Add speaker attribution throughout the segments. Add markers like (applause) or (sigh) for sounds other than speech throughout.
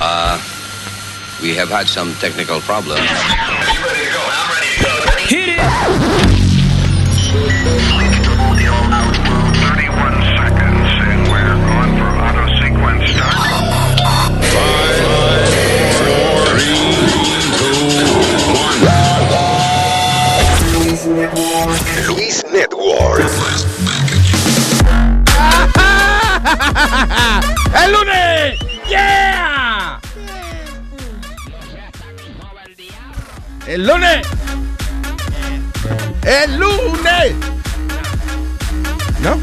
Speaker 1: Uh, we have had some technical problems.
Speaker 2: Hit it!
Speaker 3: 31 seconds, and we're for auto sequence Luis Network. (laughs)
Speaker 2: ¡El lunes! ¡Yeah! ¡El lunes! ¡El lunes! ¿No?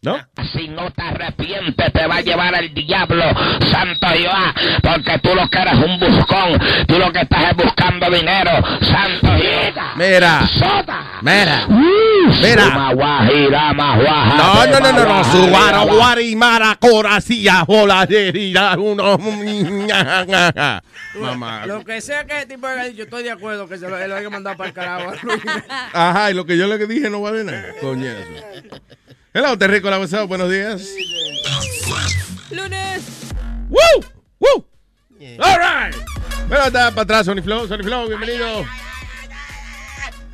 Speaker 2: ¿No?
Speaker 4: Si no te arrepientes, te va a llevar el diablo, santo Jehová, porque tú lo que eres un buscón, tú lo que estás es buscando dinero, santo Jehová.
Speaker 2: Mira.
Speaker 4: Sota.
Speaker 2: Mira.
Speaker 4: Mira.
Speaker 2: Mira. No, no, no, no, no. Suara, guarimara, coracía, jola, herida, uno. (laughs) Mamá.
Speaker 5: Lo que sea que ese tipo haya dicho, estoy de acuerdo que se lo, lo haya mandado para el carajo. (laughs)
Speaker 2: Ajá, y lo que yo le dije no vale nada. Coñazo. Hello, Terrico, la WhatsApp, buenos días.
Speaker 5: Lunes.
Speaker 2: ¡Woo! ¡Woo! All right. Bueno, está para atrás, Sony Flow. Sony Flow, bienvenido.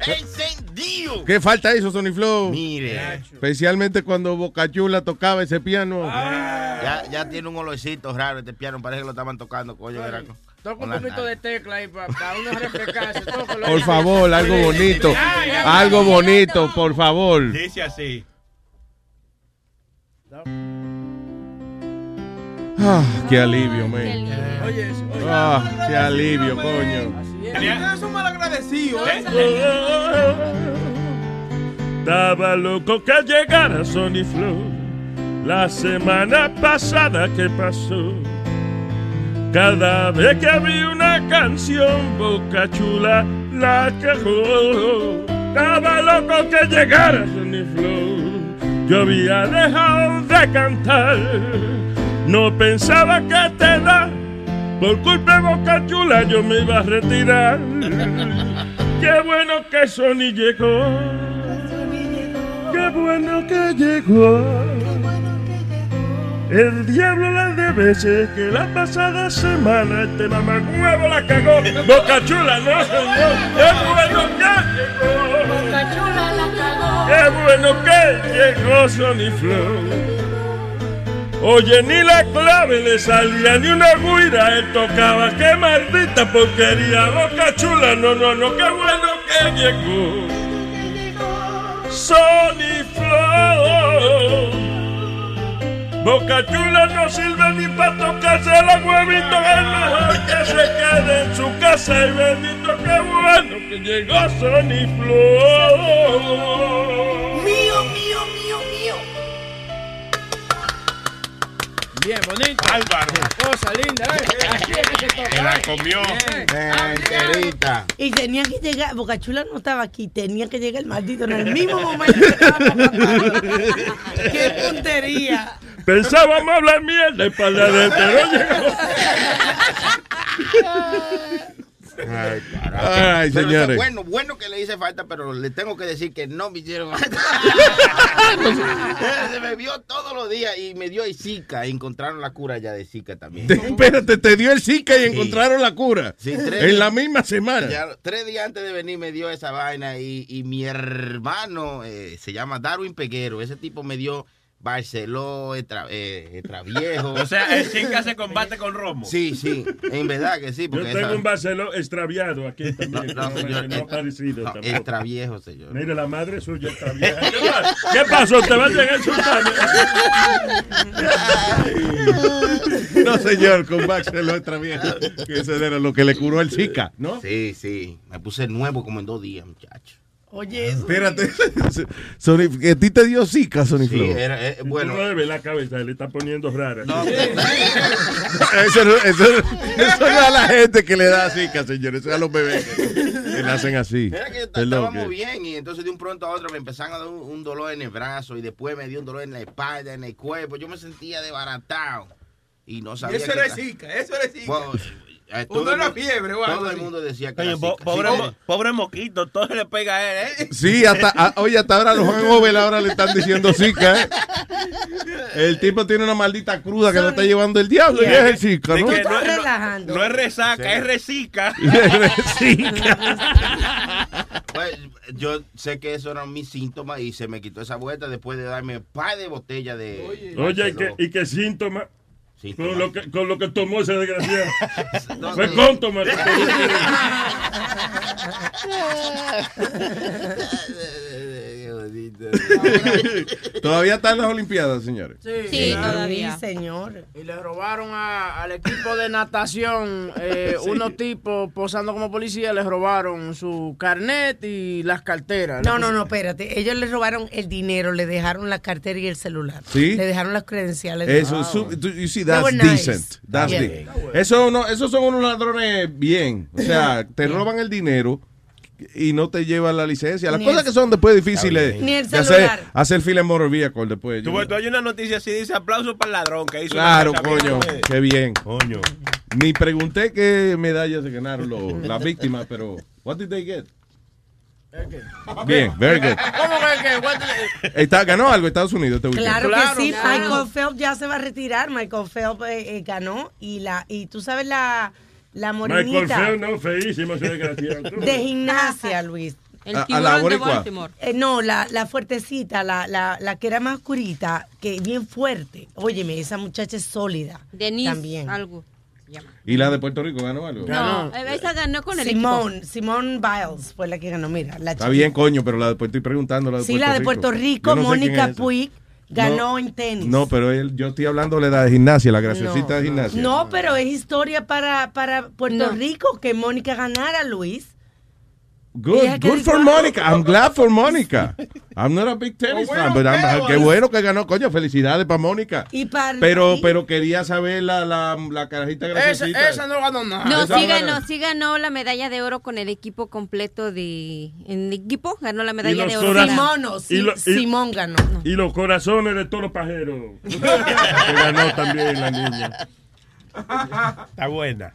Speaker 6: ¡Encendido!
Speaker 2: ¿Qué falta eso, Sony Flow?
Speaker 6: Mire.
Speaker 2: Especialmente cuando Boca Chula tocaba ese piano.
Speaker 6: Ya, ya tiene un olorcito raro este piano. Parece que lo estaban tocando, coño.
Speaker 5: Toca
Speaker 6: con
Speaker 5: un poquito de tecla ahí para, para uno refrescarse.
Speaker 2: Por favor, algo bonito. Algo bonito, por favor.
Speaker 7: Dice así.
Speaker 2: Ah, qué alivio, man.
Speaker 5: Oye, eso.
Speaker 2: Ah, qué alivio, coño.
Speaker 5: Ustedes son malagradecidos, ¿eh?
Speaker 8: Estaba loco que llegara Sony Flow la semana pasada que pasó. Cada vez que había una canción, Boca Chula la quejó. Estaba loco que llegara Sony Flow. Yo había dejado de cantar. No pensaba que te da. Por culpa de Boca Chula yo me iba a retirar. (laughs) Qué bueno que Sony llegó. Qué bueno que llegó. El diablo las de veces que la pasada semana este mamá huevo la cagó. Boca Chula no señor. Qué bueno que llegó.
Speaker 9: Boca Chula la cagó.
Speaker 8: Qué bueno que llegó Sony Flow. Oye, ni la clave le salía ni una guira, él tocaba, qué maldita porquería, boca chula, no, no, no, qué bueno que llegó. Sony Flow. Boca chula no sirve ni para tocarse los huevitos, es mejor que se quede en su casa y bendito, qué bueno que llegó Sony Flow.
Speaker 5: Bien, bonito.
Speaker 7: Álvaro.
Speaker 5: Cosa linda, ¿eh? Así es que se
Speaker 7: la comió.
Speaker 6: Enterita.
Speaker 10: Y tenía que llegar, Bocachula no estaba aquí, tenía que llegar el maldito en el (laughs) mismo momento. (laughs) ¡Qué puntería!
Speaker 8: Pensábamos hablar mierda y para la de pero llegó. (laughs)
Speaker 6: Ay.
Speaker 2: Ay, señores.
Speaker 6: Bueno, bueno que le hice falta, pero le tengo que decir que no me hicieron (laughs) falta. Se me vio todos los días y me dio Zika. Encontraron la cura ya de Zika también.
Speaker 2: Te- espérate, te dio el Zika y
Speaker 6: Sí.
Speaker 2: encontraron la cura.
Speaker 6: Sí, tres
Speaker 2: en la misma semana.
Speaker 6: Ya, tres días antes de venir me dio esa vaina y, y mi hermano eh, se llama Darwin Peguero. Ese tipo me dio Barceló, Etra, eh.
Speaker 7: O sea, el chica se combate con Romo.
Speaker 6: Sí, sí, en verdad que sí.
Speaker 8: Yo tengo
Speaker 6: esa-
Speaker 8: un Barceló extraviado aquí también.
Speaker 6: No, no, señor,
Speaker 8: no ha
Speaker 6: eh, no,
Speaker 8: tampoco.
Speaker 6: Extraviejo, señor.
Speaker 8: Mire, la madre suya está vieja. ¿Qué pa- ¿Qué pasó? ¿Te va a llegar el
Speaker 2: No, señor, con extraviesa. Que ese era lo que le curó el Zika, ¿no?
Speaker 6: Sí, sí. Me puse nuevo como en dos días, muchacho.
Speaker 10: Oye, eso.
Speaker 2: Espérate. (laughs) Sony, ¿A ti te dio Zika, Sony
Speaker 6: Sí, era, eh,
Speaker 8: Bueno. No le ve la cabeza, le está poniendo rara.
Speaker 6: No, (laughs)
Speaker 2: Eso, no- eso, eso no es a la gente que le da Zika, señor. Eso es a los bebés que, que nacen así.
Speaker 6: Era que estábamos
Speaker 2: que-
Speaker 6: bien y entonces de un pronto a otro me empezaron a dar un, un dolor en el brazo y después me dio un dolor en la espalda, en el cuerpo. Yo me sentía desbaratado y no
Speaker 5: Y
Speaker 6: sabía
Speaker 5: eso
Speaker 6: qué
Speaker 5: era Zika, eso era Zika.
Speaker 7: Uno era fiebre algo
Speaker 6: Todo el mundo decía que era
Speaker 7: po- pobre,
Speaker 6: Sí,
Speaker 7: mo- pobre moquito, todo se le pega a él, ¿eh? (laughs)
Speaker 2: Sí, hasta, a- oye, hasta ahora los hangover ahora le están diciendo Zika, ¿eh? El tipo tiene una maldita cruda que lo está llevando el diablo y es el Zika, ¿no?
Speaker 7: no,
Speaker 10: relajando.
Speaker 7: no es resaca, (laughs) es resica.
Speaker 6: Pues, yo sé que esos eran mis síntomas y se me quitó esa vuelta después de darme un par de botellas de.
Speaker 8: Oye, ¿y
Speaker 6: Barceló.
Speaker 8: qué, y qué síntoma? Con lo, que, con lo que tomó ese desgraciado. (laughs)
Speaker 6: No,
Speaker 8: Fue
Speaker 6: no.
Speaker 8: con tomar. (laughs) (laughs) (laughs)
Speaker 2: Todavía están las Olimpiadas, señores.
Speaker 5: Sí,
Speaker 10: todavía. Sí, señor.
Speaker 5: Y le robaron a- al equipo de natación, eh, (laughs) unos tipos posando como policía, les robaron su carnet y las carteras.
Speaker 10: No, no, no, espérate. Ellos le robaron el dinero, le dejaron la cartera y el celular.
Speaker 2: ¿Sí?
Speaker 10: Le dejaron las credenciales.
Speaker 2: Eso,
Speaker 10: Ah,
Speaker 2: su- you see,
Speaker 10: They
Speaker 2: that's
Speaker 10: were nice.
Speaker 2: decent. That's
Speaker 10: Yeah.
Speaker 2: de- Eso no, esos son unos ladrones bien. O sea, (laughs) te roban el dinero y no te llevan la licencia. Las
Speaker 10: Ni
Speaker 2: cosas
Speaker 10: el-
Speaker 2: que son después difíciles.
Speaker 10: Ni el
Speaker 2: de hacer,
Speaker 10: celular.
Speaker 2: hacer fila en motor vehicle después.
Speaker 7: Tú, tú hay una noticia así, dice aplauso para el ladrón que hizo
Speaker 2: Claro,
Speaker 7: una cosa
Speaker 2: coño.
Speaker 7: bien,
Speaker 2: Qué bien.
Speaker 7: Coño.
Speaker 2: Ni pregunté qué medallas se ganaron los- las víctimas, pero what did they get? Bien, very good.
Speaker 5: ¿Cómo que, que what the-
Speaker 2: Está, ganó algo Estados Unidos este weekend.
Speaker 10: Claro,
Speaker 5: Claro,
Speaker 10: que sí,
Speaker 5: claro.
Speaker 10: Michael Phelps ya se va a retirar. Michael Phelps eh, eh, ganó y la y tú sabes la la
Speaker 8: Michael
Speaker 10: morenita
Speaker 8: Phelps, no, feísimo (laughs)
Speaker 10: de gimnasia, Luis.
Speaker 11: El
Speaker 2: A- a
Speaker 11: tiburón
Speaker 2: la
Speaker 11: de. Baltimore.
Speaker 10: Eh, no, la, la fuertecita, la, la, la que era más oscurita, que bien fuerte. Óyeme, esa muchacha es sólida.
Speaker 11: Denise,
Speaker 10: También.
Speaker 11: algo.
Speaker 2: ¿Y la de Puerto Rico ganó algo?
Speaker 5: Ganó.
Speaker 11: No, eh, esa ganó con el equipo.
Speaker 10: Simón, Simón Biles fue la que ganó. Mira, la
Speaker 2: Está
Speaker 10: chica.
Speaker 2: bien, coño, pero la de Puerto estoy preguntando la de
Speaker 10: Sí,
Speaker 2: Puerto
Speaker 10: la de
Speaker 2: Rico.
Speaker 10: Puerto Rico,
Speaker 2: Yo no
Speaker 10: Mónica
Speaker 2: es esa.
Speaker 10: Puig, ganó
Speaker 2: No,
Speaker 10: en tenis.
Speaker 2: No, pero él, yo estoy hablando de la de gimnasia, la graciosita
Speaker 10: No,
Speaker 2: de gimnasia.
Speaker 10: No, pero es historia para, para Puerto
Speaker 11: No.
Speaker 10: Rico que Mónica ganara, Luis.
Speaker 2: Good, good for Mónica. I'm glad for Mónica. (laughs) I'm not a big tennis fan, but I'm- qué bueno que ganó, coño, felicidades para Mónica.
Speaker 10: Y para
Speaker 2: Pero, pero quería saber la, la, la carajita
Speaker 5: Esa,
Speaker 2: graciosita.
Speaker 5: esa no ganó nada.
Speaker 11: No,
Speaker 2: esa
Speaker 11: sí
Speaker 2: ganó.
Speaker 11: ganó, sí ganó la medalla de oro con el equipo completo de... En equipo ganó la medalla de oro.
Speaker 10: Simón, sí,
Speaker 8: Y lo- y-
Speaker 10: Simón ganó.
Speaker 8: Y los corazones de todos los pajeros. (laughs) que ganó también la niña.
Speaker 7: Está buena.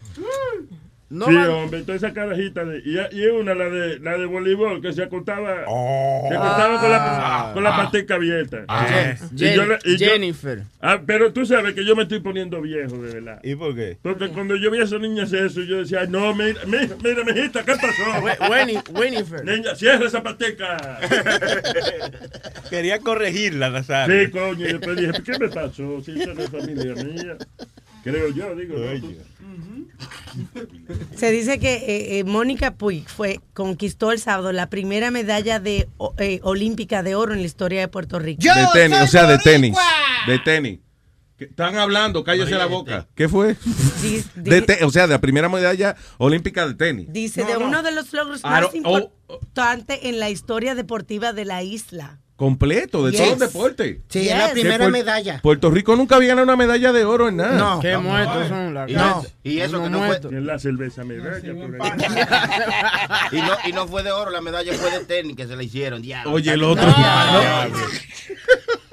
Speaker 5: No
Speaker 8: sí, hombre, toda esa carajita. De, y, y una, la de, la de voleibol, que se acostaba,
Speaker 7: Oh.
Speaker 8: se acostaba con, la, con la abierta.
Speaker 7: Ah.
Speaker 8: Y yo le- y yo-
Speaker 5: Jennifer.
Speaker 8: Ah, pero tú sabes que yo me estoy poniendo viejo, de verdad.
Speaker 7: ¿Y por qué?
Speaker 8: Porque cuando yo vi a esa niña hacer eso, yo decía, "Ay, no, mira, mira, mira, mijita, ¿qué pasó?
Speaker 5: Winnie- Winifred.
Speaker 8: Niña, cierra esa patica.
Speaker 7: Quería corregirla, Nazario.
Speaker 8: Sí, coño, y después dije, ¿qué me pasó? Si esa no es familia mía. Creo yo, digo.
Speaker 10: Se dice que eh, eh, Mónica Puig fue, conquistó el sábado la primera medalla de, o- eh, olímpica de oro en la historia de Puerto Rico.
Speaker 2: de tenis, o sea, de tenis. De tenis. ¿Qué- Están hablando, cállese la boca. ¿Qué fue? De te- o sea, de la primera medalla olímpica de tenis.
Speaker 10: dice, de uno de los logros
Speaker 2: Ah,
Speaker 10: más
Speaker 2: oh,
Speaker 10: importantes en la historia deportiva de la isla.
Speaker 2: Completo, de
Speaker 10: Yes.
Speaker 2: todos los deportes.
Speaker 12: Sí, es
Speaker 10: Yes.
Speaker 12: la
Speaker 2: Que
Speaker 12: primera
Speaker 2: Puer-
Speaker 12: medalla.
Speaker 2: Puerto Rico nunca había ganado una medalla de oro en nada.
Speaker 12: No.
Speaker 5: Qué muertos son la
Speaker 6: Y,
Speaker 12: No.
Speaker 6: y eso
Speaker 5: Unos
Speaker 6: que no fue,
Speaker 5: muertos.
Speaker 8: En la cerveza medalla. (laughs) ahí.
Speaker 6: y no, y no fue de oro, la medalla fue de tenis que se la hicieron. diablo.
Speaker 2: Oye, el otro. (laughs)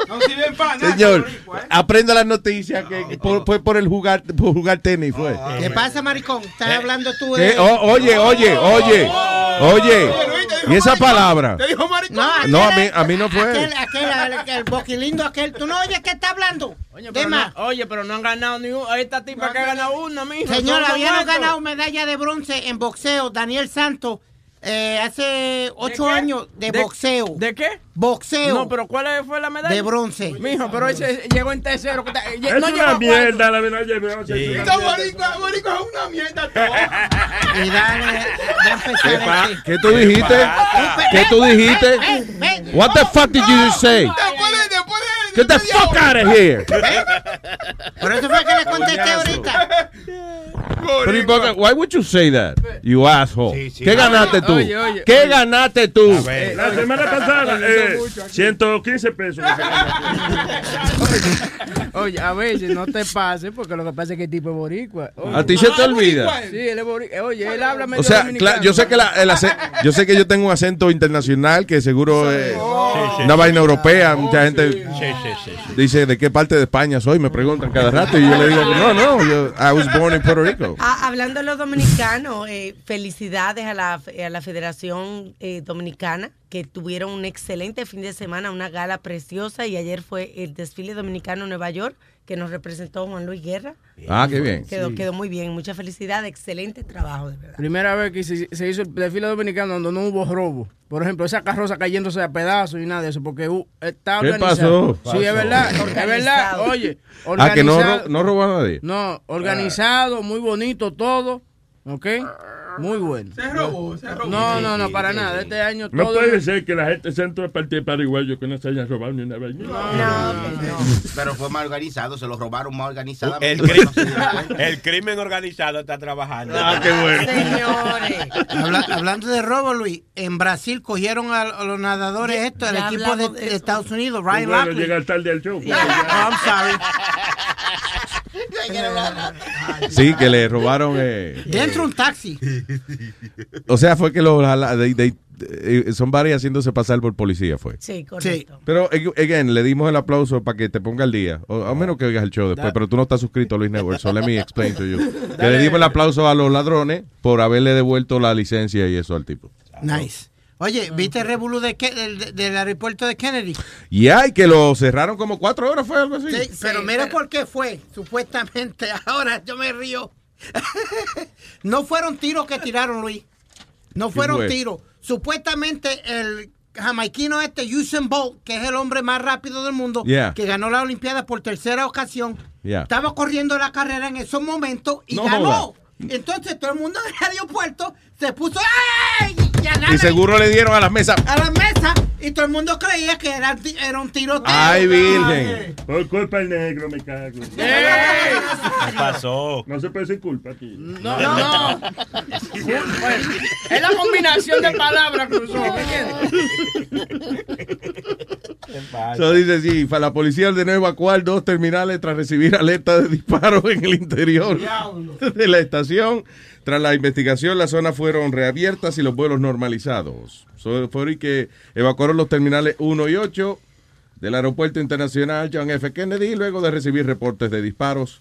Speaker 7: No sirven para nada,
Speaker 2: Señor,
Speaker 7: ¿eh?
Speaker 2: aprenda las noticias que por- fue por el jugar, por jugar tenis fue.
Speaker 12: ¿Qué pasa, maricón? Estás hablando tú de...
Speaker 2: O- oye, oye, oye, oye. ¿Y esa palabra?
Speaker 7: Te dijo maricón.
Speaker 12: No, aquel,
Speaker 2: No, a mí, a mí no fue.
Speaker 12: Aquel, aquel, el, el boquilindo aquel. ¿Tú no oyes qué está hablando?
Speaker 5: Oye,
Speaker 12: ¿Qué
Speaker 5: pero no, oye, pero no han ganado ni una. Esta tipa que ha ganado una, mijo.
Speaker 12: Señor,
Speaker 5: son los
Speaker 12: habíamos
Speaker 5: muertos.
Speaker 12: ganado medalla de bronce en boxeo. Daniel Santos, eh, hace ocho años de,
Speaker 5: ¿De-
Speaker 12: boxeo.
Speaker 5: ¿De qué?
Speaker 12: Boxeo
Speaker 5: No, pero ¿cuál fue la medalla?
Speaker 12: de bronce.
Speaker 5: Mijo, pero ese llegó en tercero.
Speaker 8: Es
Speaker 5: no
Speaker 8: una mierda la medalla de bronce.
Speaker 7: Sí.
Speaker 8: es una
Speaker 7: Esta
Speaker 8: mierda.
Speaker 7: boricua, boricua es una mierda. (laughs)
Speaker 12: Y dale, va a empezar
Speaker 2: ¿Qué,
Speaker 12: este.
Speaker 2: ¿Qué tú dijiste? ¿Qué tú dijiste? What the fuck did you just say? Get the fuck out of here.
Speaker 12: Por eso fue que le contesté ahorita.
Speaker 2: Pero, ¿y por qué- why would you say that? You asshole.
Speaker 6: Sí, sí.
Speaker 2: ¿Qué ganaste tú?
Speaker 5: Oye, oye,
Speaker 2: ¿Qué
Speaker 5: oye.
Speaker 2: ganaste tú?
Speaker 8: La semana pasada, eh, 115 pesos. (laughs)
Speaker 5: Oye, a veces no te pases porque lo que pasa es que el tipo es boricua. Oye.
Speaker 2: A ti se te olvida.
Speaker 5: Sí, él es boricua. Oye, él habla medio
Speaker 2: O sea,
Speaker 5: dominicano.
Speaker 2: yo sé que la- el ace- yo sé que yo tengo un acento internacional que seguro eh,
Speaker 7: sí,
Speaker 2: Una
Speaker 7: sí.
Speaker 2: vaina europea, mucha gente
Speaker 7: Sí, sí, sí, sí.
Speaker 2: dice de qué parte de España soy, me preguntan cada rato y yo le digo, no, no, yo, I was born in Puerto Rico.
Speaker 10: Ah, hablando de los dominicanos, eh, felicidades a la, a la Federación eh, Dominicana que tuvieron un excelente fin de semana, una gala preciosa y ayer fue el desfile dominicano en Nueva York que nos representó Juan Luis Guerra.
Speaker 2: Ah, qué bien.
Speaker 10: Quedó,
Speaker 5: Sí.
Speaker 10: quedó muy bien, mucha felicidad, excelente trabajo, de verdad.
Speaker 5: Primera vez que se, se hizo el desfile dominicano donde no hubo robo. Por ejemplo, esa carroza cayéndose a pedazos y nada de eso, porque uh, está
Speaker 2: ¿Qué
Speaker 5: organizado.
Speaker 2: pasó?
Speaker 5: Sí, es verdad, es verdad. Oye,
Speaker 2: Ah, que no, no robó a nadie.
Speaker 5: No, organizado, muy bonito todo, ¿ok? Muy bueno.
Speaker 7: Se robó, se robó.
Speaker 5: No, no, no, para nada. Este año
Speaker 8: No puede ser que la gente centro de partido paraguayo que no se hayan robado ni una vaina.
Speaker 6: Pero fue mal organizado, se lo robaron más organizadamente.
Speaker 7: El,
Speaker 6: no
Speaker 7: crimen, el organizado está trabajando.
Speaker 8: Ah, qué bueno.
Speaker 10: Señores,
Speaker 12: Habla- hablando de robo, Luis, en Brasil cogieron a, a los nadadores estos, el equipo de. Estados Unidos, Ryan
Speaker 8: llegar tarde al show.
Speaker 12: Oh, I'm sorry.
Speaker 2: Sí, que le robaron. eh,
Speaker 12: Dentro un taxi. (laughs)
Speaker 2: o sea, fue que lo, jala- they- they- eh, son varias haciéndose pasar por policía, fue.
Speaker 10: sí, correcto.
Speaker 2: Pero, ag- again, le dimos el aplauso para que te ponga al día. O a menos que oigas el show después, pero tú no estás suscrito a Luis Network, so let me explain to you. (laughs) Que le dimos el aplauso a los ladrones por haberle devuelto la licencia y eso al tipo.
Speaker 12: Nice. Oye, ¿viste el revolú de Ke- del, del aeropuerto de Kennedy?
Speaker 2: Y ay, que lo cerraron como cuatro horas, fue algo así.
Speaker 12: Sí, pero mira por qué fue, supuestamente. (laughs) Ahora yo me río. (laughs) no fueron tiros que tiraron, Luis. No fueron
Speaker 2: fue?
Speaker 12: tiros. Supuestamente el jamaiquino este, Usain Bolt, que es el hombre más rápido del mundo,
Speaker 2: Yeah.
Speaker 12: que ganó la Olimpiada por tercera ocasión,
Speaker 2: Yeah.
Speaker 12: estaba corriendo la carrera en esos momentos y
Speaker 2: No
Speaker 12: ganó.
Speaker 2: joda.
Speaker 12: Entonces todo el mundo en el aeropuerto se puso ¡ay! Y,
Speaker 2: seguro le dieron a las mesas.
Speaker 12: a la mesa y todo el mundo creía que era, un tiroteo.
Speaker 2: Ay, virgen.
Speaker 8: Por culpa del negro, me cago. (laughs)
Speaker 7: ¿Qué pasó?
Speaker 8: No se puede decir culpa aquí.
Speaker 5: No, no. (laughs) Pues, es la combinación de palabras, cruzó, ¿me entiendes?
Speaker 2: So dice, sí, la policía ordenó evacuar dos terminales tras recibir alerta de disparos en el interior de la estación. Tras la investigación, las zonas fueron reabiertas y los vuelos normalizados. So, fue que evacuaron los terminales 1 y 8 del aeropuerto internacional John F. Kennedy luego de recibir reportes de disparos.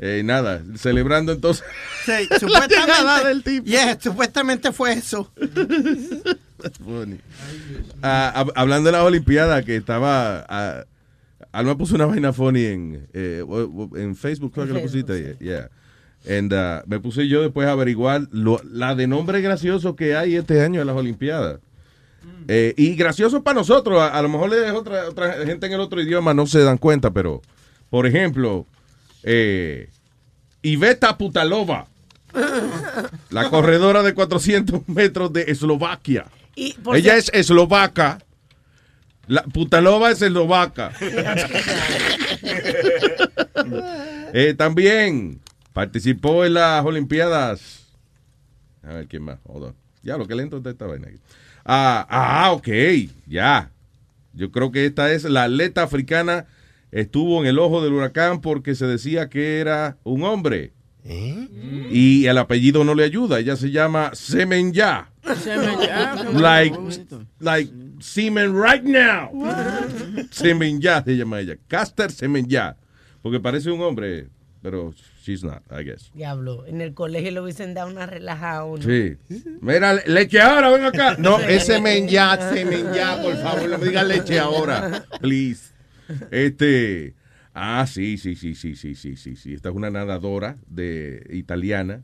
Speaker 2: Eh, nada, celebrando entonces
Speaker 12: Sí, (laughs)
Speaker 2: la llegada del
Speaker 12: supuestamente,
Speaker 2: tipo.
Speaker 12: yeah, supuestamente fue eso.
Speaker 2: Funny. Ah, hab- hablando de las Olimpiadas, que estaba. ah, Alma puso una vaina funny en, eh, en Facebook, creo que lo pusiste. Yeah. And, me puse yo después a averiguar lo- la de nombres graciosos que hay este año en las Olimpiadas. Eh, y gracioso para nosotros, a, a lo mejor es otra, otra gente en el otro idioma no se dan cuenta, pero, por ejemplo, eh, Iveta Putalova, la (laughs) corredora de 400 metros de Eslovaquia.
Speaker 10: Y
Speaker 2: Ella es eslovaca. La Putalova es eslovaca. (laughs) Eh, también participó en las Olimpiadas. A ver quién más. Hold on. Ya, lo que lento está esta vaina aquí. Ah, ah, ok, ya. Yo creo que esta es la atleta africana. Estuvo en el ojo del huracán porque se decía que era un hombre. Y el apellido no le ayuda. Ella se llama Semenya.
Speaker 5: Se me- qué bonito,
Speaker 2: Like, like semen right now. Semenya se llama ella. Caster Semenya. Porque parece un hombre, pero she's not, I guess.
Speaker 10: Diablo, en el colegio le hubiesen dado una relajada a uno.
Speaker 2: Sí. Mira, leche ahora, ven acá. No, (laughs) es Semenya, Semenya, por favor, no me digas leche ahora, please. Este, ah, sí, sí, sí, sí, sí, sí, sí, sí. Esta es una nadadora de italiana,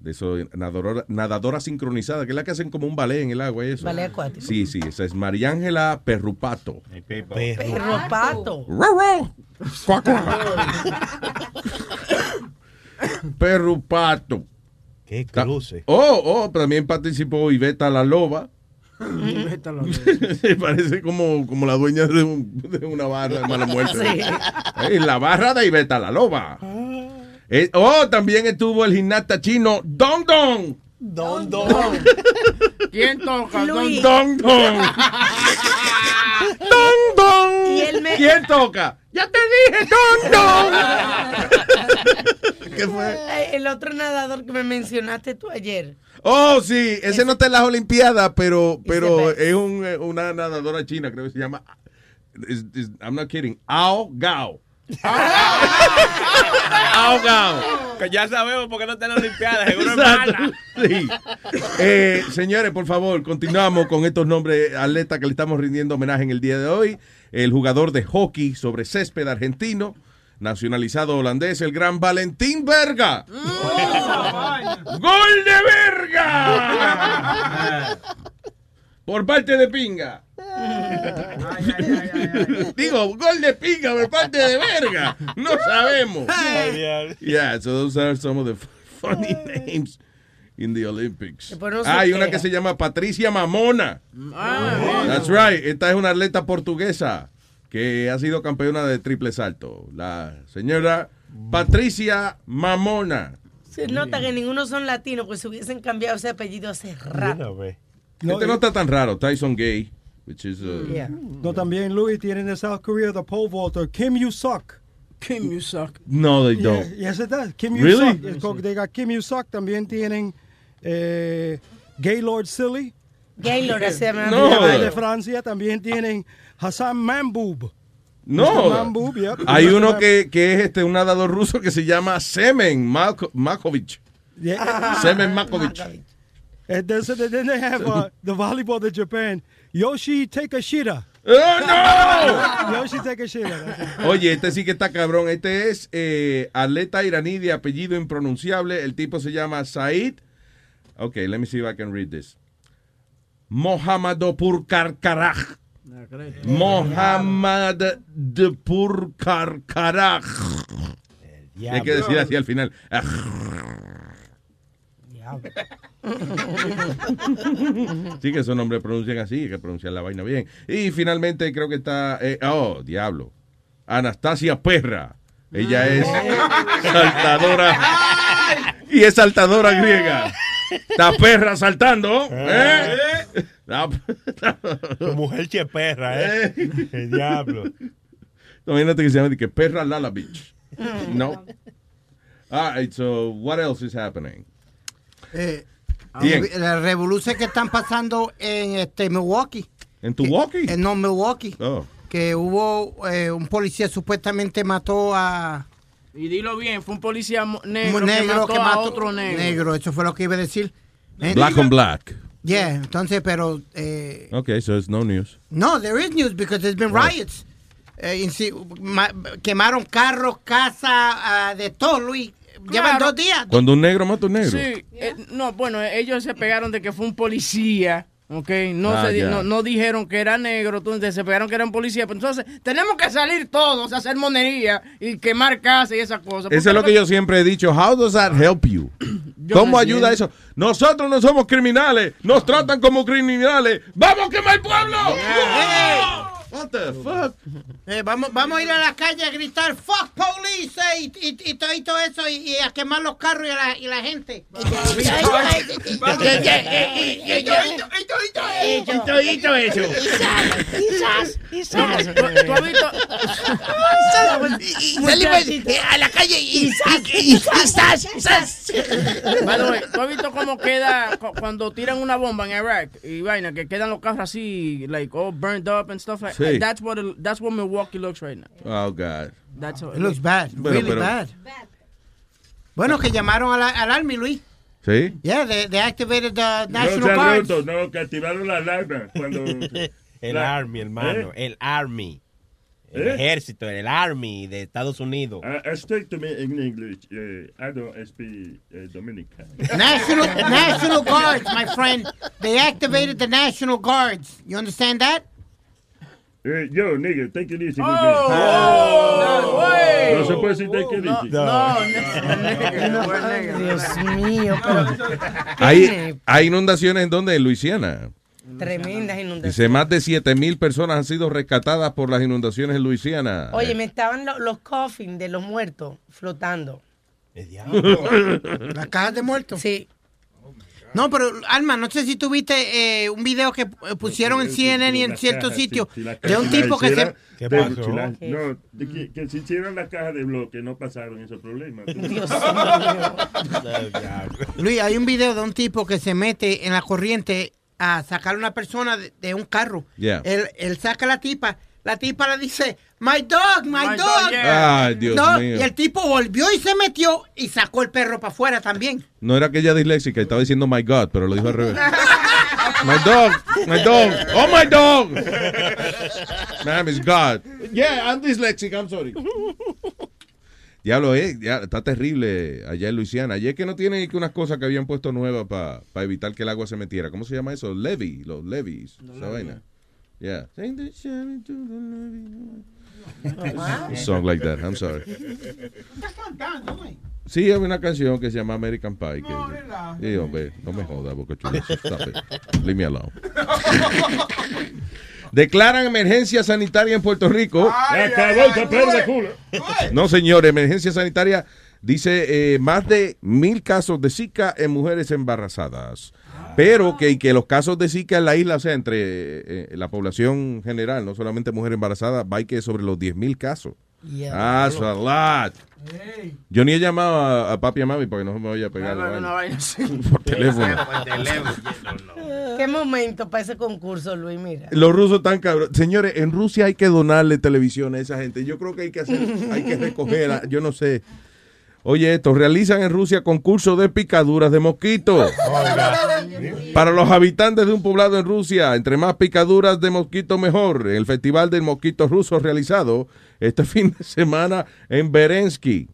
Speaker 2: de eso, nadadora, nadadora sincronizada, que es la que hacen como un ballet en el agua y eso.
Speaker 10: Ballet acuático.
Speaker 2: Sí, sí, esa es Mariángela Perrupato. (laughs)
Speaker 10: Perro pato.
Speaker 7: Qué cruce.
Speaker 2: Oh, oh, también participó Iveta la Loba. (laughs)
Speaker 5: Vete a la- (laughs)
Speaker 2: Se parece como, como la dueña de, un- de una barra de mala muerte.
Speaker 10: Sí.
Speaker 2: La barra de Iveta la Loba. Eh, oh, también estuvo el gimnasta chino Dong Dong.
Speaker 7: Don, don.
Speaker 5: ¿Quién toca?
Speaker 10: Luis.
Speaker 2: Dong Dong. Dong (laughs) Dong.
Speaker 10: Y él me-
Speaker 2: ¿Quién toca? Ya te dije, Dong. ¿Qué fue?
Speaker 10: El otro nadador que me mencionaste tú ayer.
Speaker 2: Oh, sí, ese no está en las Olimpiadas, pero, pero es un, eh, una nadadora china, creo que se llama. I'm not kidding. Ao Gao.
Speaker 7: Que ya sabemos por qué no está en la Olimpiada, seguro es
Speaker 2: Exacto.
Speaker 7: mala.
Speaker 2: Sí. Eh, señores, por favor, continuamos con estos nombres atletas que le estamos rindiendo homenaje en el día de hoy. El jugador de hockey sobre césped argentino, nacionalizado holandés, el gran Valentín Verga. ¡Gol de verga! (laughs) (laughs) Por parte de Pinga. (laughs) Digo, gol de pinga por parte de verga. No sabemos. Yeah, so those are some of the funny names in the Olympics.
Speaker 10: No
Speaker 2: Ah, hay una
Speaker 10: queja.
Speaker 2: que se llama Patricia Mamona.
Speaker 5: Ah,
Speaker 2: That's right. Esta es una atleta portuguesa que ha sido campeona de triple salto. La señora Patricia Mamona.
Speaker 10: Se nota que ninguno son latinos, pues se hubiesen cambiado ese apellido hace rato.
Speaker 2: Este no está tan raro. Tyson Gay, which is uh,
Speaker 10: Yeah.
Speaker 13: No, también Louis tienen de South Korea the pole vaulter Kim You Suk.
Speaker 5: Kim You Suck.
Speaker 2: no, they don't.
Speaker 13: Yeah, yes, it does. Kim You
Speaker 2: Really?
Speaker 13: Es co- They got Kim You Suk. También tienen eh, Gaylord Silly.
Speaker 10: Gaylord, ese.
Speaker 2: No.
Speaker 13: De Francia. También tienen Hassan Mambub.
Speaker 2: No.
Speaker 13: Yep.
Speaker 2: Hay uno que, que es este un nadador ruso que se llama Semen Malko- Makovic.
Speaker 13: Yeah.
Speaker 2: Semen Makovic.
Speaker 13: And then, so then they have uh, (laughs) the volleyball de Japan. Yoshi Takashita.
Speaker 2: ¡Oh, (laughs)
Speaker 13: Yoshi Takashita.
Speaker 2: Oye, este sí que está cabrón. Este es eh, atleta iraní de apellido impronunciable. El tipo se llama Said. Ok, let me see if I can read this. Mohammadopur Karkaraj. Mohammad de Karkaraj. Hay que decir así al final. Sí, que esos nombres pronuncian así, hay que pronunciar la vaina bien. Y finalmente creo que está, eh, oh, diablo, Anastasia Perra. Ella es saltadora y es saltadora griega. Está perra saltando. ¿eh? La-
Speaker 7: Tu mujer che perra, ¿eh? El diablo.
Speaker 2: Imagínate que se llama que perra Lala Beach. No. All right, so what else is happening?
Speaker 12: Eh. Las revoluciones que están pasando en este Milwaukee.
Speaker 2: ¿En walkie?
Speaker 12: En no Milwaukee.
Speaker 2: Oh.
Speaker 12: Que hubo eh, un policía supuestamente mató a
Speaker 5: Y dilo bien, fue un policía negro,
Speaker 12: negro
Speaker 5: que mató a otro negro.
Speaker 12: Eso fue lo que iba a decir. Eh,
Speaker 2: Black on black.
Speaker 12: Yeah, entonces, pero eh,
Speaker 2: Okay, so it's no news.
Speaker 12: no, there is news because there's been riots. Eh, quemaron carros, casa, de todo, Luis. Llevan
Speaker 5: Claro.
Speaker 12: dos días.
Speaker 2: Cuando un negro mata a un negro.
Speaker 5: Sí, eh, no, bueno, ellos se pegaron de que fue un policía, ¿ok? No,
Speaker 2: Ah,
Speaker 5: se di-
Speaker 2: ya.
Speaker 5: no, no dijeron que era negro, entonces se pegaron que era un policía. Pero entonces tenemos que salir todos a hacer monería y quemar casas y esas cosas.
Speaker 2: Eso es lo que yo siempre he dicho. How does that help you? (clears throat)
Speaker 5: Yo
Speaker 2: ¿Cómo
Speaker 5: no
Speaker 2: ayuda
Speaker 5: entiendo.
Speaker 2: eso? Nosotros no somos criminales. Nos tratan como criminales. ¡Vamos a quemar el pueblo! What the fuck?
Speaker 12: Eh, vamos, vamos a ir a la calle a gritar fuck police eh, y, y, y todo, y todo eso y, y a quemar los carros y a la, y la gente.
Speaker 5: ¿Tú, tú has visto?
Speaker 9: Salimos eh, a la calle y, y, y, y sas, sas.
Speaker 5: By the way, ¿tú has visto cómo queda cu- cuando tiran una bomba en Iraq y vaina que quedan los carros así like all burned up and stuff like
Speaker 2: Sí.
Speaker 5: That's what it- that's what Milwaukee looks right now.
Speaker 2: Oh, God.
Speaker 5: That's how
Speaker 12: It looks bad,
Speaker 2: Bueno,
Speaker 12: really
Speaker 2: pero-
Speaker 12: bad. Bueno, que llamaron a la- al Army, Luis.
Speaker 2: ¿Sí?
Speaker 12: Yeah, they, they activated the
Speaker 8: No
Speaker 12: National
Speaker 8: ha
Speaker 12: Guard.
Speaker 8: no, que activaron la alarma cuando... (laughs)
Speaker 7: El
Speaker 8: La-
Speaker 7: Army, hermano.
Speaker 8: ¿Eh?
Speaker 7: El Army. El
Speaker 8: ¿Eh?
Speaker 7: ejército, el Army de Estados Unidos.
Speaker 8: I, I speak to me in English. Uh, I don't speak uh, Dominican.
Speaker 12: National (laughs) National Guards, my friend. They activated the National Guards. You understand that?
Speaker 8: Eh, yo, nigga, take it easy.
Speaker 5: Oh,
Speaker 8: me.
Speaker 5: no, way.
Speaker 8: No se puede decir take it easy.
Speaker 10: Dios mío,
Speaker 2: Hay, hay inundaciones en donde? En Luisiana.
Speaker 10: tremendas inundaciones.
Speaker 2: Dice, más de 7 mil personas han sido rescatadas por las inundaciones en Luisiana.
Speaker 10: Oye, me estaban lo- los coffins de los muertos flotando. (laughs)
Speaker 12: Las cajas de muertos.
Speaker 10: Sí.
Speaker 12: No, pero Alma, no sé si tuviste eh, un video que eh, pusieron en CNN y en ciertos sitios de un tipo que se...
Speaker 8: ¿Qué pasó? No, de que, que si hicieron la caja de bloque no pasaron esos problemas. (laughs)
Speaker 12: Luis, hay un video de un tipo que se mete en la corriente a sacar a una persona de, de un carro.
Speaker 2: Yeah.
Speaker 12: Él, él saca a la tipa. La tipa le dice, my dog, my,
Speaker 2: My
Speaker 12: dog.
Speaker 2: dog, yeah. Ay, Dios
Speaker 12: No,
Speaker 2: mío.
Speaker 12: Y el tipo volvió y se metió y sacó el perro para afuera también.
Speaker 2: No era aquella disléxica, estaba diciendo my God, pero lo dijo al revés. (laughs) My dog, my dog, oh my dog. Ma'am, it's God. Yeah, I'm dyslexic, I'm sorry. Ya lo es, ya está terrible allá en Luisiana. Ayer que no tienen que unas cosas que habían puesto nuevas para evitar que el agua se metiera. ¿Cómo se llama eso? Levy, los levees, esa vaina. Yeah. A song like that, I'm sorry. Sí, hay una canción que se llama American Pie. Que, sí, hombre, no me jodas, boca chula. Leave me alone. (laughs) Declaran emergencia sanitaria en Puerto Rico.
Speaker 8: Papel de culo.
Speaker 2: No, señor, emergencia sanitaria dice eh, más de mil casos de Zika en mujeres embarazadas. Pero que, que los casos de Zika en la isla, o sea, entre eh, la población general, no solamente mujeres embarazadas, va que sobre los 10 mil casos. That's a lot. Yo ni he llamado a, a papi y a mami para que no me vaya a pegar vaina.
Speaker 5: vaina así.
Speaker 2: por teléfono.
Speaker 10: ¿Qué momento para ese concurso, Luis? Mira.
Speaker 2: Los rusos están cabros. Señores, en Rusia hay que donarle televisión a esa gente. Yo creo que hay que hacer, hay que recoger, a- yo no sé. Oye, esto, realizan en Rusia concurso de picaduras de mosquitos. Para los habitantes de un poblado en Rusia, entre más picaduras de mosquito mejor. El Festival del Mosquito Ruso realizado este (laughs) fin de semana en Berensky.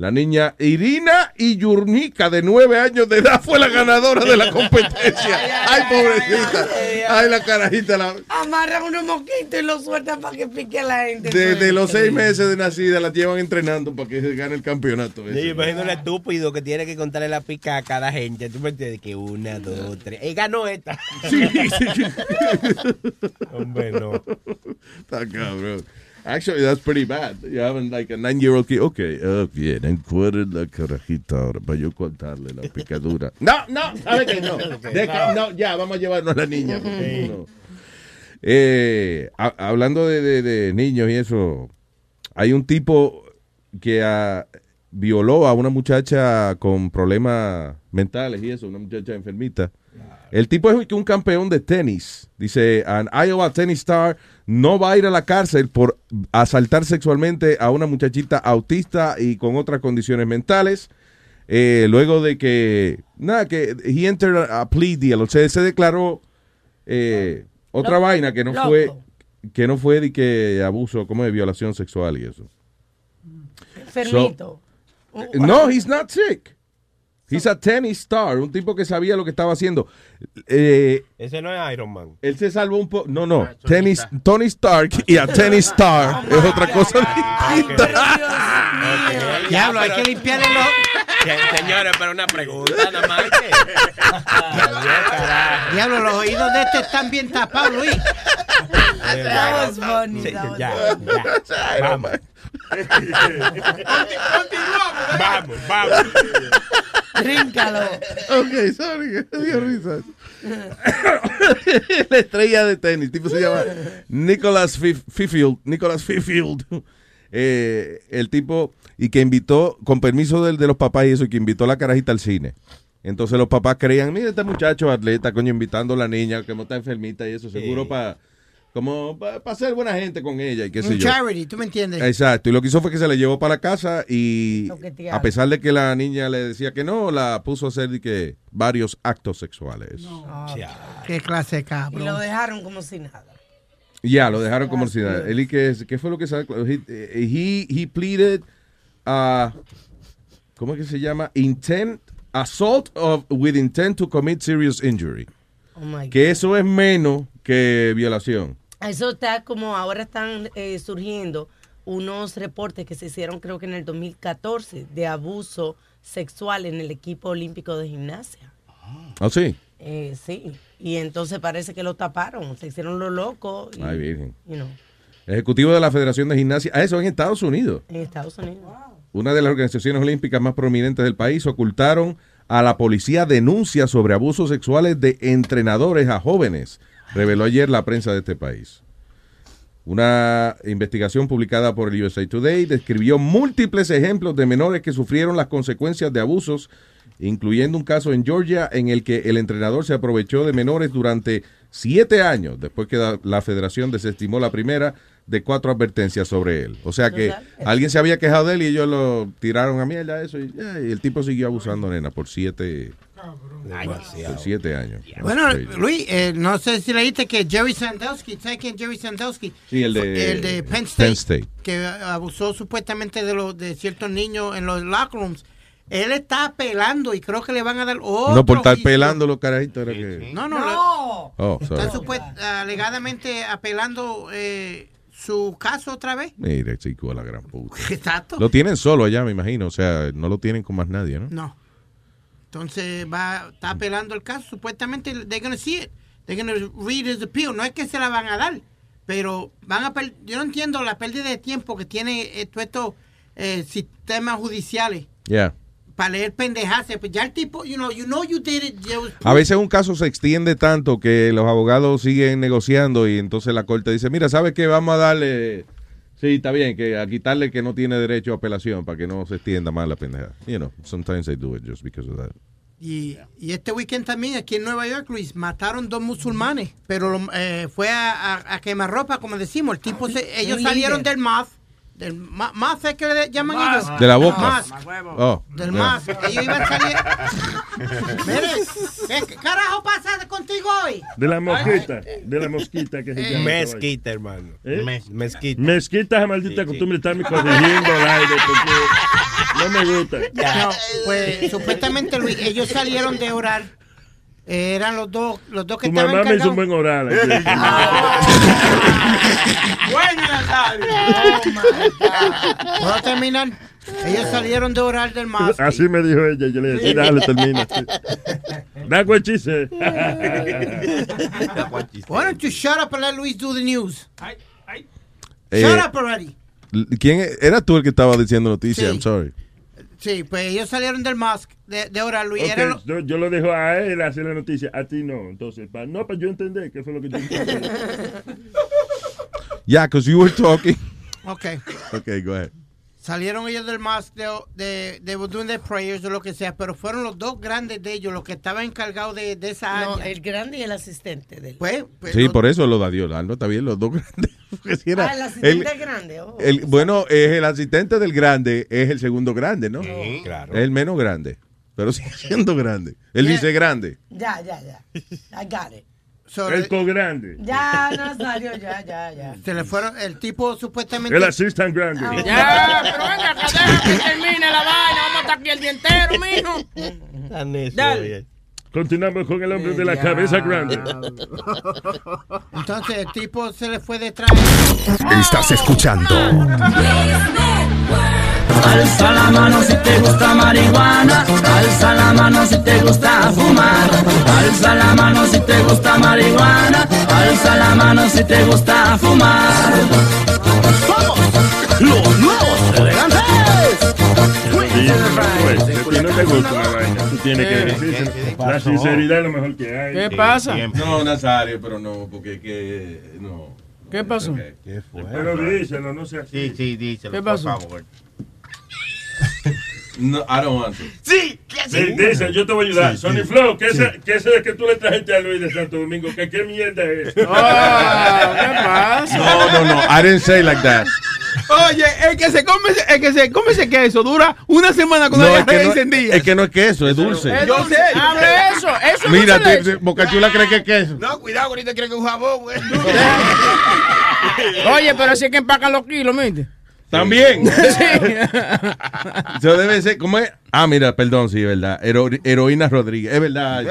Speaker 2: La niña Irina Iyurnica, de nueve años de edad, fue la ganadora de la competencia. Ay, pobrecita. Ay, la carajita. La...
Speaker 10: Amarran unos mosquitos y los sueltan para que pique a la gente.
Speaker 2: Desde los seis meses de nacida la llevan entrenando para que se gane el campeonato. ese.
Speaker 14: Sí, yo imagino el estúpido que tiene que contarle la pica a cada gente. Tú me entiendes que una, dos, tres. Y ganó esta.
Speaker 2: Sí, sí.
Speaker 14: Hombre, no.
Speaker 2: Está cabrón. Actually, that's pretty bad. You have like a nine-year-old kid. Okay, oh, bien, encuadre la carajita ahora para yo contarle la picadura. (laughs) No, no, ¿sabe que no? (laughs) Deja- no, ya, vamos a llevarnos a la niña. No. Eh, ha- hablando de, de- de niños y eso, hay un tipo que ah, violó a una muchacha con problemas mentales y eso, una muchacha enfermita. El tipo es un campeón de tenis. Dice, an Iowa tennis star no va a ir a la cárcel por asaltar sexualmente a una muchachita autista y con otras condiciones mentales. Eh, luego de que, nada, que he entered a, plea deal, o sea, se declaró eh, otra
Speaker 10: Loco.
Speaker 2: vaina que no
Speaker 10: Loco.
Speaker 2: fue, que no fue de que abuso, como de violación sexual y eso.
Speaker 10: Enfermito.
Speaker 2: No, he's not sick. He's a tennis star, un tipo que sabía lo que estaba haciendo. Eh,
Speaker 14: Ese no es Iron Man.
Speaker 2: él se salvó un poco. No, no. Tennis, Tony Stark y a tennis star es otra cosa distinta.
Speaker 12: Diablo, hay que limpiarle los...
Speaker 14: Se- Señores, pero una pregunta nada más que.
Speaker 12: Diablo, los oídos de este están bien tapados, Luis.
Speaker 10: That was funny.
Speaker 14: Sí,
Speaker 10: that was
Speaker 14: ya,
Speaker 10: funny.
Speaker 14: ya. Vamos. Vamos, vamos.
Speaker 10: Tríncalo.
Speaker 2: Ok, sorry, que me dio risa. (coughs) La estrella de tenis, tipo se llama Nicholas Fif- Fifield. Nicholas Fifield. Eh, el tipo, y que invitó, con permiso del- de, los papás y eso, y que invitó a la carajita al cine. Entonces los papás creían, mira este muchacho atleta, coño, invitando a la niña que no está enfermita y eso, seguro para como para ser buena gente con ella y qué sé
Speaker 12: Un
Speaker 2: yo.
Speaker 12: charity, ¿tú me entiendes?
Speaker 2: Exacto, y lo que hizo fue que se la llevó para la casa y a pesar de que la niña le decía que no, la puso a hacer de que varios actos sexuales.
Speaker 12: Qué clase de
Speaker 10: Y
Speaker 12: cabrón.
Speaker 10: lo dejaron como si nada.
Speaker 2: Ya, lo dejaron como si nada. Él y que, ¿qué fue lo que sacó? He, he, he pleaded, uh, ¿cómo es que se llama? Intent, assault of, with intent to commit serious injury.
Speaker 10: Oh my God.
Speaker 2: Que eso es menos que violación.
Speaker 10: Eso está como ahora están eh, surgiendo unos reportes que se hicieron creo que en el 2014 de abuso sexual en el equipo olímpico de gimnasia.
Speaker 2: ¿Ah, sí?
Speaker 10: Eh, sí, y entonces parece que lo taparon, se hicieron los locos. y,
Speaker 2: Ay, virgen.
Speaker 10: you know,
Speaker 2: Ejecutivo de la Federación de Gimnasia. Ah, eso en Estados Unidos.
Speaker 10: en Estados Unidos.
Speaker 2: Una de las organizaciones olímpicas más prominentes del país ocultaron a la policía denuncias sobre abusos sexuales de entrenadores a jóvenes, reveló ayer la prensa de este país. Una investigación publicada por el USA Today describió múltiples ejemplos de menores que sufrieron las consecuencias de abusos, incluyendo un caso en Georgia en el que el entrenador se aprovechó de menores durante siete años, después que la, federación desestimó la primera de cuatro advertencias sobre él. O sea que alguien se había quejado de él y ellos lo tiraron a mierda eso y, ya, y el tipo siguió abusando, nena, por siete, por siete años.
Speaker 12: Bueno,
Speaker 2: crazy.
Speaker 12: Luis, eh, no sé si leíste que Jerry Sandusky, ¿sabes quién es Jerry Sandusky?
Speaker 2: Sí, el de-
Speaker 12: el de Penn State,
Speaker 2: Penn State.
Speaker 12: que abusó supuestamente de los de ciertos niños en los locker rooms. Él está apelando y creo que le van a dar otro
Speaker 2: no por estar
Speaker 12: juicio.
Speaker 2: pelando los carajitos era que...
Speaker 12: No, no, no.
Speaker 2: Oh.
Speaker 12: Está supuest- alegadamente apelando eh, su caso otra vez.
Speaker 2: Mire, chico, a la gran puta. (laughs)
Speaker 12: Exacto.
Speaker 2: Lo tienen solo allá, me imagino. O sea, no lo tienen con más nadie, ¿no?
Speaker 12: No. Entonces va, está apelando el caso. Supuestamente they're gonna see it. They're gonna read his appeal. No es que se la van a dar, pero van a yo no entiendo la pérdida de tiempo que tiene estos eh, sistemas judiciales
Speaker 2: Yeah.
Speaker 12: para leer pendejadas. Pues ya el tipo, you know, you know you did it. you was-
Speaker 2: A veces un caso se extiende tanto que los abogados siguen negociando y entonces la corte dice, mira, ¿sabes qué? Vamos a darle... Sí, está bien, que a quitarle que no tiene derecho a apelación para que no se extienda más la pendeja. You know, sometimes they do it just because of that.
Speaker 12: Y, y este weekend también aquí en Nueva York, Luis, mataron dos musulmanes, pero lo- eh, fue a, a, a quemarropa, como decimos. El tipo, se- ellos salieron del MAF. Del ma- MAF es que le llaman
Speaker 10: Mas.
Speaker 12: ellos.
Speaker 2: De la boca.
Speaker 12: Mas.
Speaker 2: Oh,
Speaker 12: Del
Speaker 2: yeah.
Speaker 12: MAS. Ellos iban a salir. (laughs) Mire, ¿qué, carajo pasa contigo hoy?
Speaker 8: De la mosquita, de la mosquita que se llama.
Speaker 14: Mezquita, hermano.
Speaker 8: ¿Eh?
Speaker 14: Mezquita.
Speaker 8: Mezquita esa maldita costumbre de estarme corrigiendo al aire porque no me gusta.
Speaker 12: No, pues supuestamente Luis, ellos salieron de orar. Eh, eran los dos, los dos que
Speaker 8: Tu
Speaker 12: estaban
Speaker 8: mamá me hizo un buen oral. (laughs)
Speaker 12: Bueno, Nazario. ¿Puedo terminar? Ellos salieron de orar del MAS. (laughs)
Speaker 8: Así me dijo ella. Yo le dije, dale, termina. That's what she said.
Speaker 12: Why don't you shut up and let Luis do the news?
Speaker 2: Eh,
Speaker 12: Shut up already.
Speaker 2: ¿Quién era tú el que estaba diciendo noticias?
Speaker 12: Sí.
Speaker 2: I'm sorry.
Speaker 12: Sí, pues ellos salieron del MAS de, de Luis.
Speaker 8: Ok,
Speaker 12: Eran los-
Speaker 8: yo, yo lo dejo a él hacer la noticia, a ti no. Entonces, pa- no, para yo entender qué fue lo que yo entendí. (laughs)
Speaker 2: Yeah, because you were talking.
Speaker 12: Ok.
Speaker 2: Okay, go ahead.
Speaker 12: Salieron ellos del MAS de, de, de doing their prayers o lo que sea, pero fueron los dos grandes de ellos los que estaban encargados de, de esa
Speaker 10: No,
Speaker 12: área.
Speaker 10: el grande y el asistente de él.
Speaker 12: Pues, pues,
Speaker 2: Sí,
Speaker 12: los-
Speaker 2: por eso lo da Dios. No, está bien, los dos (laughs) grandes. Porque si era
Speaker 10: Ah, el asistente
Speaker 2: el-
Speaker 10: grande. oh.
Speaker 2: el- bueno, es el asistente del grande, es el segundo grande, ¿no?
Speaker 14: claro.
Speaker 2: Es el menos grande, pero sigue siendo grande. El
Speaker 12: Yeah.
Speaker 2: vice grande.
Speaker 10: Ya, ya, ya. I got it.
Speaker 12: So,
Speaker 8: El co-grande.
Speaker 10: Ya, Nazario, ya, ya, ya.
Speaker 12: se le fueron, el tipo supuestamente...
Speaker 8: El assistant grande.
Speaker 5: Ya, pero venga, que deja que termine la vaina. Vamos a estar aquí el día entero, mijo.
Speaker 14: Tan necio,
Speaker 5: Dale.
Speaker 8: Continuamos con el hombre de la cabeza grande.
Speaker 12: Entonces el tipo se le fue detrás.
Speaker 3: Estás escuchando
Speaker 15: Alza la mano si te gusta marihuana, alza la mano si te gusta fumar, alza la mano si te gusta marihuana, alza la mano si te gusta fumar. Somos los nuevos elegantes.
Speaker 8: Si no te gusta una vaina, tú tienes que decir. La sinceridad es lo mejor que hay.
Speaker 5: ¿Qué pasa?
Speaker 2: No, Nazario, pero no, porque que no.
Speaker 5: ¿Qué pasó?
Speaker 14: ¿Qué fue?
Speaker 8: Pero díselo, no sea así.
Speaker 6: Sí, sí, díselo,
Speaker 5: ¿Qué
Speaker 6: por
Speaker 5: pasó?
Speaker 6: favor. (laughs)
Speaker 2: No, I don't want to.
Speaker 6: Sí, ¿qué
Speaker 8: Sí, dice, yo te voy a ayudar. Sonny Flow, ¿qué ese, qué ese que tú le trajiste a Luis de Santo Domingo? ¿Qué, qué mierda es?
Speaker 5: Ah, ¿Qué pasa?
Speaker 2: No, no, no. I didn't say like that.
Speaker 16: Oye, el que se come, el que se come ese queso dura una semana con
Speaker 2: No,
Speaker 16: la
Speaker 2: es que
Speaker 16: diarrea
Speaker 2: no,
Speaker 16: encendida.
Speaker 2: es que no es queso, es dulce.
Speaker 5: Es
Speaker 16: Yo
Speaker 5: dulce. Hable
Speaker 16: sé.
Speaker 5: eso. Eso es
Speaker 2: Mira, te- te- Bocachula cree que es queso.
Speaker 6: No, cuidado, ahorita creen que es un jabón, güey. (laughs)
Speaker 5: Oye, pero así es que empacan los kilos, ¿viste?
Speaker 2: También. (laughs)
Speaker 5: Sí.
Speaker 2: Eso debe ser, ¿cómo es? Ah, mira, perdón, sí, es verdad. Hero- heroína Rodríguez, es verdad.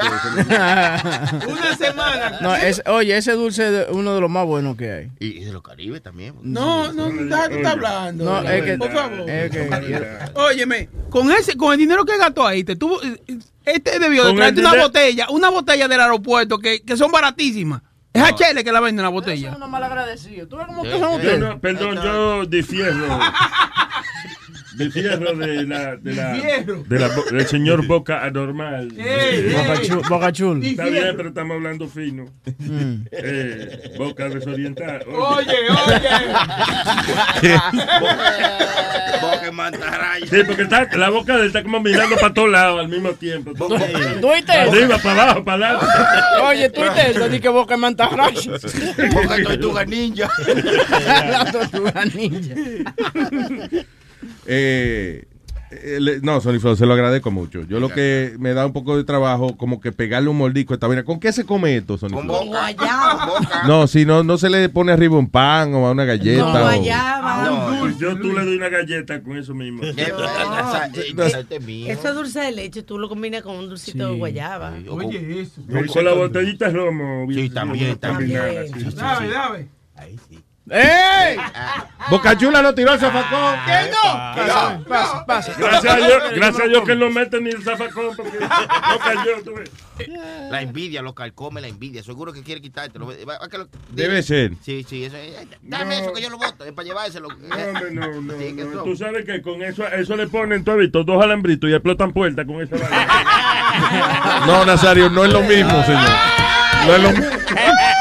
Speaker 16: Una semana.
Speaker 5: No, es, oye, ese dulce es uno de los más buenos que hay.
Speaker 6: Y, y de los Caribes también.
Speaker 16: No, no, no, está hablando.
Speaker 5: No, es que,
Speaker 16: Por favor.
Speaker 5: es que-
Speaker 16: Óyeme, con ese, con el dinero que gastó ahí, te tuvo, este debió de traerte una botella, una botella del aeropuerto que, que son baratísimas. Es a Chele que la venden la botella.
Speaker 5: Son mal agradecidos. ¿Tú ves cómo que
Speaker 6: Sí,
Speaker 5: son ustedes?
Speaker 8: No- perdón, yo difiero. (laughs) de fierro de la, de la,
Speaker 5: De
Speaker 8: la del señor Boca Anormal.
Speaker 5: Ey, Boca ey. Chu- Boca Chul.
Speaker 8: Está bien, pero estamos hablando fino. Eh, boca desorientada.
Speaker 16: Oye,
Speaker 6: Boca mantarraya.
Speaker 8: Sí, porque está, la boca de él está como mirando para todos lados al mismo tiempo.
Speaker 5: ¿Tú oíste
Speaker 8: Para
Speaker 5: eso?
Speaker 8: arriba, para abajo, para adelante.
Speaker 5: Oye, oíste eso, di que boca mantarraya.
Speaker 6: Boca tortuga ninja. (laughs)
Speaker 5: La tortuga ninja.
Speaker 2: Eh, eh, le- no, Sony Flow, se lo agradezco mucho. Yo lo que me da un poco de trabajo, como que pegarle un mordisco a esta vaina. ¿Con qué se come esto, Sony
Speaker 6: Con
Speaker 2: Flow? (laughs)
Speaker 6: boca.
Speaker 2: No, si no, no se le pone arriba un pan o a una galleta.
Speaker 10: Con
Speaker 2: o-
Speaker 10: guayaba.
Speaker 8: Pues yo tú le doy una galleta con eso mismo.
Speaker 10: Eso es dulce de leche, tú lo combinas con un dulcito de guayaba.
Speaker 16: Oye, eso.
Speaker 8: Con la botellita de romo. Sí,
Speaker 6: también,
Speaker 8: también.
Speaker 16: Dame, dame.
Speaker 5: ¡Ey!
Speaker 2: Boca Chula no tiró el zafacón.
Speaker 5: ¿Qué no? Pasa, pasa, pasa.
Speaker 8: Gracias a Dios, gracias a Dios que no mete ni el zafacón porque no cayó. tú ves.
Speaker 6: La envidia, lo calcome la envidia. Seguro que quiere quitártelo. Va- va que lo-
Speaker 2: Debe ser.
Speaker 6: Sí, sí, eso es. Dame eso que yo lo voto. Es para llevárselo.
Speaker 8: No, no, no,
Speaker 6: Sí,
Speaker 8: no. Tú sabes que con eso, eso le ponen, tú has visto, dos alambritos y explotan puertas con esa vaina. (laughs)
Speaker 2: No, Nazario, no es lo mismo, señor. No es lo mismo. (laughs)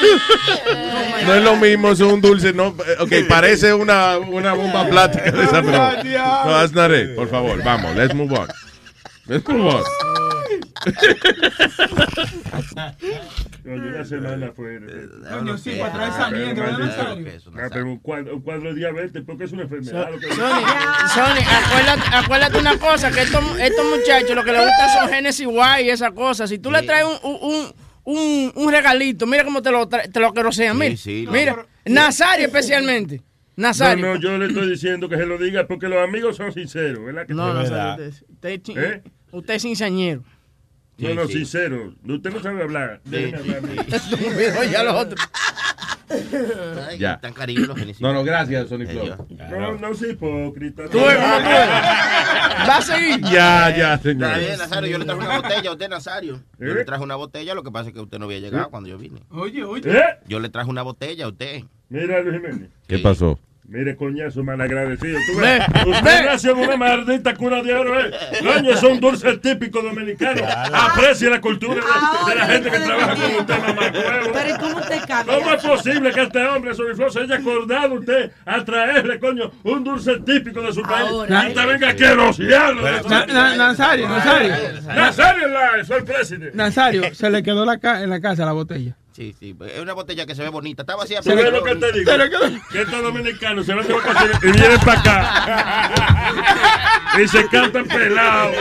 Speaker 2: (laughs) No es lo mismo, es un dulce, no, eh, ok, parece una, una bomba plástica de esa, pero no, that's not it. Por favor, vamos, let's move on. Let's move on.
Speaker 8: Una semana afuera.
Speaker 16: Coño, sí, para traer saliendo, ¿verdad, Nazario?
Speaker 8: Ah, pero un cuadro, de diabetes, porque es una enfermedad.
Speaker 5: Sony, acuérdate, acuérdate una cosa, que estos, estos muchachos lo que les gusta son Genesis White y esas cosas. Si tú le traes un, un, un, regalito, mira cómo te lo, te lo sean, mira.
Speaker 8: sí,
Speaker 5: mira, Nazario especialmente. Nazario.
Speaker 8: No, no, yo le estoy diciendo que se lo diga porque los amigos son sinceros, ¿verdad? Que
Speaker 5: No,
Speaker 8: sí?
Speaker 5: Nazario, usted, es chi-
Speaker 8: ¿Eh?
Speaker 5: usted es cinceañero.
Speaker 8: No, no, sincero. Usted no sabe hablar. Déjeme hablar a mí. (laughs)
Speaker 5: Estúpido, ya los otros.
Speaker 2: Ya.
Speaker 6: Tan cariño los felicito.
Speaker 2: No, no, gracias, Sony Flow.
Speaker 8: No, no soy hipócrita.
Speaker 5: Tú tú ves. Va a seguir.
Speaker 2: Ya, ya, señor.
Speaker 6: Está bien, Nazario, yo le traje una botella a usted, Nazario. Yo
Speaker 8: ¿Eh?
Speaker 6: le traje una botella, lo que pasa es que usted no había llegado cuando yo vine.
Speaker 16: Oye, oye.
Speaker 8: ¿Eh?
Speaker 6: Yo le traje una botella a usted.
Speaker 8: Mira, Luis Jiménez.
Speaker 2: ¿Qué pasó?
Speaker 8: Mire, coñazo, malagradecido. ¿Tú
Speaker 5: Ve,
Speaker 8: ves? Usted nació en una maldita cuna de oro, ¿eh? Coño, es un dulce típico dominicano. Aprecie la cultura de, de la gente que trabaja con usted, mamá.
Speaker 10: Pero ¿y cómo usted cambia?
Speaker 8: ¿Cómo es posible que este hombre, Flow, se haya acordado usted a traerle, coño, un dulce típico de su país?
Speaker 10: Ahora.
Speaker 8: y usted venga aquí a rociarlo.
Speaker 16: Na- na- Nazario, Nazario.
Speaker 8: Nazario soy presidente.
Speaker 16: Nazario, se le quedó la ca- en la casa la botella.
Speaker 6: Sí, sí. Es una botella que se ve bonita. Está vacía.
Speaker 8: ¿Tú ves lo que te digo? Que estos dominicanos se van de vacaciones y vienen para acá. y se cantan pelados.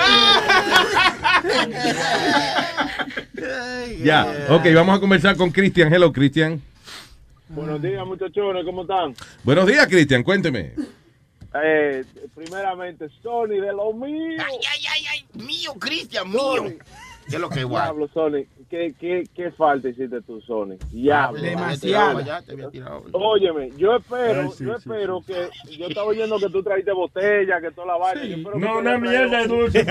Speaker 2: Ya, ok, vamos a conversar con Cristian. Hello, Cristian.
Speaker 17: Buenos días, muchachones, ¿cómo están?
Speaker 2: Buenos días, Cristian, cuénteme.
Speaker 17: Eh, primeramente, Sony, de lo mío.
Speaker 6: Ay, ay, ay, ay. Mío, Cristian, mío. ¿Qué es lo que igual?
Speaker 17: Diablo, Sony, ¿qué, qué, qué falta hiciste tú, Sony? Diablo.
Speaker 16: Demasiado.
Speaker 6: Ya te había tirado.
Speaker 17: Óyeme, yo espero,
Speaker 8: Ay, sí,
Speaker 17: yo
Speaker 8: sí,
Speaker 17: espero que, yo estaba oyendo que tú traíste botella, que toda la vaina. yo espero que
Speaker 8: No,
Speaker 17: tú
Speaker 8: una mierda de dulce.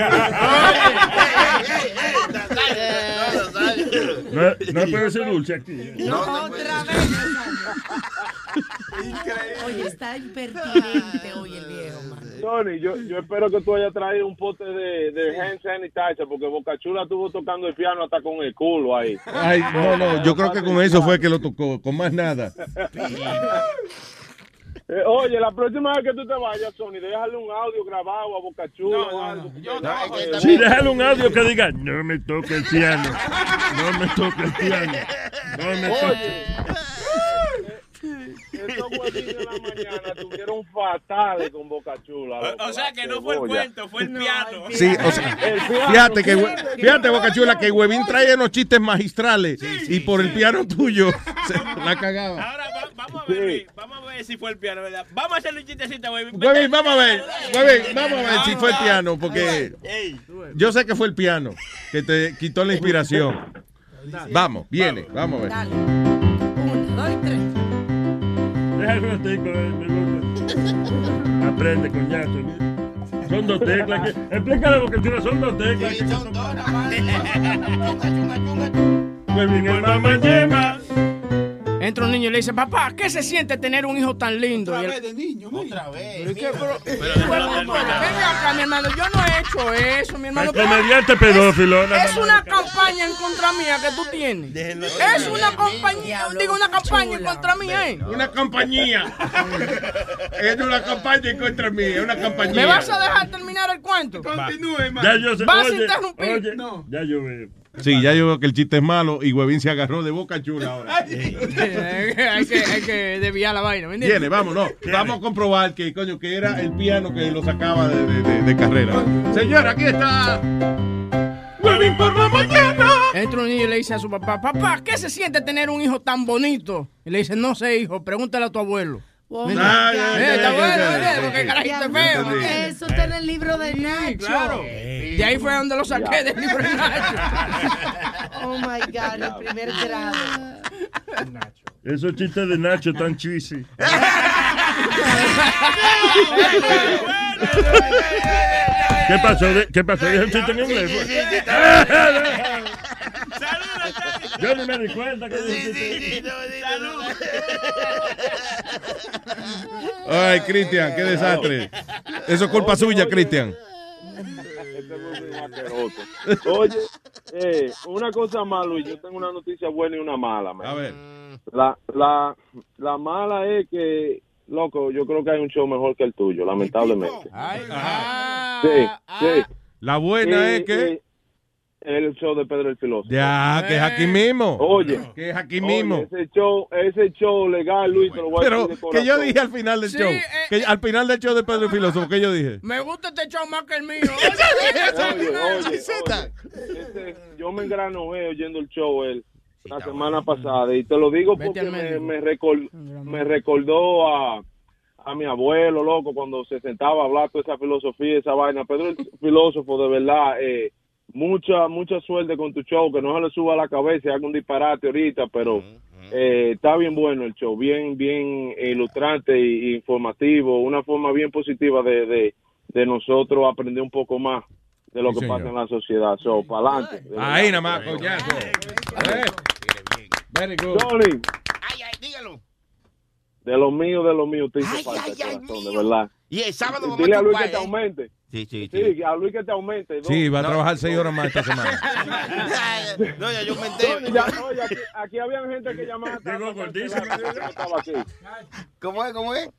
Speaker 8: No, no puede ser dulce aquí.
Speaker 6: No,
Speaker 10: Otra vez. Oye, está impertinente hoy el viejo, mano.
Speaker 17: Sony, yo, yo espero que tú hayas traído un pote de, de hand sanitizer, porque Boca Chula estuvo tocando el piano hasta con el culo ahí.
Speaker 2: Ay, no, no, yo creo que con eso fue que lo tocó, con más nada.
Speaker 17: Eh, oye, la próxima vez que tú te vayas, Sony, déjale un audio grabado a Boca Chula o algo. porque-
Speaker 8: Sí, déjale un audio que diga, no me toque el piano. No me toque el piano. No me toque.
Speaker 17: Estos huevillos en la mañana estuvieron fatales con Boca Chula.
Speaker 14: O sea que no fue el cuento, fue el piano.
Speaker 2: Sí, o sea, fíjate que, fíjate, Boca Chula, que Huevín trae unos chistes magistrales y por el piano tuyo se la cagaba.
Speaker 14: Ahora va- vamos a ver, vamos a ver si fue el piano, ¿verdad? Vamos a hacerle un chistecito, güey.
Speaker 2: Huevín, vamos a ver, Huevín, vamos a ver si fue el piano, porque yo sé que fue el piano que te quitó la inspiración. Vamos, viene, vamos a ver.
Speaker 10: Dale. Uno, dos y tres.
Speaker 8: Un ratico, eh. Aprende, coñazo. Son dos teclas. que- Explícale porque no son dos teclas. que-
Speaker 6: Son dos.
Speaker 8: Pues viene el mamá yema.
Speaker 5: Entra un niño y le dice, papá, ¿qué se siente tener un hijo tan lindo? Y él-
Speaker 12: de niño,
Speaker 6: Otra vez.
Speaker 5: ¿Pero qué? Acá, mi hermano, yo no he hecho eso, mi hermano.
Speaker 8: El comediante pedófilo.
Speaker 5: Es una campaña en contra mía que tú tienes. Es una compañía, digo una campaña en contra mía, ¿eh?
Speaker 2: Una compañía. es una campaña en contra mía, es una compañía.
Speaker 5: ¿Me vas a dejar terminar el cuento?
Speaker 12: Continúe,
Speaker 8: Ya yo sé.
Speaker 5: ¿Vas a interrumpir?
Speaker 8: oye,
Speaker 12: No.
Speaker 8: Ya yo veo.
Speaker 2: Sí, ya yo veo que el chiste es malo y Huevín se agarró de boca chula ahora. (laughs)
Speaker 5: hay, que, hay que desviar la vaina, ¿me entiendes?
Speaker 2: Viene, vamos, no. Vamos a comprobar que, coño, que era el piano que lo sacaba de, de- de- de carrera. Señor, aquí está. Huevín por la mañana.
Speaker 5: Entra un niño y le dice a su papá, papá, ¿qué se siente tener un hijo tan bonito? Y le dice, no sé, hijo, pregúntale a tu abuelo. Está bueno,
Speaker 10: Ya,
Speaker 5: ¿verdad?
Speaker 10: ya,
Speaker 5: Porque carajito es
Speaker 10: Ya,
Speaker 5: feo.
Speaker 10: ya, Eso está en el libro de Nacho.
Speaker 5: claro. De ahí fue donde lo saqué del libro de Nacho. (laughs)
Speaker 10: Oh my God, el primer grado.
Speaker 8: Esos chistes de Nacho tan cheesy. (laughs) ¿Qué pasó? ¿Qué pasó? ¿Dijo un chiste en inglés? fue? (laughs) Yo ni me di cuenta que dijo un chiste.
Speaker 2: Ay, Cristian, qué desastre. Eso es culpa suya, Cristian.
Speaker 17: Oye, eh, una cosa más, Luis, yo tengo una noticia buena y una mala. man.
Speaker 2: A ver.
Speaker 17: La, la, la mala es que, loco, yo creo que hay un show mejor que el tuyo, lamentablemente. Sí, sí.
Speaker 2: La buena
Speaker 17: Eh,
Speaker 2: es que.
Speaker 17: eh, el show de Pedro el Filósofo.
Speaker 2: Ya, que es aquí mismo.
Speaker 17: Oye,
Speaker 2: Que es aquí
Speaker 17: oye,
Speaker 2: mismo.
Speaker 17: ese show, ese show legal, Luis, te lo voy a
Speaker 2: Pero
Speaker 17: decir de
Speaker 2: que yo dije al final del
Speaker 5: Sí,
Speaker 2: show.
Speaker 5: eh,
Speaker 2: que al final del show de Pedro el Filósofo, ¿qué yo dije?
Speaker 5: Me gusta este show más que el mío. (laughs)
Speaker 17: Oye, oye, oye, ese- yo me engranojé oyendo el show él la semana pasada y te lo digo
Speaker 5: Vete
Speaker 17: porque me, me, recol- me recordó a, a mi abuelo, loco, cuando se sentaba a hablar toda esa filosofía, esa vaina. Pedro el filósofo, de verdad, eh, mucha mucha suerte con tu show, que no se le suba a la cabeza y haga un disparate ahorita, pero eh, está bien bueno el show, bien bien ilustrante e informativo, una forma bien positiva de, de, de nosotros aprender un poco más de lo
Speaker 2: Sí,
Speaker 17: que
Speaker 2: señor.
Speaker 17: pasa en la sociedad. So, para adelante.
Speaker 2: Ahí nada más, coñazo. Very good.
Speaker 17: Tony,
Speaker 6: Ay, ay, dígalo.
Speaker 17: de lo mío, de lo mío, te hizo falta, corazón, de verdad.
Speaker 6: Y el sábado vamos
Speaker 17: Dile
Speaker 6: a
Speaker 17: a Luis que te
Speaker 6: ¿eh?
Speaker 17: aumente.
Speaker 6: Sí, sí,
Speaker 17: Sí, que a Luis que te aumente.
Speaker 2: Sí, va a trabajar seis horas más esta semana. (laughs)
Speaker 6: No, ya yo aumenté.
Speaker 17: Ya, oye, aquí, aquí había gente que llamaba.
Speaker 8: Llegó gordísimo.
Speaker 17: no.
Speaker 6: ¿Cómo es? ¿Cómo es?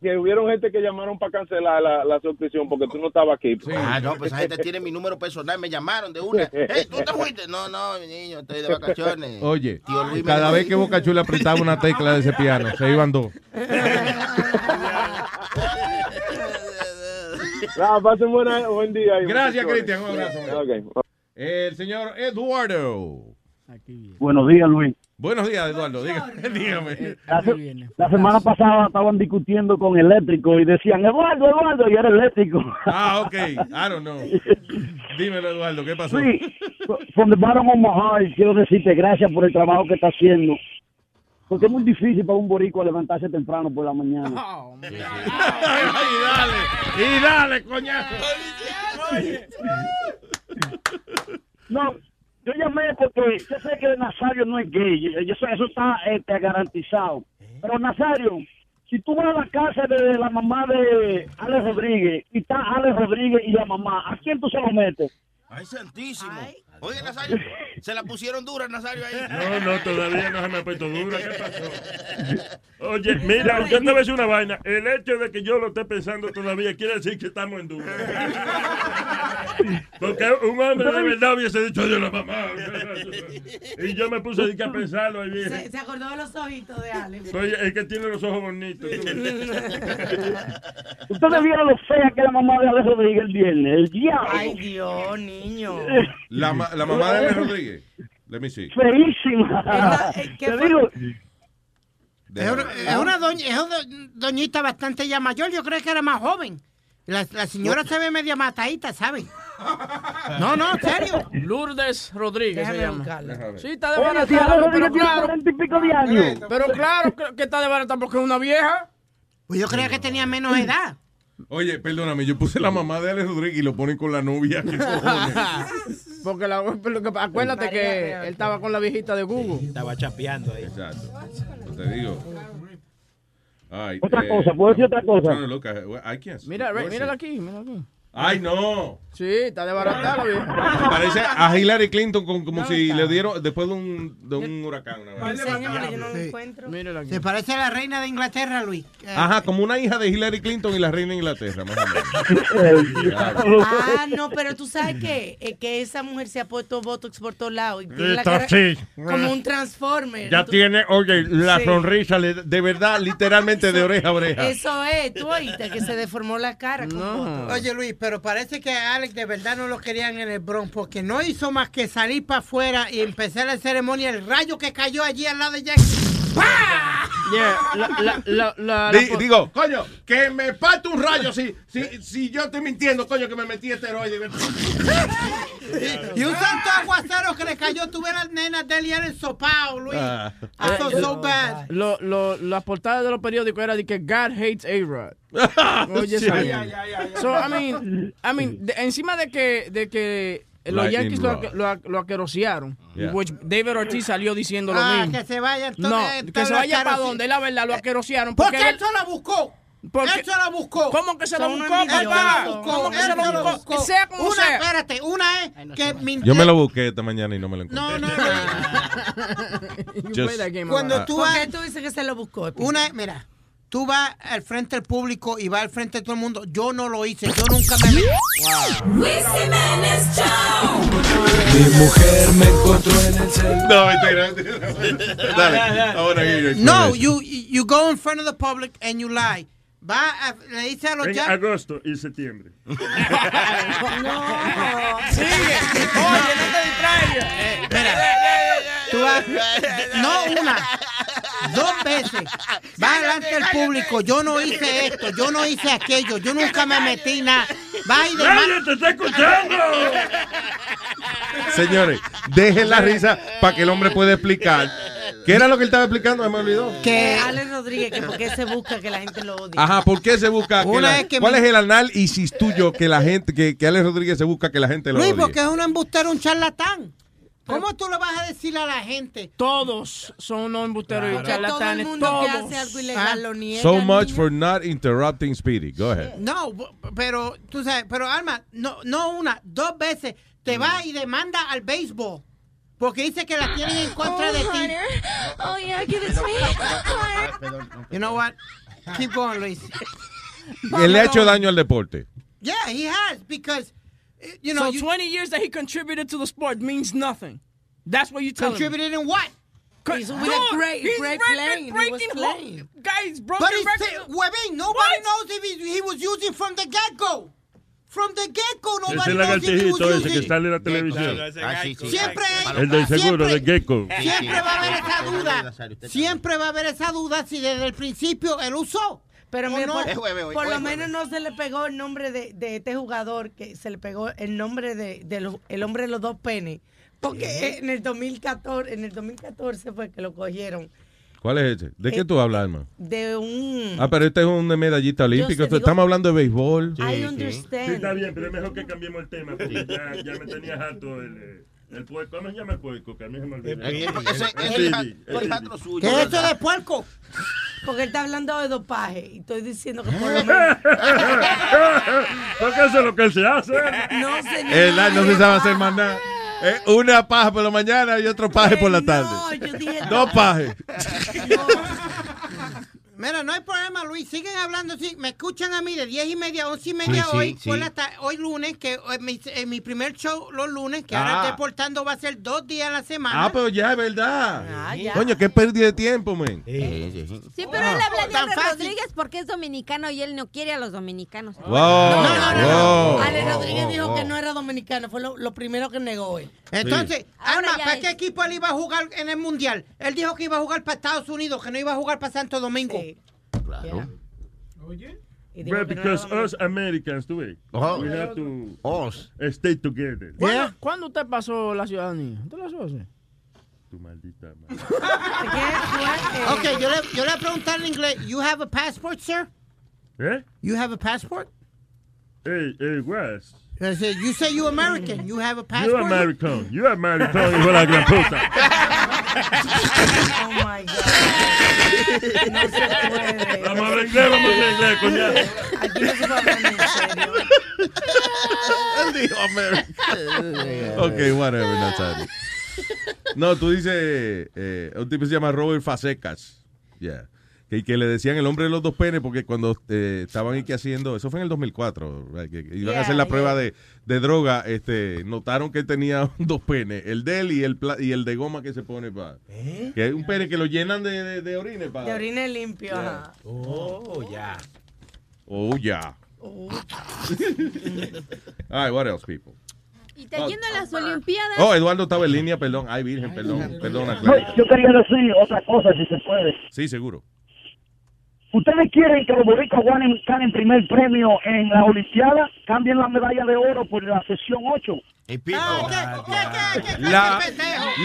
Speaker 17: Que hubieron gente que llamaron para cancelar la, la suscripción porque tú no estabas aquí.
Speaker 6: Ah, no, pues esa gente tiene mi número personal. Me llamaron de una. (laughs) Hey, ¿tú te fuiste? No, no, mi niño, estoy de vacaciones.
Speaker 2: Oye,
Speaker 6: Tío Luis
Speaker 2: cada vez que Boca Chula apretaba una tecla de ese piano, se iban dos. (laughs)
Speaker 17: Nada, pasen buena, buen día. y
Speaker 2: Gracias. Cristian. Un abrazo.
Speaker 17: Ok.
Speaker 2: El señor Eduardo.
Speaker 18: Buenos días, Luis.
Speaker 2: Buenos días, Eduardo. Dígame. dígame.
Speaker 18: La, se- la semana pasada estaban discutiendo con eléctrico y decían, Eduardo, Eduardo, y era eléctrico.
Speaker 2: Ah, ok. I don't know. Dímelo, Eduardo, ¿qué pasó?
Speaker 18: Sí, from the bottom of my heart, quiero decirte gracias por el trabajo que está haciendo. Porque es muy difícil para un boricua levantarse temprano por la mañana. (laughs)
Speaker 2: y dale, y dale, coñazo.
Speaker 18: No, yo llamé porque yo sé que Nazario no es gay, yo, yo sé, eso está este, garantizado. Pero Nazario, si tú vas a la casa de la mamá de Alex Rodríguez y está Alex Rodríguez y la mamá, ¿a quién tú se lo metes?
Speaker 6: Ay, santísimo. Oye, Nazario, se la pusieron dura, Nazario, ahí.
Speaker 8: No, no, todavía no se me ha puesto dura. ¿Qué pasó? (laughs) Oye, mira, yo te voy a decir una vaina. El hecho de que yo lo esté pensando todavía quiere decir que estamos en dura. (laughs) Porque un hombre de verdad hubiese dicho de la mamá. Y yo me puse a pensarlo ahí. viejo.
Speaker 10: Se, se acordó de los ojitos de Alex.
Speaker 8: Soy el que tiene los ojos bonitos. (laughs)
Speaker 18: Ustedes vieron lo fea que es la mamá de Alex Rodríguez el viernes, el diablo.
Speaker 10: Ay, Dios, niño.
Speaker 2: La, la mamá de Alex Rodríguez. Let me see.
Speaker 18: Feísima. (laughs)
Speaker 10: ¿Qué
Speaker 18: Te
Speaker 10: fue?
Speaker 18: digo,
Speaker 12: Es una, es una doña- es una doñita bastante ya mayor, yo creo que era más joven. La, la señora se ve media matadita, ¿saben? (laughs) No, no, en serio.
Speaker 5: Lourdes Rodríguez se llama. Sí, está
Speaker 18: si
Speaker 5: desbaratada,
Speaker 18: Alex
Speaker 5: pero claro.
Speaker 18: y pico de años.
Speaker 5: Pero claro que- está desbaratada porque es una vieja.
Speaker 12: Pues yo creía que tenía menos edad.
Speaker 2: Oye, perdóname, yo puse la mamá de Alex Rodríguez y lo ponen con la novia. ¿Qué (laughs) cojones?
Speaker 5: Porque la- (laughs) acuérdate que él estaba con la viejita de Google.
Speaker 14: Estaba chapeando ahí.
Speaker 2: Exacto. te digo. Ay,
Speaker 18: Otra
Speaker 2: eh,
Speaker 18: cosa, ¿puedo decir otra cosa?
Speaker 2: no, no, I- can't-
Speaker 5: Mira,
Speaker 2: no
Speaker 5: aquí, míralo aquí.
Speaker 2: Ay, no.
Speaker 5: Sí, está desbaratado, viejo.
Speaker 2: Parece a Hillary Clinton con- como si le dieron después de un, de un huracán. una vez.
Speaker 5: Míralo aquí.
Speaker 12: Se parece a la reina de Inglaterra, Luis. Eh,
Speaker 2: Ajá, como una hija de Hillary Clinton y la reina de Inglaterra, más o menos.
Speaker 10: Ah, no, pero tú sabes que, eh, que esa mujer se ha puesto Botox por todos lados. Y tiene la
Speaker 8: Está
Speaker 10: cara
Speaker 8: así.
Speaker 10: como un transformer.
Speaker 8: Ya
Speaker 10: Tú-
Speaker 8: tiene, oye, la
Speaker 10: Sí.
Speaker 8: sonrisa le- de verdad, literalmente de oreja a oreja.
Speaker 10: Eso es, tú oíste, que se deformó la cara. con Botox.
Speaker 12: Oye, Luis, pero parece que a Alex de verdad no lo querían en el Bronx porque no hizo más que salir para afuera y empezar la ceremonia. El rayo que cayó allí al lado de Jack.
Speaker 5: Yeah, la, la, la, la,
Speaker 2: Di-
Speaker 5: la-
Speaker 2: digo, coño, que me parte un rayo si, si, si yo estoy mintiendo, coño, que me metí esteroide.
Speaker 12: Y un santo aguacero que le cayó, tuve las nenas de él y era ensopado, Luis.
Speaker 2: Ah.
Speaker 12: I felt
Speaker 5: Eh,
Speaker 12: so bad.
Speaker 5: Lo, lo, las portadas de los periódicos era de que God hates A-Rod. (laughs) Oye,
Speaker 2: Ya,
Speaker 5: mierda. So, I mean, I mean, de- encima de que, de que los
Speaker 2: Lightning
Speaker 5: Yankees lo, lo, lo aquerosearon,
Speaker 2: Yeah.
Speaker 5: which David Ortiz salió diciendo lo
Speaker 12: Ah,
Speaker 5: mismo.
Speaker 12: que se vaya
Speaker 5: No,
Speaker 12: entonces,
Speaker 5: que se
Speaker 12: la
Speaker 5: vaya para donde, la verdad, lo aquerosearon.
Speaker 12: Porque
Speaker 5: él-
Speaker 12: él se la buscó.
Speaker 5: Porque-
Speaker 12: él se la buscó.
Speaker 5: ¿Cómo que se lo
Speaker 12: Son
Speaker 5: buscó, papá? ¿Cómo que
Speaker 12: Él
Speaker 5: se lo buscó? Sea como
Speaker 12: una,
Speaker 5: sea.
Speaker 12: espérate, una es que
Speaker 2: Yo me lo busqué esta mañana y no me lo encontré.
Speaker 12: No, no, no. (laughs)
Speaker 2: Just-
Speaker 12: Cuando tú
Speaker 10: ¿Por
Speaker 12: vas,
Speaker 10: qué tú dices que se lo buscó?
Speaker 12: una, mira, tú vas al frente del público y vas al frente de todo el mundo. Yo no lo hice, yo nunca me metí.
Speaker 15: Mi mujer me encontró en el celular. (laughs)
Speaker 2: No, mentira, mentira. Dale, ahora.
Speaker 12: No, you you go in front of the public and you lie. Va, a- le dice a los
Speaker 8: En
Speaker 12: ya.
Speaker 8: agosto y septiembre. (laughs)
Speaker 5: Sigue. Oye, no te distraigas.
Speaker 12: Tú vas, no una, dos veces. (laughs) Va delante del público. Yo no hice esto, yo no hice aquello, yo nunca me metí nada. Va y
Speaker 8: ¡Nadie
Speaker 12: demás.
Speaker 8: te está escuchando!
Speaker 2: Señores, dejen la risa para que el hombre pueda explicar. ¿Qué era lo que él estaba explicando? Me olvidó.
Speaker 10: Que Alex Rodríguez, que por qué se busca que la gente lo odie.
Speaker 2: Ajá, ¿por qué se busca? que
Speaker 12: Una
Speaker 2: la-
Speaker 12: que
Speaker 2: ¿Cuál es el análisis tuyo que la gente, que, que Alex Rodríguez se busca que la gente lo
Speaker 12: Luis,
Speaker 2: odie?
Speaker 12: porque es un embustero, un charlatán. ¿Cómo tú le vas a decir a la gente?
Speaker 5: Todos son unos embusteros y
Speaker 10: Porque todo el
Speaker 5: charlatanes.
Speaker 10: mundo que
Speaker 5: Todos.
Speaker 10: hace algo ilegal lo niega.
Speaker 2: So much
Speaker 10: niña.
Speaker 2: for not interrupting Speedy. Go ahead.
Speaker 12: No, pero tú sabes, pero Alma, no, no una, dos veces te va y demanda al béisbol. Porque dice que la tienen en contra de ti.
Speaker 19: Oh, yeah, give it to me.
Speaker 12: You know what? Keep going, Luis. (laughs)
Speaker 2: Él le ha hecho daño al deporte.
Speaker 12: Yeah, he has because you know
Speaker 5: so
Speaker 12: you
Speaker 5: 20 years that he contributed to the sport means nothing. That's what you tell
Speaker 12: contributed in what?
Speaker 10: He's with a great,
Speaker 5: he's
Speaker 10: great
Speaker 5: record
Speaker 10: playing. He was
Speaker 5: breaking
Speaker 10: playing.
Speaker 5: ho- Guys, broken
Speaker 12: But he's
Speaker 5: record.
Speaker 12: Webin, nobody
Speaker 5: What?
Speaker 12: knows if he, he was using from the get go. From the get go, nobody knows if he was
Speaker 8: lagartijito ese que
Speaker 12: using.
Speaker 8: sale en la televisión.
Speaker 6: Ah, sí, sí.
Speaker 12: Siempre hay-
Speaker 8: El del seguro, de Gecko.
Speaker 12: Siempre va a haber esa duda. Siempre va a haber esa duda si desde el principio él usó.
Speaker 10: Pero
Speaker 12: ¿O
Speaker 10: mira,
Speaker 12: no?
Speaker 10: por,
Speaker 6: Es jueves hoy,
Speaker 10: por
Speaker 6: hoy
Speaker 10: lo menos no se le pegó el nombre de, de este jugador, que se le pegó el nombre de, de los- el hombre de los dos penes. Porque en el 2014, en el 2014 fue que lo cogieron
Speaker 2: ¿Cuál es ese? ¿De qué
Speaker 10: Eh,
Speaker 2: tú hablas, hermano?
Speaker 10: de un...
Speaker 2: Ah, pero este es un medallista olímpico.
Speaker 10: sé, digo-
Speaker 2: Estamos hablando de béisbol.
Speaker 10: I
Speaker 8: Sí,
Speaker 10: understand.
Speaker 8: está bien, pero es mejor que cambiemos el tema porque ya, ya me tenía harto el, eh, el puerco. ¿Cómo se llama el puerco? Que a mí se me olvidó.
Speaker 12: ¿Qué es eso de puerco?
Speaker 10: Porque él está hablando de dopaje y estoy diciendo que por lo menos... (laughs)
Speaker 8: Porque eso es lo que se hace.
Speaker 10: No, señor.
Speaker 2: Él no se sabe hacer más nada. Eh, una paja por la mañana y otro paje por la tarde.
Speaker 10: No, yo dije...
Speaker 2: Dos pajes.
Speaker 12: Mira, no hay problema, Luis. Siguen hablando así. Me escuchan a mí de 10 y media, 11 y media
Speaker 6: Sí, sí,
Speaker 12: hoy.
Speaker 6: sí.
Speaker 12: por la ta- hoy lunes, que mi, en mi primer show los lunes, que ahora
Speaker 2: Ah.
Speaker 12: estoy portando va a ser dos días a la semana.
Speaker 2: Ah, pero ya es verdad.
Speaker 10: Ah, ya.
Speaker 2: Coño, qué pérdida de tiempo, man.
Speaker 6: Sí, sí, sí.
Speaker 11: Sí, pero él habla de Alex. Rodríguez porque es dominicano y él no quiere a los dominicanos.
Speaker 2: Wow. wow.
Speaker 10: Ale Rodríguez dijo
Speaker 2: wow.
Speaker 10: que no era dominicano, fue lo, lo primero que negó él.
Speaker 12: Entonces,
Speaker 11: Ahora
Speaker 12: Alma, ¿para
Speaker 11: es.
Speaker 12: qué equipo él iba a jugar en el Mundial? Él dijo que iba a jugar para Estados Unidos, que no iba a jugar para Santo Domingo.
Speaker 10: Sí.
Speaker 6: Claro.
Speaker 10: Y dijo
Speaker 8: Well,
Speaker 10: que no
Speaker 8: because us Americans, tú ves,
Speaker 6: Oh.
Speaker 8: we have to
Speaker 6: Os.
Speaker 8: stay together.
Speaker 5: ¿Cuándo, cuándo usted pasó la ciudadanía? ¿Usted la hace?
Speaker 8: Tu maldita madre. (laughs)
Speaker 12: Ok, yo le, yo le voy a preguntar en inglés. You have a passport, sir?
Speaker 8: ¿Eh?
Speaker 12: You have a passport?
Speaker 8: Hey, hey, Wes.
Speaker 12: I said, you say you American. You have a passport?
Speaker 8: You American. You American, hijo de la gran puta. (laughs)
Speaker 10: Oh my God. No se puede.
Speaker 8: Vamos a hablar inglés, vamos a hablar inglés, coñazo.
Speaker 10: Aquí no se puede hablar ni en serio.
Speaker 2: Él dijo America. ok, whatever, Nazario. No, tú dices, eh, un tipo se llama Robert Fasecas. Yeah. Que, que le decían el hombre de los dos penes porque cuando eh, estaban aquí haciendo, eso fue en el 2004, right, que que iban a hacer la
Speaker 10: Yeah,
Speaker 2: prueba de, de droga, este, notaron que él tenía (laughs) dos penes, el de él y el, pla- y el de goma que se pone para... Que es un pene que lo llenan de, de, de orines para...
Speaker 10: De orines limpio, ajá.
Speaker 14: Oh, ya.
Speaker 2: Oh, yeah.
Speaker 10: Oh.
Speaker 2: All right, what else, people?
Speaker 11: Y está yendo a las Olimpiadas.
Speaker 2: Oh, Eduardo estaba en línea, perdón. Ay, virgen, perdón. Claudia.
Speaker 18: yo quería decir otra cosa, si se puede.
Speaker 2: Sí, seguro.
Speaker 18: ¿Ustedes quieren que los boricuas ganen, ganen primer premio en la Olimpiada? Cambien la medalla de oro por la sesión 8.
Speaker 2: La,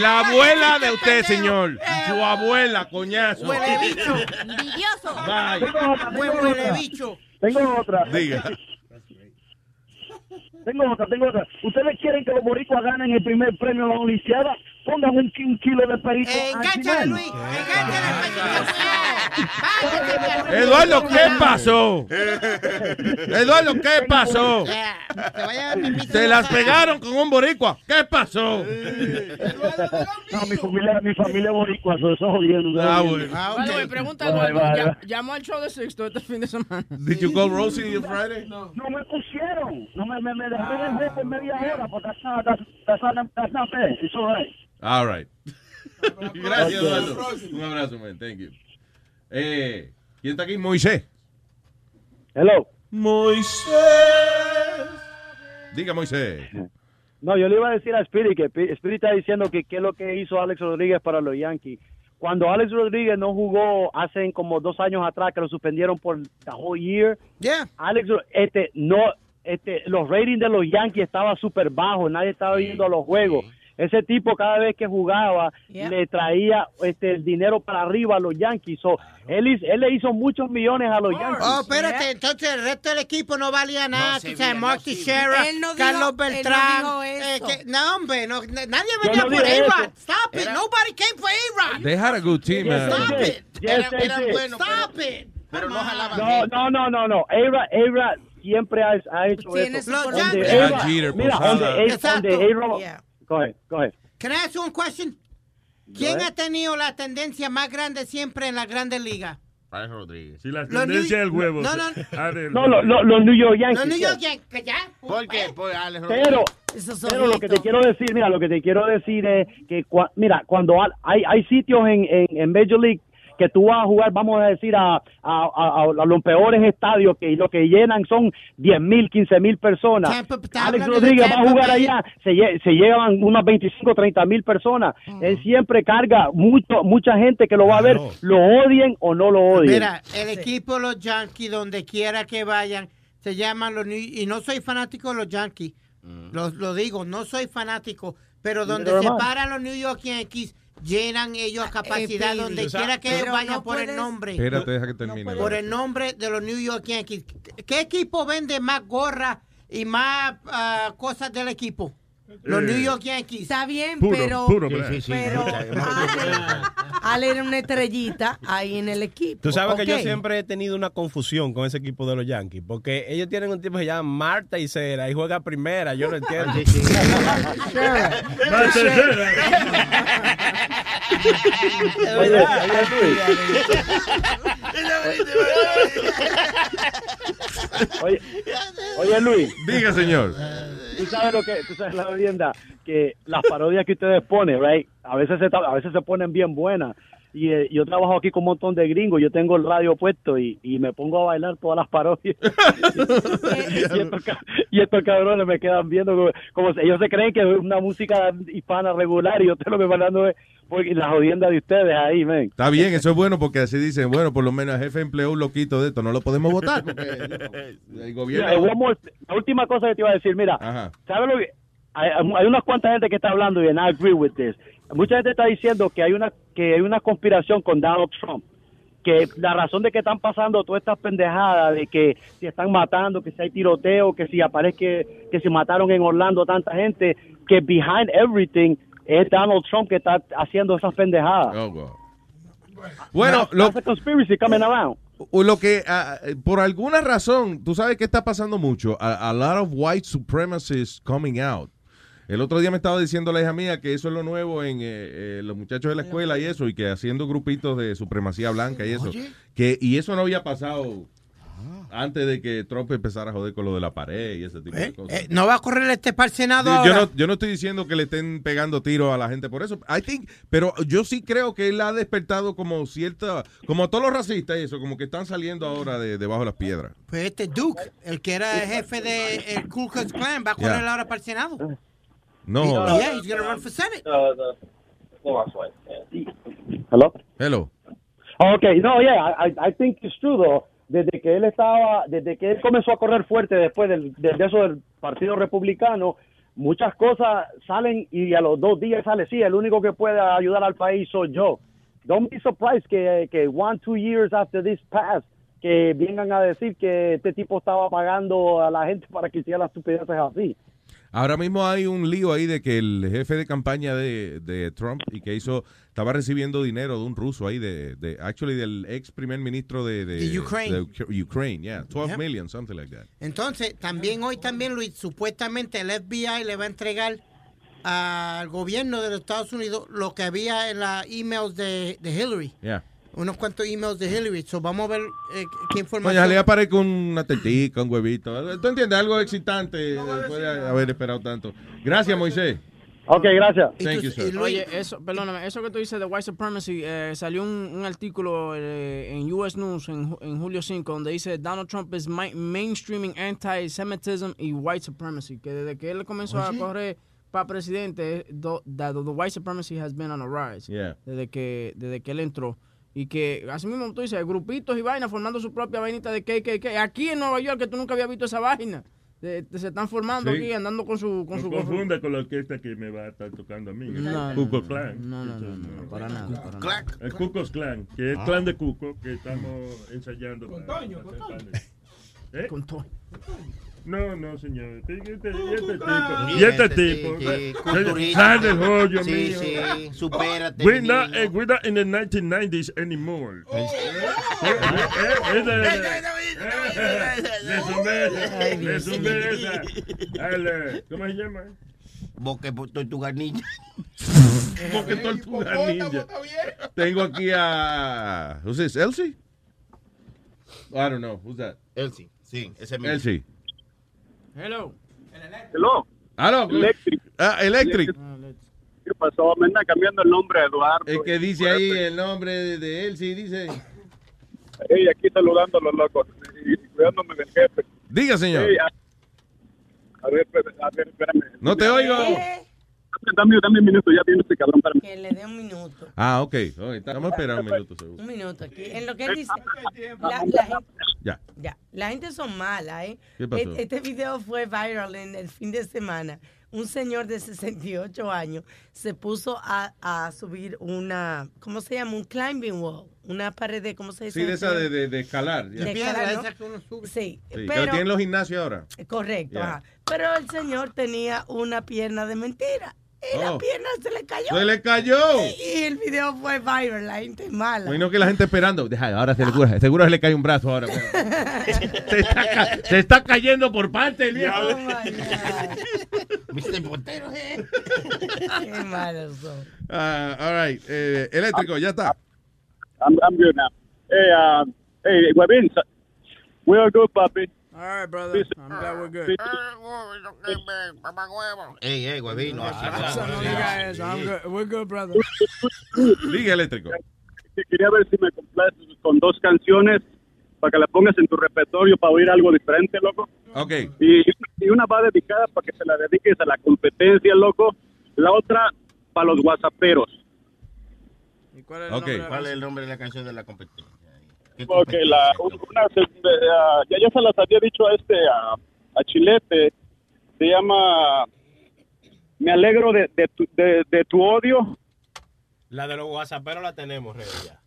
Speaker 2: la abuela de usted, señor. Su abuela, coñazo.
Speaker 12: Huele bicho. Huele bicho.
Speaker 18: Tengo otra.
Speaker 2: Diga.
Speaker 18: Tengo otra, tengo otra. ¿Ustedes quieren que los boricuas ganen el primer premio en la Olimpiada? Pongan un, un kilo de perito.
Speaker 12: Eh, Engánchale, Luis.
Speaker 2: Eduardo, ¿qué pasó? Eduardo, ¿qué pasó?
Speaker 12: Te
Speaker 2: las pegaron con un boricua. ¿Qué pasó?
Speaker 18: No, mi familia, mi familia es boricua, eso es jodiendo.
Speaker 2: Ah, bueno.
Speaker 5: By the way, pregunta
Speaker 18: Vale,
Speaker 5: Eduardo,
Speaker 18: vale, vale.
Speaker 5: llamó al show de Sixto este fin de semana.
Speaker 2: Did you call Rosie on Friday?
Speaker 18: No me pusieron. No me, me, me dejaron en red por media hora, but that's not, that's, that's not, that's not fair. It's all right.
Speaker 2: All right. (laughs) Gracias. Eduardo. Un abrazo, man. Thank you. Eh, ¿Quién está aquí? Moisés.
Speaker 18: Hello.
Speaker 2: Moisés. Diga, Moisés. (laughs)
Speaker 20: No, yo le iba a decir a Spirit que Pi- Spirit está diciendo que qué es lo que hizo Alex Rodríguez para los Yankees. Cuando Alex Rodríguez no jugó hace como dos años atrás, que lo suspendieron por the whole year, Alex, Ro- este, no, este, los ratings de los Yankees estaban súper bajos, nadie estaba viendo los juegos. Ese tipo cada vez que jugaba le traía este, el dinero para arriba a los Yankees. So, él, él le hizo muchos millones a los Yankees.
Speaker 12: Oh, espérate, entonces el resto del equipo no valía nada.
Speaker 20: se no
Speaker 10: no dijo-
Speaker 12: Carlos
Speaker 10: él no
Speaker 12: Beltrán.
Speaker 10: dijo
Speaker 12: eh, que- no, hombre, no, na- nadie venía
Speaker 20: no
Speaker 12: por A-Rod. Stop it. Nobody came for A-Rod.
Speaker 2: They had a good team, man.
Speaker 12: Stop it.
Speaker 20: Yes,
Speaker 12: Era-
Speaker 20: did.
Speaker 12: buenos, Stop it.
Speaker 6: Pero no jalaban
Speaker 20: No, no, no, no, no. Era, era siempre ha, ha hecho eso.
Speaker 12: Los Yankees.
Speaker 20: Era- mira, donde, A-Rod-. Go ahead, go ahead.
Speaker 12: Can I ask you one question? ¿Quién ha tenido la tendencia más grande siempre en las grandes ligas?
Speaker 6: Alex Rodríguez.
Speaker 8: Si la
Speaker 12: Los
Speaker 8: tendencia
Speaker 12: New-
Speaker 8: del huevo.
Speaker 12: No, no.
Speaker 8: Ah,
Speaker 20: No, lo- lo- los New York Yankees.
Speaker 12: Los New. York Yankees, ¿ya?
Speaker 6: ¿Por qué? Por Alex.
Speaker 20: Pero, pero lo que te quiero decir, mira, lo que te quiero decir es que, cua- mira, cuando hay, hay sitios en, en, en Major League que tú vas a jugar, vamos a decir, a, a, a- a los peores estadios que lo que llenan son 10 mil, 15 mil personas.
Speaker 12: Tampa-
Speaker 20: Alex Rodríguez va a jugar
Speaker 12: Bay.
Speaker 20: allá, se, lle- se llevan unas 25, 30 mil personas.
Speaker 12: Mm.
Speaker 20: Él siempre carga mucho, mucha gente que lo va a ver, lo odien o no lo odien.
Speaker 12: Mira, el equipo de los Yankees, donde quiera que vayan, se llaman los New Y no soy fanático de los Yankees. Lo, lo digo, no soy fanático. Pero donde
Speaker 20: Pero,
Speaker 12: se paran los New York Yankees, llenan ellos a capacidad
Speaker 10: Speedy.
Speaker 12: donde
Speaker 10: O sea,
Speaker 12: quiera que ellos vayan
Speaker 10: no
Speaker 12: por el nombre.
Speaker 2: Espérate, deja que termine.
Speaker 12: por el nombre de los New York Yankees. ¿Qué equipo vende más gorras y más ah, cosas del equipo? Los
Speaker 8: Eh,
Speaker 12: New York Yankees.
Speaker 10: Está bien,
Speaker 8: Puro,
Speaker 10: pero,
Speaker 8: puro,
Speaker 6: Sí, sí,
Speaker 10: pero Ale, Ale era una estrellita ahí en el equipo.
Speaker 14: Tú sabes que yo siempre he tenido una confusión con ese equipo de los Yankees, porque ellos tienen un tipo que se llama Marta y Cera y juega primera, yo no entiendo. (laughs)
Speaker 20: Oye. (laughs) Oye, oye, Luis.
Speaker 2: Diga, señor.
Speaker 20: Tú sabes lo que, tú sabes la leyenda, que las parodias que ustedes ponen, right, a veces se, a veces se ponen bien buenas. Y eh, yo trabajo aquí con un montón de gringos, yo tengo el radio puesto y, y me pongo a bailar todas las parodias. (laughs) (laughs) y, estos, ca- y estos cabrones me quedan viendo como, como ellos se creen que es una música hispana regular y yo estoy lo que bailando es la jodienda de ustedes ahí, men.
Speaker 2: Está bien, eso es bueno porque así dicen, bueno, por lo menos el jefe empleó un loquito de esto, no lo podemos votar. Porque, (laughs) el gobierno...
Speaker 20: more- la última cosa que te iba a decir, mira,
Speaker 2: Ajá.
Speaker 20: ¿sabes lo que? Hay, hay unas cuantas gente que está hablando y I agree with this. Mucha gente está diciendo que hay una que hay una conspiración con Donald Trump. Que la razón de que están pasando todas estas pendejadas de que si están matando, que si hay tiroteo, que si aparece que, que se mataron en Orlando tanta gente, que behind everything es Donald Trump que está haciendo esas pendejadas.
Speaker 2: Oh, God. Bueno, lo,
Speaker 20: That's conspiracy coming around.
Speaker 2: o lo que, ah, por alguna razón, tú sabes que está pasando mucho. A, a lot of white supremacists coming out. El otro día me estaba diciendo la hija mía que eso es lo nuevo en eh, eh, los muchachos de la escuela y eso, y que haciendo grupitos de supremacía blanca y eso. Que, y eso no había pasado antes de que Trump empezara a joder con lo de la pared y ese tipo de cosas.
Speaker 12: Eh, no va a correr este para el Senado
Speaker 2: Sí,
Speaker 12: ahora.
Speaker 2: yo, no, yo no estoy diciendo que le estén pegando tiros a la gente por eso. I think, pero yo sí creo que él ha despertado como cierta, como todos los racistas y eso, como que están saliendo ahora de debajo de las piedras.
Speaker 12: Pues este Duke, el que era el jefe del el Ku Klux Klan, va a correr
Speaker 2: Yeah.
Speaker 12: ahora para el Senado.
Speaker 2: No.
Speaker 12: Yeah, he's gonna run for Senate.
Speaker 20: Hello.
Speaker 2: Hello.
Speaker 20: Okay, no, yeah, I, I think it's true though. Desde que él estaba, desde que él comenzó a correr fuerte después del, de, de eso del Partido Republicano, muchas cosas salen y a los dos días sale, sí, el único que puede ayudar al país soy yo. Don't be surprised que, que one, two years after this pass, que vengan a decir que este tipo estaba pagando a la gente para que hiciera las estupideces así.
Speaker 2: Ahora mismo hay un lío ahí de que el jefe de campaña de, de Trump y que hizo, estaba recibiendo dinero de un ruso ahí, de, de actually del ex primer ministro de, de,
Speaker 12: De Ukraine.
Speaker 2: de Ukraine, yeah, 12
Speaker 12: Yeah.
Speaker 2: million, something like that.
Speaker 12: Entonces, también hoy también, Luis, supuestamente el FBI le va a entregar al gobierno de los Estados Unidos lo que había en las emails de, de Hillary.
Speaker 2: Yeah.
Speaker 12: Unos cuantos emails de Hillary. So, vamos a ver eh, qué
Speaker 2: Oye,
Speaker 12: información.
Speaker 2: le aparece una tetica, un huevito. ¿Tú entiendes? Algo excitante después de haber esperado tanto. Gracias, Moisés.
Speaker 20: Ok, gracias.
Speaker 2: Thank you, sir.
Speaker 5: Oye, eso, perdóname, eso que tú dices de white supremacy, eh, salió un, un artículo eh, en US News en, en julio 5 donde dice Donald Trump is ma- mainstreaming anti-Semitism y white supremacy, que desde que él comenzó a
Speaker 2: Oye.
Speaker 5: correr para presidente, do- that the white supremacy has been on a rise.
Speaker 2: Yeah.
Speaker 5: Desde que, desde que él entró. Y que, así mismo tú dices, grupitos y vainas formando su propia vainita de KKK. Aquí en Nueva York, que tú nunca habías visto esa vaina. De- de- se están formando
Speaker 8: Sí.
Speaker 5: aquí, andando con su... Con
Speaker 8: No
Speaker 5: su con su-
Speaker 8: confunda con la orquesta que me va a estar tocando a mí.
Speaker 5: No,
Speaker 8: el Cuco
Speaker 5: no.
Speaker 8: Clan.
Speaker 5: No, no, no, no, para nada, para.
Speaker 8: El Cuco Clan, que es el
Speaker 5: Ah.
Speaker 8: clan de Cuco que estamos ensayando. Con
Speaker 5: Toño, con Toño. Con Toño.
Speaker 8: No, no, señor. Y este tipo. Y este tipo. Sal del hoyo
Speaker 6: Sí, sí, supérate,
Speaker 8: We're not, eh, we're not in the 1990s anymore. Le zumbé esa, ¿Cómo se llama?
Speaker 6: Boque tortuga ninja.
Speaker 2: Boque tortuga ninja. Tengo aquí a. Who's this? Elsie? I don't know. Who's that?
Speaker 6: Elsie, sí, ese mismo.
Speaker 2: Elsie.
Speaker 5: Hello.
Speaker 17: Hello.
Speaker 2: Aló.
Speaker 17: Electric.
Speaker 2: Ah, Electric.
Speaker 17: ¿Qué pasó? Me anda cambiando el nombre a Eduardo.
Speaker 2: El que dice ahí el nombre de, de Elsie, dice.
Speaker 17: Ey, aquí saludando a los locos y cuidándome del jefe.
Speaker 2: Diga, señor.
Speaker 17: Ey, a, a ver, espérame, a ver, espérame.
Speaker 2: No te oigo.
Speaker 17: Dame, dame un minuto, ya viene este cabrón. Espérame.
Speaker 10: Que le dé un minuto.
Speaker 2: Ah, ok. Ok, Vamos a esperar un minuto, seguro.
Speaker 10: Un minuto aquí. En lo que él dice. La, la gente,
Speaker 2: Ya.
Speaker 10: ya, la gente son malas, ¿eh?
Speaker 2: ¿Qué pasó?
Speaker 10: Este, este video fue viral en el fin de semana. Un señor de 68 años se puso a, a subir una, ¿cómo se llama? Un climbing wall. Una pared de, ¿cómo se dice?
Speaker 2: Sí, de esa de, de, de escalar. ya.
Speaker 10: De escalar, ¿no?
Speaker 12: esa que uno sube.
Speaker 10: Sí,
Speaker 2: Sí,
Speaker 10: pero...
Speaker 2: tienen los gimnasios ahora.
Speaker 10: Correcto,
Speaker 2: Yeah.
Speaker 10: ajá. Pero el señor tenía una pierna de mentira. Y la
Speaker 2: Oh.
Speaker 10: pierna se le cayó.
Speaker 2: ¡Se le cayó!
Speaker 10: Y el video fue viral, la gente es mala.
Speaker 2: Imagino que la gente esperando. Deja, ahora seguro, seguro se le cae un brazo ahora. (laughs) se, está, ca- se está cayendo por parte el viejo.
Speaker 10: Oh my God.
Speaker 6: Mr. Portero, eh.
Speaker 10: Qué malos son.
Speaker 2: Ah, all right. Eh, eléctrico, ya está.
Speaker 17: I'm, I'm good now. Hey, uh, hey, Webin, we are good, papi.
Speaker 5: All right, brother. I'm glad we're good.
Speaker 6: Ey, ey, huevino.
Speaker 5: no
Speaker 6: no.
Speaker 5: diga eso. I'm good. We're good, brother.
Speaker 2: Diga eléctrico.
Speaker 17: Que Quería ver si me complaces con dos canciones para que la pongas en tu repertorio para oír algo diferente, loco.
Speaker 2: Ok.
Speaker 17: Y, y una va dedicada para que se la dediques a la competencia, loco. La otra para los whatsapperos.
Speaker 5: ¿Cuál
Speaker 6: Ok, ¿cuál es el nombre de la canción de la competencia? ¿Qué
Speaker 17: Ok, la, una, ya, ya se las había dicho a este, a, a Chilete. Se llama Me alegro de, de, tu, de, de tu odio.
Speaker 14: La de los whatsapperos la tenemos, Rey, ya.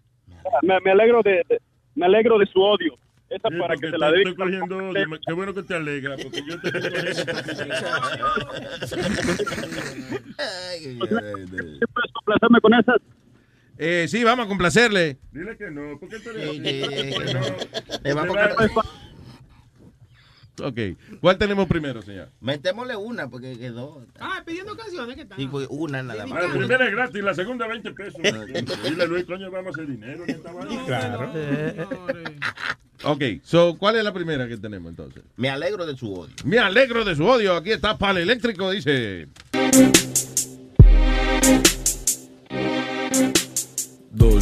Speaker 17: Me, me alegro de, de- me alegro de su odio. esa
Speaker 8: Sí,
Speaker 17: para
Speaker 8: porque
Speaker 17: que se
Speaker 8: te
Speaker 17: la
Speaker 8: estoy
Speaker 17: dedique.
Speaker 8: cogiendo odio. Qué bueno que te alegra, porque yo te estoy
Speaker 17: complacerme con esas.
Speaker 2: Eh, sí, vamos a complacerle.
Speaker 8: Dile que no, porque tú eres no.
Speaker 6: vamos
Speaker 8: va-
Speaker 2: Ok. ¿Cuál tenemos primero, señor?
Speaker 6: Metémosle una porque quedó.
Speaker 16: Ah, pidiendo canciones, ¿qué tal?
Speaker 6: Sí, pues, una nada
Speaker 8: Ah,
Speaker 6: más.
Speaker 8: La primera es gratis, la segunda 20 pesos. Dile, Luis, coño, vamos a hacer dinero. en esta vaina.
Speaker 2: Claro. Ok, so, ¿cuál es la primera que tenemos entonces?
Speaker 6: Me alegro de su odio.
Speaker 2: Me alegro de su odio. Aquí está Pal Eléctrico, dice.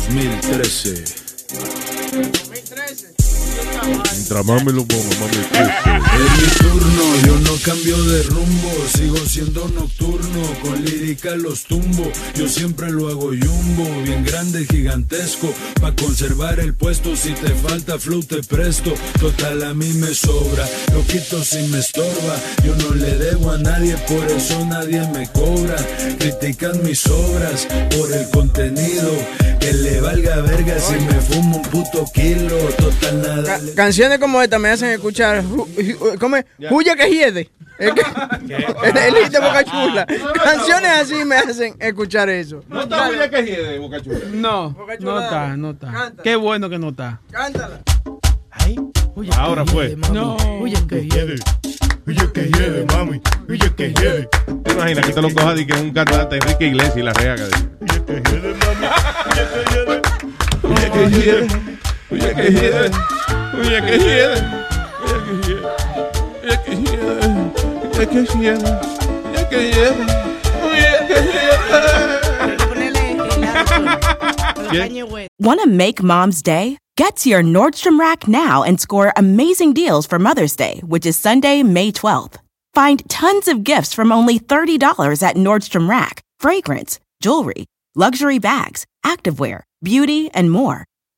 Speaker 21: 2013.
Speaker 5: 2013.
Speaker 2: Mientras lo me
Speaker 21: Es mi turno, yo no cambio de rumbo, sigo siendo nocturno, con lírica los tumbo, yo siempre lo hago jumbo, bien grande, gigantesco, pa' conservar el puesto, si te falta flow te presto, total a mí me sobra, lo quito si me estorba, yo no le debo a nadie, por eso nadie me cobra, critican mis obras, por el contenido, que le valga verga si me fumo un puto kilo, total nada.
Speaker 5: Ca- canciones como esta me hacen escuchar. ju- ¿Cómo es? Huye que hiede. Es que- (laughs) El hit de Boca Chula. Canciones así me hacen escuchar eso.
Speaker 2: ¿No está Huye que hiede, Boca Chula?
Speaker 16: No,
Speaker 5: Chula,
Speaker 16: no está, no está. Qué bueno que no está.
Speaker 5: Cántala.
Speaker 2: Ahora fue.
Speaker 16: No.
Speaker 21: Oye, que hiede. Oye, que hiede, mami. Oye, que hiede.
Speaker 2: ¿Te imaginas que te lo coja y que es un cantante Enrique Iglesias y la reaga?
Speaker 21: Oye, que hiede, mami.
Speaker 2: Oye, que hiede. Oye, que hiede. Oye, que hiede. Oye, que hiede. Oye, que hiede. Oye, que hiede. Oye, que hiede.
Speaker 22: Want to make mom's day? Get to your Nordstrom Rack now and score amazing deals for Mother's Day, which is Sunday, May 12th. Find tons of gifts from only $30 at Nordstrom Rack fragrance, jewelry, luxury bags, activewear, beauty, and more.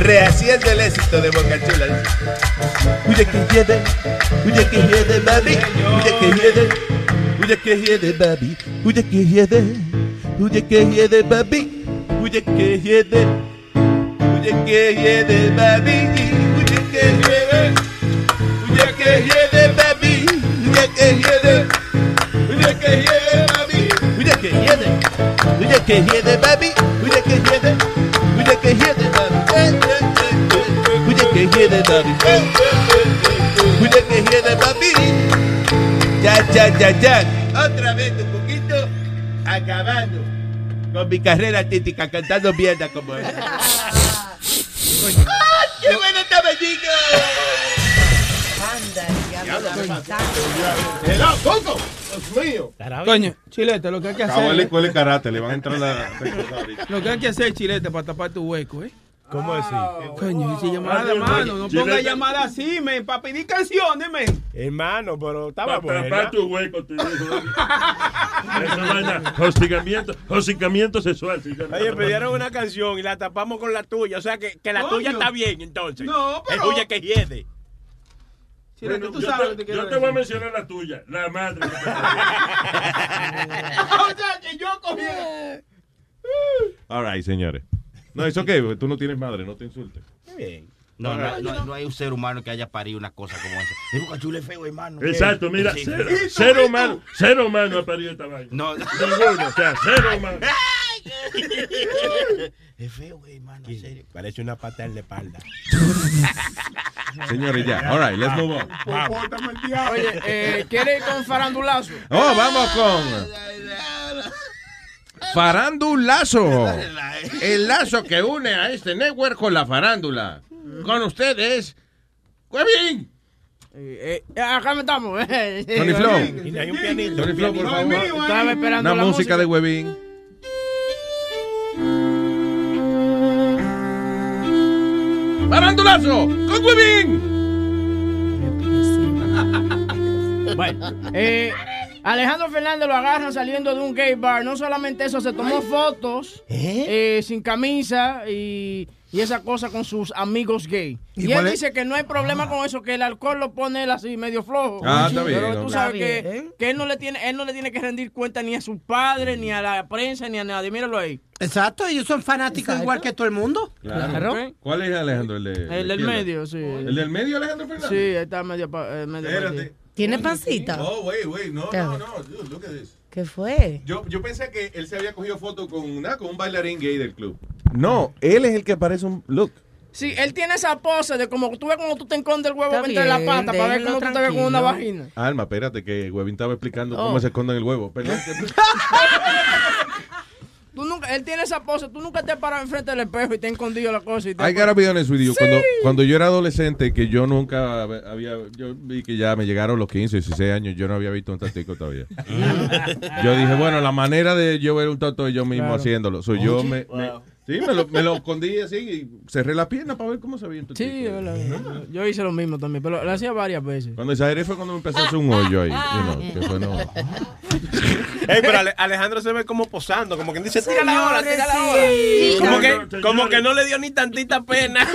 Speaker 6: rehaciendo el éxito de Boca Chula. Huye que hiede, huye que hiede, baby, huye que hiede, huye que hiede, baby, huye que hiede, huye que hiede, baby, huye que hiede, huye que hiede, baby, huye que hiede, huye que hiede, baby, huye que hiede, huye que hiede, baby, huye que hiede, huye que hiede, baby, huye que hiede, que hiede, baby. Eh, eh. Oye, que hiede, baby. Eh, eh. Oye, que hiede, baby. Ya, ya, ya, ya. Otra vez un poquito acabando con mi carrera artística cantando mierda como esa. ¡Ay, qué bueno estaba, chico! ¡Hello, Coco! ¡Dios mío!
Speaker 16: Coño, Chilete, lo que hay que
Speaker 2: Acabó la
Speaker 16: hacer.
Speaker 2: escuela de karate, le van a entrar la...
Speaker 16: Lo que hay que hacer, Chilete, para tapar tu hueco, ¿eh?
Speaker 14: ¿Cómo así?
Speaker 16: Coño, si llamada de mano, no ponga llamada así, men, para pedir canciones, men.
Speaker 14: Hermano, pero estaba
Speaker 8: Para
Speaker 14: buena.
Speaker 8: tapar tu hueco, te digo. Eso vaina, hostigamiento, hostigamiento sexual.
Speaker 14: Oye, pidieron una canción y la tapamos con la tuya. O sea que, que la
Speaker 8: Coño.
Speaker 14: tuya está bien, entonces.
Speaker 16: No, pero-
Speaker 14: El tuya que hiede.
Speaker 8: Bueno,
Speaker 16: tú
Speaker 8: yo
Speaker 16: sabes
Speaker 8: te,
Speaker 16: que quiero
Speaker 8: yo te voy a mencionar la tuya, la madre. (laughs) (laughs)
Speaker 16: o sea, que yo cogí.
Speaker 2: All right, señores. No, es ok, porque tú no tienes madre, no te insultes.
Speaker 14: Bien.
Speaker 6: No, no, no, no hay un ser humano que haya parido una cosa como esa. El Boca Chula es feo, hermano.
Speaker 8: Exacto, mira,
Speaker 6: Sí.
Speaker 8: cero, cero humano, cero humano ha parido esta vaina.
Speaker 6: No. (laughs)
Speaker 8: Ninguno, o sea, cero humano.
Speaker 6: Es feo, güey, mano, en serio.
Speaker 14: Parece una pata en la espalda. (laughs)
Speaker 2: Señores, ya. All right, let's move on.
Speaker 5: Oye, eh, ¿quiere ir con farandulazo?
Speaker 2: Oh, vamos con Farandulazo. (laughs) El lazo que une a este network con la farándula. Con ustedes, Huevín.
Speaker 5: Eh, eh, acá me estamos. eh.
Speaker 2: Tony Flow.
Speaker 14: Y hay un pianito.
Speaker 2: Tony Flow, por favor.
Speaker 5: Estaba esperando
Speaker 2: Una
Speaker 5: la
Speaker 2: música de Huevín. ¡Farandulazo! ¡Con Huevín! (laughs)
Speaker 5: Bueno, eh, Alejandro Fernández lo agarran saliendo de un gay bar. No solamente eso, se tomó fotos eh, sin camisa y, y esa cosa con sus amigos gay.
Speaker 12: ¿Y
Speaker 5: Y, él
Speaker 12: es?
Speaker 5: dice que no hay problema con eso, que el alcohol lo pone él así medio flojo.
Speaker 2: Ah, está bien,
Speaker 5: Pero tú sabes que, que él no le tiene, él no le tiene que rendir cuenta ni a sus padres, ni a la prensa, ni a nadie. Míralo ahí.
Speaker 12: Exacto, ellos son fanáticos igual que todo el mundo.
Speaker 2: Claro. ¿Cuál es Alejandro? El, de,
Speaker 5: El del medio, sí.
Speaker 2: ¿El del medio, Alejandro
Speaker 5: Sí,
Speaker 2: Fernández?
Speaker 5: ahí está medio, pa- eh, medio.
Speaker 10: ¿Tiene pancita?
Speaker 2: Oh, wait, wait. No,
Speaker 10: ¿Qué?
Speaker 2: no, no. Dude, look at this.
Speaker 10: ¿Qué fue?
Speaker 2: Yo, yo pensé que él se había cogido foto con, una, con un bailarín gay del club. No, él es el que parece un... Look.
Speaker 5: Sí, él tiene esa pose de como tú ves como tú te escondes el huevo
Speaker 10: Está
Speaker 5: entre la pata para ver cómo tú te ves con una vagina.
Speaker 2: Alma, espérate, que Huevín estaba explicando
Speaker 5: Oh.
Speaker 2: cómo se esconden el huevo. Perdón. (laughs) (laughs)
Speaker 5: Tú nunca, él tiene esa pose, tú nunca te has parado enfrente del espejo y te has escondido la cosa. Y te
Speaker 2: I gotta be honest with you. Cuando, cuando yo era adolescente, que yo nunca había. Yo vi que ya me llegaron los 15, 16 años, yo no había visto un tatico todavía. (laughs) yo dije, bueno, la manera de yo ver un es yo mismo
Speaker 5: Claro.
Speaker 2: haciéndolo. So, yo me- sí, me lo, me lo escondí así y cerré la pierna para ver cómo se veía.
Speaker 5: Sí, es verdad. yo hice lo mismo también, pero lo hacía varias veces.
Speaker 2: Cuando exageré fue cuando me empezó a hacer un hoyo ahí. you know, que fue no. (laughs)
Speaker 14: Ey, pero Ale- Alejandro se ve como posando, como quien dice, tira la hora, tira la hora.
Speaker 10: Sí.
Speaker 14: Como, que, como que no le dio ni tantita pena.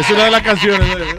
Speaker 2: Es una de las canciones. ¿eh?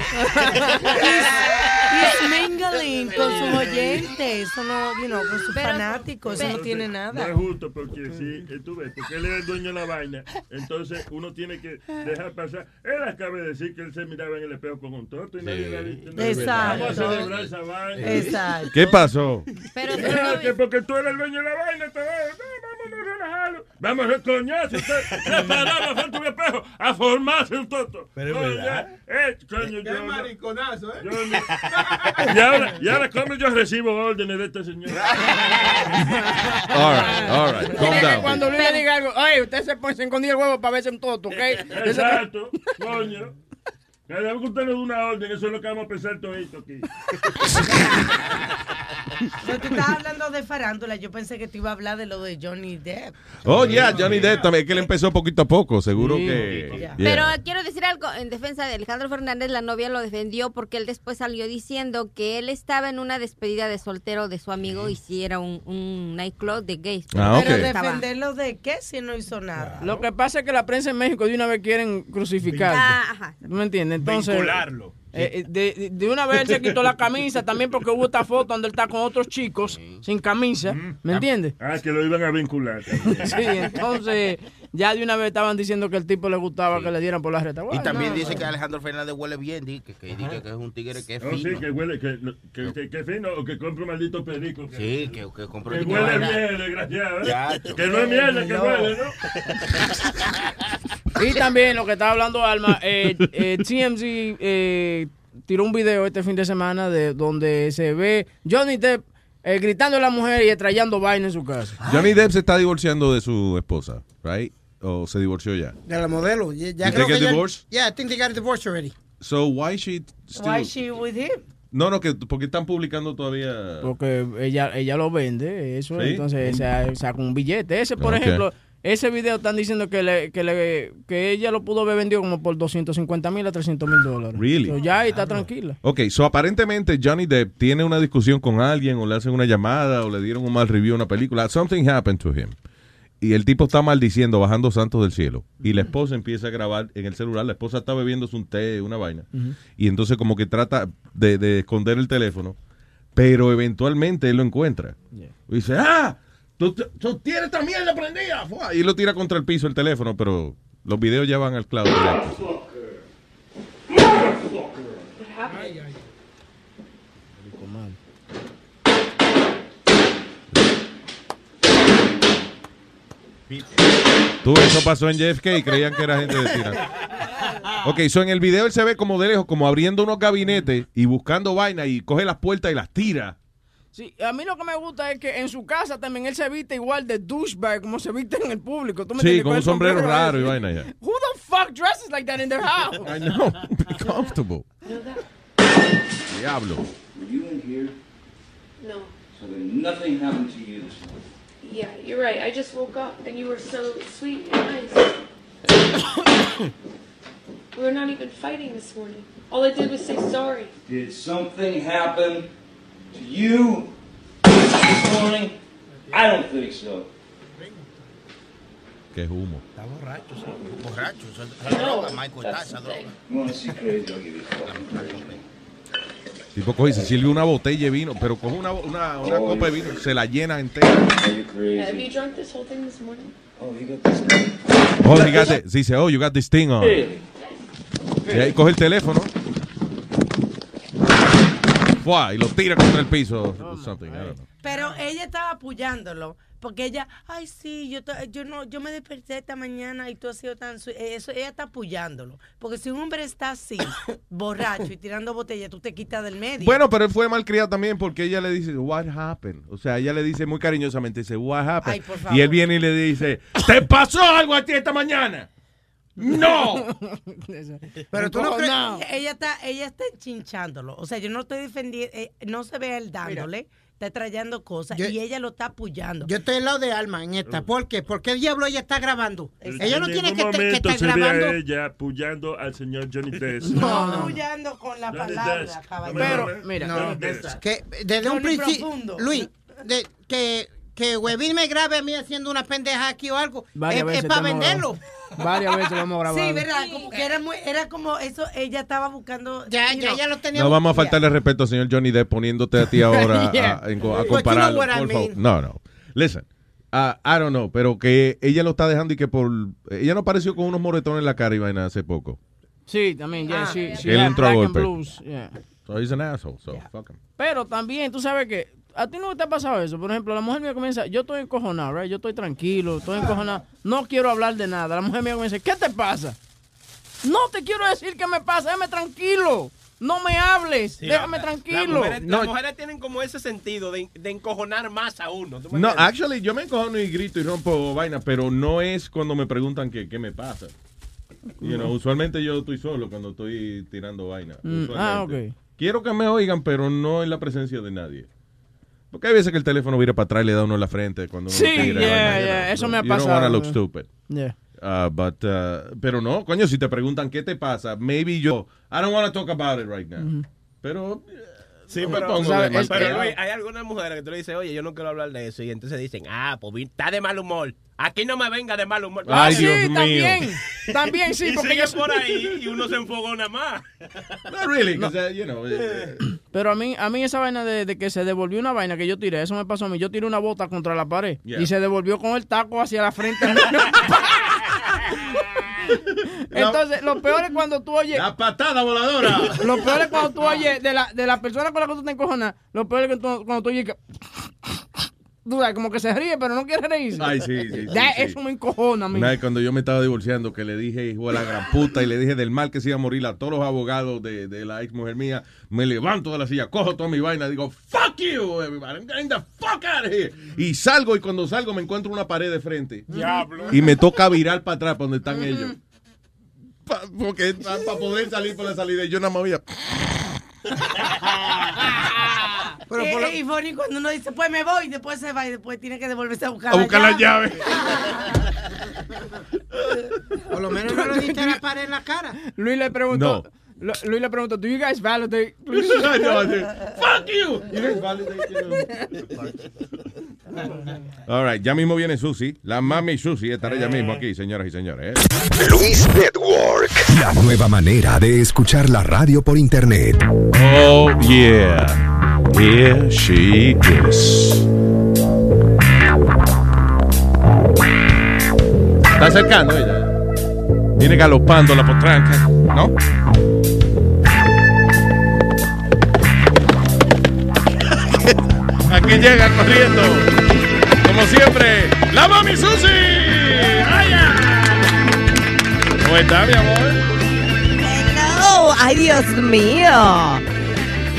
Speaker 10: Con sus oyentes, eso no, you know, con sus
Speaker 11: Pero-
Speaker 10: fanáticos, eso no tiene
Speaker 8: No
Speaker 10: nada.
Speaker 8: es justo porque sí, eh, tú ves, porque él es el dueño de la vaina, entonces uno tiene que dejar pasar. Él acaba de decir que él se miraba en el espejo con un toto y nadie le ha dicho nada.
Speaker 10: Exacto.
Speaker 8: Vamos a celebrar esa vaina.
Speaker 10: Exacto.
Speaker 2: ¿Qué pasó?
Speaker 11: Pero (laughs) tú no
Speaker 8: que porque tú eres el dueño de la vaina, te va, vamos a relajarlo. Vamos a coñazo, usted se paraba frente a un espejo a formarse un toto.
Speaker 14: Pero es
Speaker 8: Coño,
Speaker 14: verdad.
Speaker 8: Eh, coño, yo.
Speaker 7: mariconazo, ¿eh?
Speaker 8: yo (laughs) y ahora, y ahora, ¿cómo yo recibo órdenes de este señor? (laughs)
Speaker 2: All right, all right. Calm down.
Speaker 5: cuando Luis le diga algo, oye, usted se pone se el huevo para verse un toto, ¿ok?
Speaker 8: Exacto, coño. Cada vez que usted nos da una orden, eso es lo que vamos a pensar todo esto aquí. (laughs)
Speaker 10: Pero tú estás hablando de farándula, yo pensé que te iba a hablar de lo de Johnny Depp.
Speaker 2: Oh, yeah, Johnny Depp también, que él empezó poquito a poco, seguro
Speaker 5: Sí.
Speaker 2: que...
Speaker 10: Ya.
Speaker 2: yeah.
Speaker 11: Pero quiero decir algo en defensa de Alejandro Fernández, la novia lo defendió porque él después salió diciendo que él estaba en una despedida de soltero de su amigo y si era un, un nightclub de gays.
Speaker 2: Ah,
Speaker 10: Pero
Speaker 2: ok.
Speaker 11: Estaba-
Speaker 10: defenderlo de qué si no hizo nada.
Speaker 5: Lo que pasa es que la prensa en México de una vez quieren crucificar.
Speaker 11: Ah, ajá.
Speaker 5: ¿Tú me entiendes? Entonces,
Speaker 14: Vincularlo.
Speaker 5: eh, eh, de, de una vez él se quitó la camisa también porque hubo esta foto donde él está con otros chicos sin camisa. ¿Me entiendes?
Speaker 8: Ah, que lo iban a vincular. (laughs)
Speaker 5: Sí, entonces ya de una vez estaban diciendo que el tipo le gustaba que le dieran por la
Speaker 6: Y
Speaker 5: retaguardia.
Speaker 6: también
Speaker 5: No,
Speaker 6: dice
Speaker 5: no.
Speaker 6: que Alejandro Fernández huele bien, que, que, que es un tigre que es
Speaker 8: Oh, sí,
Speaker 6: fino.
Speaker 8: que huele, que, que, que, que fino o que compre un maldito perico. Que,
Speaker 6: Sí, que, que compró
Speaker 8: que
Speaker 6: el
Speaker 8: huele bien, desgraciado. ¿eh?
Speaker 6: Ya,
Speaker 8: que no es mierda, que
Speaker 10: no.
Speaker 8: huele, ¿no?
Speaker 5: Y también lo que estaba hablando Alma, eh, eh, TMZ eh, tiró un video este fin de semana de donde se ve Johnny Depp eh, gritando a la mujer y extrayendo vaina en su casa.
Speaker 2: Johnny Depp se está divorciando de su esposa, right? O se divorció ya.
Speaker 12: De la modelo. Ya, creo que ya-? Yeah, I think they got a divorce already.
Speaker 2: So why she still...
Speaker 10: Why she with him?
Speaker 2: No, no, que porque están publicando todavía...
Speaker 5: Porque ella, ella lo vende, eso,
Speaker 2: ¿Sí?
Speaker 5: entonces sa- saca un billete. Ese, por
Speaker 2: Ok.
Speaker 5: ejemplo, ese video están diciendo que, le, que, le, que ella lo pudo haber vendido como por 250 mil a 300 mil dólares.
Speaker 2: Really?
Speaker 5: So, ya está tranquila.
Speaker 2: Ok, so aparentemente Johnny Depp tiene una discusión con alguien o le hacen una llamada o le dieron un mal review a una película. Something happened to him. Y el tipo está maldiciendo, bajando santos del cielo. Y la esposa empieza a grabar en el celular. La esposa está bebiéndose un té, una vaina. Y entonces como que trata de, de esconder el teléfono. Pero eventualmente él lo encuentra. Y dice, ah, tú, tú tienes esta mierda prendida. Fua, Y lo tira contra el piso el teléfono, pero los videos ya van al cloud. Tú, eso pasó en JFK y creían que era gente de tira. Ok, so en el video él se ve como de lejos, como abriendo unos gabinetes y buscando vaina y coge las puertas y las tira.
Speaker 5: Sí, a mí lo que me gusta es que en su casa también él se viste igual de douchebag como se viste en el público. ¿Tú me
Speaker 2: Sí, con un sombrero
Speaker 5: sombrero
Speaker 2: raro y vaina ya.
Speaker 5: Who the fuck dresses like that in their house?
Speaker 2: I know, (laughs) be comfortable. Diablo.
Speaker 23: Were you in here?
Speaker 24: No.
Speaker 23: So then nothing happened to you this morning.
Speaker 24: Yeah, you're right. I just woke up and you were so sweet and nice. we were not even fighting this morning. All I did was say sorry.
Speaker 23: Did something happen to you this morning? I don't think so.
Speaker 2: Qué humo.
Speaker 25: Está borracho, sí. Borracho. Esa esa droga, Michael, está esa droga.
Speaker 23: You want to see crazy? I'll give you a fucking
Speaker 2: Tipo coge y se sirve una botella de vino, pero coge una, una, una copa de vino, se la llena entera.
Speaker 24: Have you drunk this whole thing this morning?
Speaker 23: Oh, you got this.
Speaker 2: Oh, you got dice, oh, you got this thing on.
Speaker 23: Really?
Speaker 2: Y ahí coge el teléfono. Fua, y lo tira contra el piso. something, I don't know.
Speaker 10: Pero ella estaba apoyándolo. Porque ella, ay, sí, yo, yo no, yo me desperté esta mañana y tú has sido tan... su-". Eso, ella está apoyándolo. Porque si un hombre está así, (coughs) borracho y tirando botella, tú te quitas del medio.
Speaker 2: Bueno, pero él fue malcriado también porque ella le dice, what happened? O sea, ella le dice muy cariñosamente, dice, what happened?
Speaker 10: Ay, por favor.
Speaker 2: y él viene y le dice, ¿te pasó algo a ti esta mañana? ¡No! (laughs)
Speaker 10: Pero
Speaker 12: tú no crees-
Speaker 10: Ella, ella está, ella está enchinchándolo. O sea, yo no estoy defendiendo, eh, no se ve a él dándole, está trayendo cosas
Speaker 12: Yo-
Speaker 10: y ella lo está apoyando.
Speaker 12: Yo estoy al lado de Alma en esta. ¿Por qué? ¿Por qué diablo ella está grabando? Ella no
Speaker 8: en
Speaker 12: tiene que, te- estar
Speaker 8: se ve a
Speaker 12: grabando.
Speaker 8: ella apoyando al señor Johnny Depp.
Speaker 10: No, apoyando con la
Speaker 8: Johnny
Speaker 10: palabra, caballero.
Speaker 8: Pero,
Speaker 5: mira,
Speaker 12: No, que desde un principio. Luis, de- que que Huevín me grabe a mí haciendo una pendeja aquí o algo,
Speaker 5: Varias
Speaker 12: es,
Speaker 5: veces
Speaker 12: para venderlo.
Speaker 5: Varias veces lo hemos (laughs) grabado.
Speaker 10: Sí, ¿verdad? Como que era, muy, era como eso, ella estaba buscando...
Speaker 12: Ya, ya,
Speaker 10: know.
Speaker 12: ya lo tenía.
Speaker 2: No vamos a faltarle respeto al señor Johnny Depp poniéndote a ti (laughs) ahora a-
Speaker 12: Yeah.
Speaker 2: a, a
Speaker 12: But you know
Speaker 2: compararlo.
Speaker 12: I mean.
Speaker 2: No, no. Listen. uh, I don't know, pero que ella lo está dejando y que por... Ella no apareció con unos moretones en la cara y vaina hace poco.
Speaker 5: Sí, también, yeah, she, she
Speaker 2: Él entró a
Speaker 5: black and
Speaker 2: golpe.
Speaker 5: blues, yeah.
Speaker 2: So he's an asshole, so fuck him.
Speaker 5: Pero también, tú sabes que a ti no te ha pasado eso. Por ejemplo, la mujer mía comienza, yo estoy encojonado, right? Yo estoy tranquilo, estoy encojonado. No quiero hablar de nada. La mujer mía comienza, ¿qué te pasa? No te quiero decir qué me pasa, déjame tranquilo. No me hables, déjame tranquilo.
Speaker 14: mujeres,
Speaker 2: No.
Speaker 14: las mujeres tienen como ese sentido de, de encojonar más a uno. ¿tú me
Speaker 2: No, actually, yo me encojono y grito y rompo vaina, pero no es cuando me preguntan qué, qué me pasa. You know, usualmente yo estoy solo cuando estoy tirando vaina.
Speaker 5: Mm,
Speaker 2: usualmente.
Speaker 5: ah, ok.
Speaker 2: Quiero que me oigan, pero no en la presencia de nadie. Porque hay veces que el teléfono vira para atrás y le da uno en la frente cuando uno
Speaker 5: Sí,
Speaker 2: tira.
Speaker 5: yeah,
Speaker 2: vaina, you
Speaker 5: yeah,
Speaker 2: know.
Speaker 5: eso me ha
Speaker 2: You don't
Speaker 5: pasado.
Speaker 2: wanna look stupid.
Speaker 5: Yeah.
Speaker 2: Uh, but, uh, pero no, coño, si te preguntan qué te pasa, maybe yo, I don't want to talk about it right now. Pero,
Speaker 14: Sí,
Speaker 2: no me
Speaker 14: pero,
Speaker 2: pongo
Speaker 14: ¿sabes?
Speaker 2: de mal
Speaker 14: pero
Speaker 2: pegado.
Speaker 14: Luis, hay algunas mujeres que tú le dices, oye, yo no quiero hablar de eso. Y entonces dicen, ah, pues está de mal humor. Aquí no me venga de mal humor.
Speaker 2: Ay,
Speaker 5: sí,
Speaker 2: Dios mío.
Speaker 5: también. (laughs) También sí,
Speaker 14: y
Speaker 5: porque
Speaker 14: sigue
Speaker 5: yo
Speaker 14: por ahí y uno se enfogona más. (laughs)
Speaker 2: Not really, 'cause, uh, you know, eh,
Speaker 5: Pero a mí, a mí esa vaina de, de que se devolvió una vaina que yo tiré, eso me pasó a mí. Yo tiré una bota contra la pared
Speaker 2: Yeah.
Speaker 5: y se devolvió con el taco hacia la frente. (laughs) Entonces, lo peor es cuando tú oyes.
Speaker 2: La patada voladora. (laughs)
Speaker 5: Lo peor es cuando tú oyes de la, de la persona con la que tú te encojonas. Lo peor es que tú- cuando tú oyes que. (laughs) Sabes, como que se ríe, pero no quiere reírse.
Speaker 2: Ay, sí, sí, sí.
Speaker 5: Eso me encojona a mí.
Speaker 2: Cuando yo me estaba divorciando, que le dije, hijo de la gran puta, y le dije del mal que se iba a morir a todos los abogados de, de la ex mujer mía, me levanto de la silla, cojo toda mi vaina, digo, fuck you, everybody, I'm getting the fuck out of here. Y salgo, y cuando salgo me encuentro una pared de frente.
Speaker 7: Diablo.
Speaker 2: Y me toca virar para atrás, para donde están ellos. Pa- porque para poder salir por la salida, y yo nada más había...
Speaker 12: Pero
Speaker 10: Eh,
Speaker 12: por
Speaker 10: eh, y Bonnie, cuando uno dice, pues me voy, después se va y después tiene que devolverse a buscar,
Speaker 2: A buscar la llave. (laughs)
Speaker 12: Por lo menos no lo diste a la pared en la cara.
Speaker 5: Luis le preguntó. Lu- Luis le preguntó, ¿Do you guys validate? (laughs)
Speaker 2: I did. Fuck you. (laughs) You guys validate, you All right, ya mismo viene Susi, la mami Susi, estará ya mismo aquí, señoras y señores. ¿eh?
Speaker 3: Luis Network. La nueva manera de escuchar la radio por internet.
Speaker 2: Oh, yeah. Here she is. Está acercando ella. Viene galopando la potranca, ¿no? Aquí llega corriendo. como siempre, la Mami Susi. ¡Vaya! ¿Cómo está, mi amor?
Speaker 26: Hello, ay Dios mío.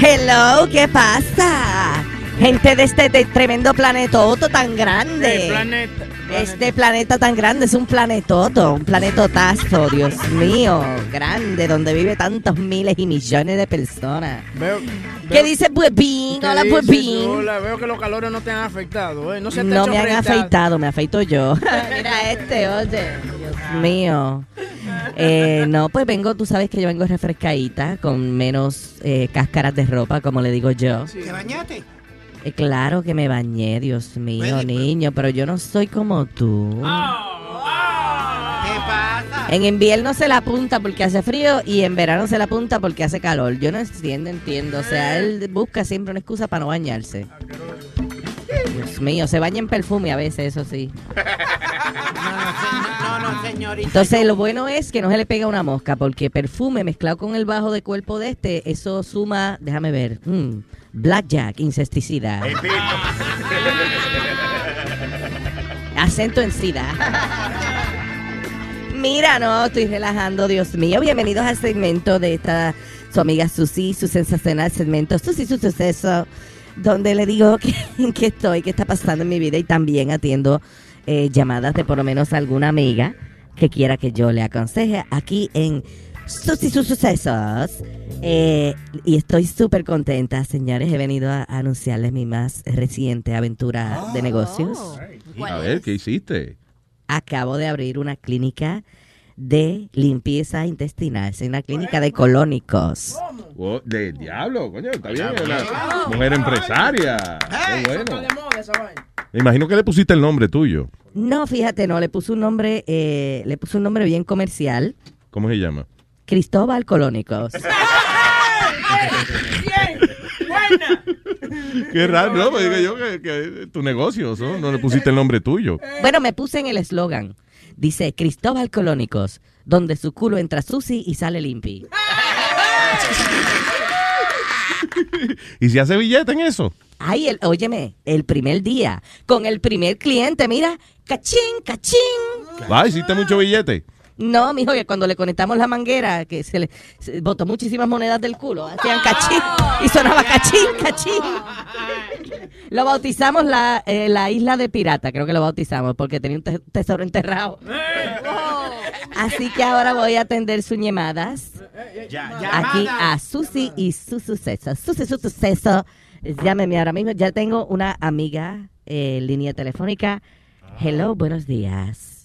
Speaker 26: Hello, ¿qué pasa? Gente de este de tremendo planetoto tan grande.
Speaker 5: El planeta-
Speaker 26: Este planeta tan grande es un planetoto, un planetotazo, Dios mío, grande, donde vive tantos miles y millones de personas.
Speaker 5: Veo,
Speaker 26: ¿Qué dice Puepín?
Speaker 5: ¿Qué
Speaker 26: Hola? Puepín.
Speaker 5: Hola, veo que los calores no te han afectado, ¿eh? No se te ha
Speaker 26: No me han afeitado, me afeito yo. (laughs) Mira este, oye. Dios mío. Eh, no, pues vengo, tú sabes que yo vengo refrescadita, con menos eh, cáscaras de ropa, como le digo yo.
Speaker 12: ¿Te bañaste?
Speaker 26: Eh, claro que me bañé, Dios mío, niño, pero yo no soy como tú.
Speaker 12: ¿Qué pasa?
Speaker 26: En invierno se la apunta porque hace frío y en verano se la apunta porque hace calor. Yo no entiendo, entiendo. O sea, él busca siempre una excusa para no bañarse. Dios mío, se baña en perfume a veces, eso sí.
Speaker 12: No, no, señorita.
Speaker 26: Entonces, lo bueno es que no se le pega una mosca, porque perfume mezclado con el bajo de cuerpo de este, eso suma, déjame ver, mm, blackjack, insecticida, (laughs) acento en sida. (laughs) Mira, no, estoy relajando, Dios mío. Bienvenidos al segmento de esta, su amiga Susi, su sensacional segmento, Susi, su suceso, donde le digo (laughs) que, que estoy, qué está pasando en mi vida y también atiendo eh, llamadas de por lo menos alguna amiga que quiera que yo le aconseje aquí en Susi, sus sucesos. Eh, y estoy súper contenta, señores. He venido a, a anunciarles mi más reciente aventura de negocios.
Speaker 2: A ver, ¿qué hiciste?
Speaker 26: Acabo de abrir una clínica de limpieza intestinal. Es una clínica de colónicos.
Speaker 2: Oh, de diablo, coño, está bien. Una mujer empresaria. Qué bueno. Me imagino que le pusiste el nombre tuyo.
Speaker 26: No, fíjate, no, le puse un nombre, eh, le puse un nombre bien comercial.
Speaker 2: ¿Cómo se llama?
Speaker 26: Cristóbal Colónicos. (laughs)
Speaker 2: Qué raro, ¿no? Me digo yo que, que tu negocio, ¿no? No le pusiste el nombre tuyo.
Speaker 26: Bueno, me puse en el eslogan. Dice Cristóbal Colónicos, donde su culo entra sushi y sale limpi. (laughs)
Speaker 2: ¿Y si hace billete en eso?
Speaker 26: Ay, el, óyeme, el primer día, con el primer cliente, mira, cachín, cachín.
Speaker 2: Va, hiciste mucho billete.
Speaker 26: No, mijo, que cuando le conectamos la manguera, que se le se botó muchísimas monedas del culo, hacían cachín y sonaba cachín, cachín. Lo bautizamos la, eh, la isla de pirata, creo que lo bautizamos, porque tenía un te- tesoro enterrado. Así que ahora voy a atender sus llamadas. Aquí a Susi y su suceso. Susi, su suceso. Llámeme ahora mismo. Ya tengo una amiga eh, en línea telefónica. Hello, buenos días.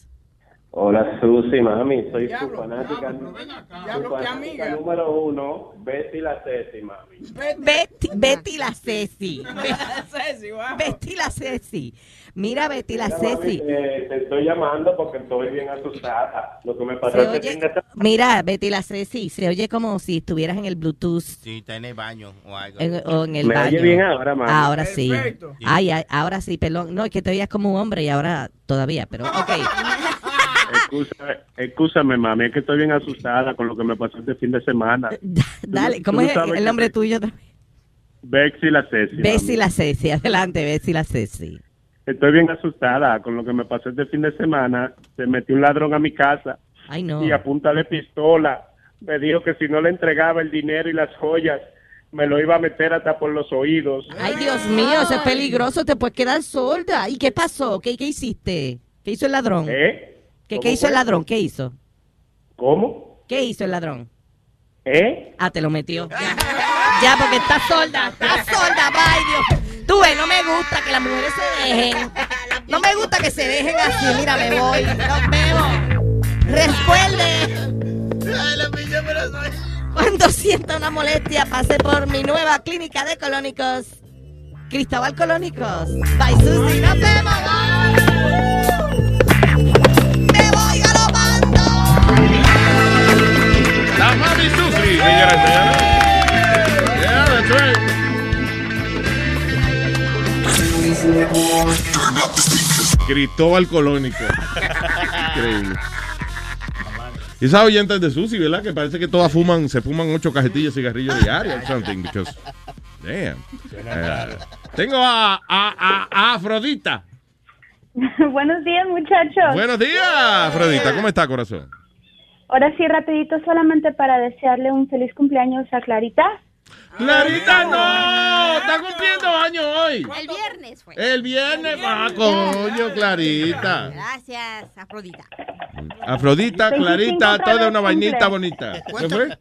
Speaker 27: Hola Susi, mami, soy su fanática, su fanática número uno, Betty la Ceci, mami.
Speaker 26: Betty, Betty la Ceci. (laughs) Betty la Ceci. Mira, Betty la Ceci.
Speaker 27: te, te estoy llamando porque estoy bien asustada. Lo que me pasó este
Speaker 26: oye-
Speaker 27: fin de semana.
Speaker 26: Mira, Betty la Ceci, se oye como si estuvieras en el Bluetooth
Speaker 25: Sí, está en el baño o algo.
Speaker 26: en- o en el
Speaker 27: ¿Me
Speaker 26: baño.
Speaker 27: oye bien ahora, mami?
Speaker 26: Ahora sí.
Speaker 27: Perfecto.
Speaker 26: Ay, ay, ahora sí, perdón. No, es que te veías como un hombre y ahora todavía, pero ok. (laughs)
Speaker 27: Excúsame, mami, es que estoy bien asustada con lo que me pasó este fin de semana. (laughs)
Speaker 26: Dale, ¿cómo es el
Speaker 27: que-
Speaker 26: nombre tuyo? otra vez?
Speaker 27: Bexy la Ceci. Mami.
Speaker 26: la Ceci, adelante, Bessie la Ceci.
Speaker 27: Estoy bien asustada con lo que me pasó este fin de semana. Se metió un ladrón a mi casa.
Speaker 26: Ay, no.
Speaker 27: y a punta de pistola me dijo que si no le entregaba el dinero y las joyas, me lo iba a meter hasta por los oídos.
Speaker 26: Ay, Dios mío, eso es peligroso, te puedes quedar sorda. ¿Y qué pasó? ¿Qué, qué hiciste? ¿Qué hizo el ladrón?
Speaker 27: ¿Eh?
Speaker 26: ¿Qué,
Speaker 27: ¿Cómo
Speaker 26: qué hizo el ladrón? ¿Qué hizo?
Speaker 27: ¿Cómo?
Speaker 26: ¿Qué hizo el ladrón?
Speaker 27: ¿Eh?
Speaker 26: Ah, te lo metió. Ya, Ya, porque está sorda, está sorda, ay Dios. Tú ves, no me gusta que las mujeres se dejen. No me gusta que se dejen así. Mira, me voy. Nos vemos. Recuerde. Cuando sienta una molestia, pase por mi nueva clínica de colónicos. Cristóbal Colónicos. Bye, Susi. Nos vemos. Me
Speaker 2: La Mami Susi, señoras y señores. Yeah, that's right. Cristóbal Colónico. Increíble. Y esas oyentes de Susi, ¿verdad? Que parece que todas fuman, se fuman ocho cajetillas de cigarrillos diarios or something, because, damn. Eh, tengo a, a, a- a Afrodita. (laughs)
Speaker 28: Buenos días, muchachos.
Speaker 2: Buenos días, Afrodita. ¿Cómo está, corazón?
Speaker 28: Ahora sí, rapidito, solamente para desearle un feliz cumpleaños a Clarita.
Speaker 2: Clarita, no. Está cumpliendo años hoy.
Speaker 11: El viernes fue.
Speaker 2: El viernes, ah, coño, Clarita.
Speaker 11: Gracias, Afrodita.
Speaker 2: Afrodita,
Speaker 28: 25
Speaker 2: Clarita, toda una vainita
Speaker 28: cumple.
Speaker 2: bonita. ¿Qué fue?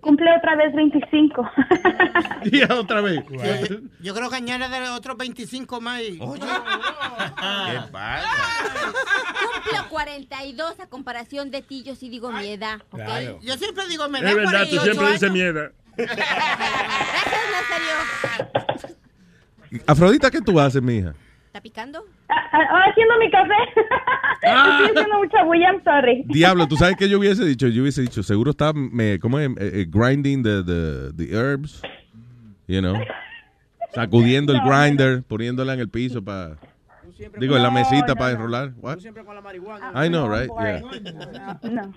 Speaker 28: Cumple otra vez 25. (laughs)
Speaker 2: Y otra vez.
Speaker 12: Yo creo que añade otros 25 más. y- (laughs)
Speaker 25: ¿Qué pasa? (laughs)
Speaker 11: Cumplo 42 a comparación de ti, yo sí digo mi edad, ¿ok?
Speaker 25: Claro.
Speaker 12: Yo siempre digo, me da
Speaker 8: Es verdad, tú
Speaker 12: 48
Speaker 8: siempre dices
Speaker 12: años.
Speaker 8: mierda. (laughs)
Speaker 11: Gracias, Nazario.
Speaker 2: Afrodita, ¿qué tú haces, mija?
Speaker 11: ¿Está picando?
Speaker 28: Ah, ah, haciendo mi café. (laughs) Estoy haciendo mucha bulla, I'm sorry.
Speaker 2: Diablo, ¿tú sabes qué yo hubiese (laughs) dicho? Yo hubiese dicho, seguro está, me, ¿cómo es? Eh, eh, grinding the, the, the herbs, you know, sacudiendo el
Speaker 28: No,
Speaker 2: grinder, poniéndola en el piso para, digo, en la mesita
Speaker 28: no,
Speaker 2: para
Speaker 28: no.
Speaker 2: enrolar. What?
Speaker 5: Siempre con la marihuana.
Speaker 2: I know, right? Yeah.
Speaker 28: No.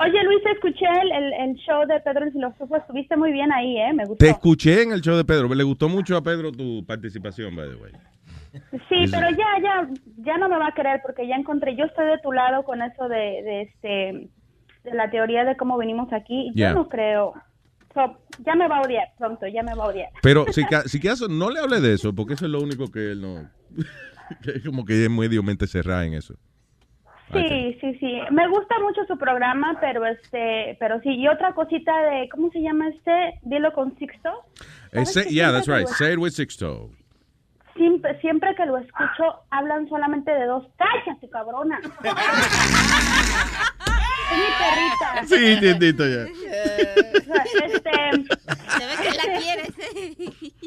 Speaker 28: Oye, Luis, escuché el, el, el show de Pedro el Filósofo. Estuviste muy bien ahí, ¿eh? Me gustó.
Speaker 2: Te escuché en el show de Pedro. Le gustó mucho a Pedro tu participación, by the way.
Speaker 28: Sí, pero ya, ya, ya no me va a querer porque ya encontré, yo estoy de tu lado con eso de, de este, de la teoría de cómo venimos aquí.
Speaker 2: Yeah.
Speaker 28: Yo no creo. So, ya me va a odiar pronto, ya me va a odiar.
Speaker 2: Pero si, (laughs) si caso, no le hable de eso, porque eso es lo único que él no... (laughs) como que es medio mente cerrada en eso.
Speaker 28: Sí, sí, sí. Me gusta mucho su programa, pero este, pero sí. Y otra cosita de, ¿cómo se llama este? Dilo con Sixto.
Speaker 2: Eh,
Speaker 28: ¿Sabes
Speaker 2: say-
Speaker 28: que
Speaker 2: yeah,
Speaker 28: siempre
Speaker 2: that's right. Say it with Sixto.
Speaker 28: Siempre, siempre que lo escucho, hablan solamente de dos. ¡Cállate, cabrona! (laughs) es mi perrita.
Speaker 2: Sí, entiendito ya.
Speaker 28: Este,
Speaker 11: Se ve que la quieres.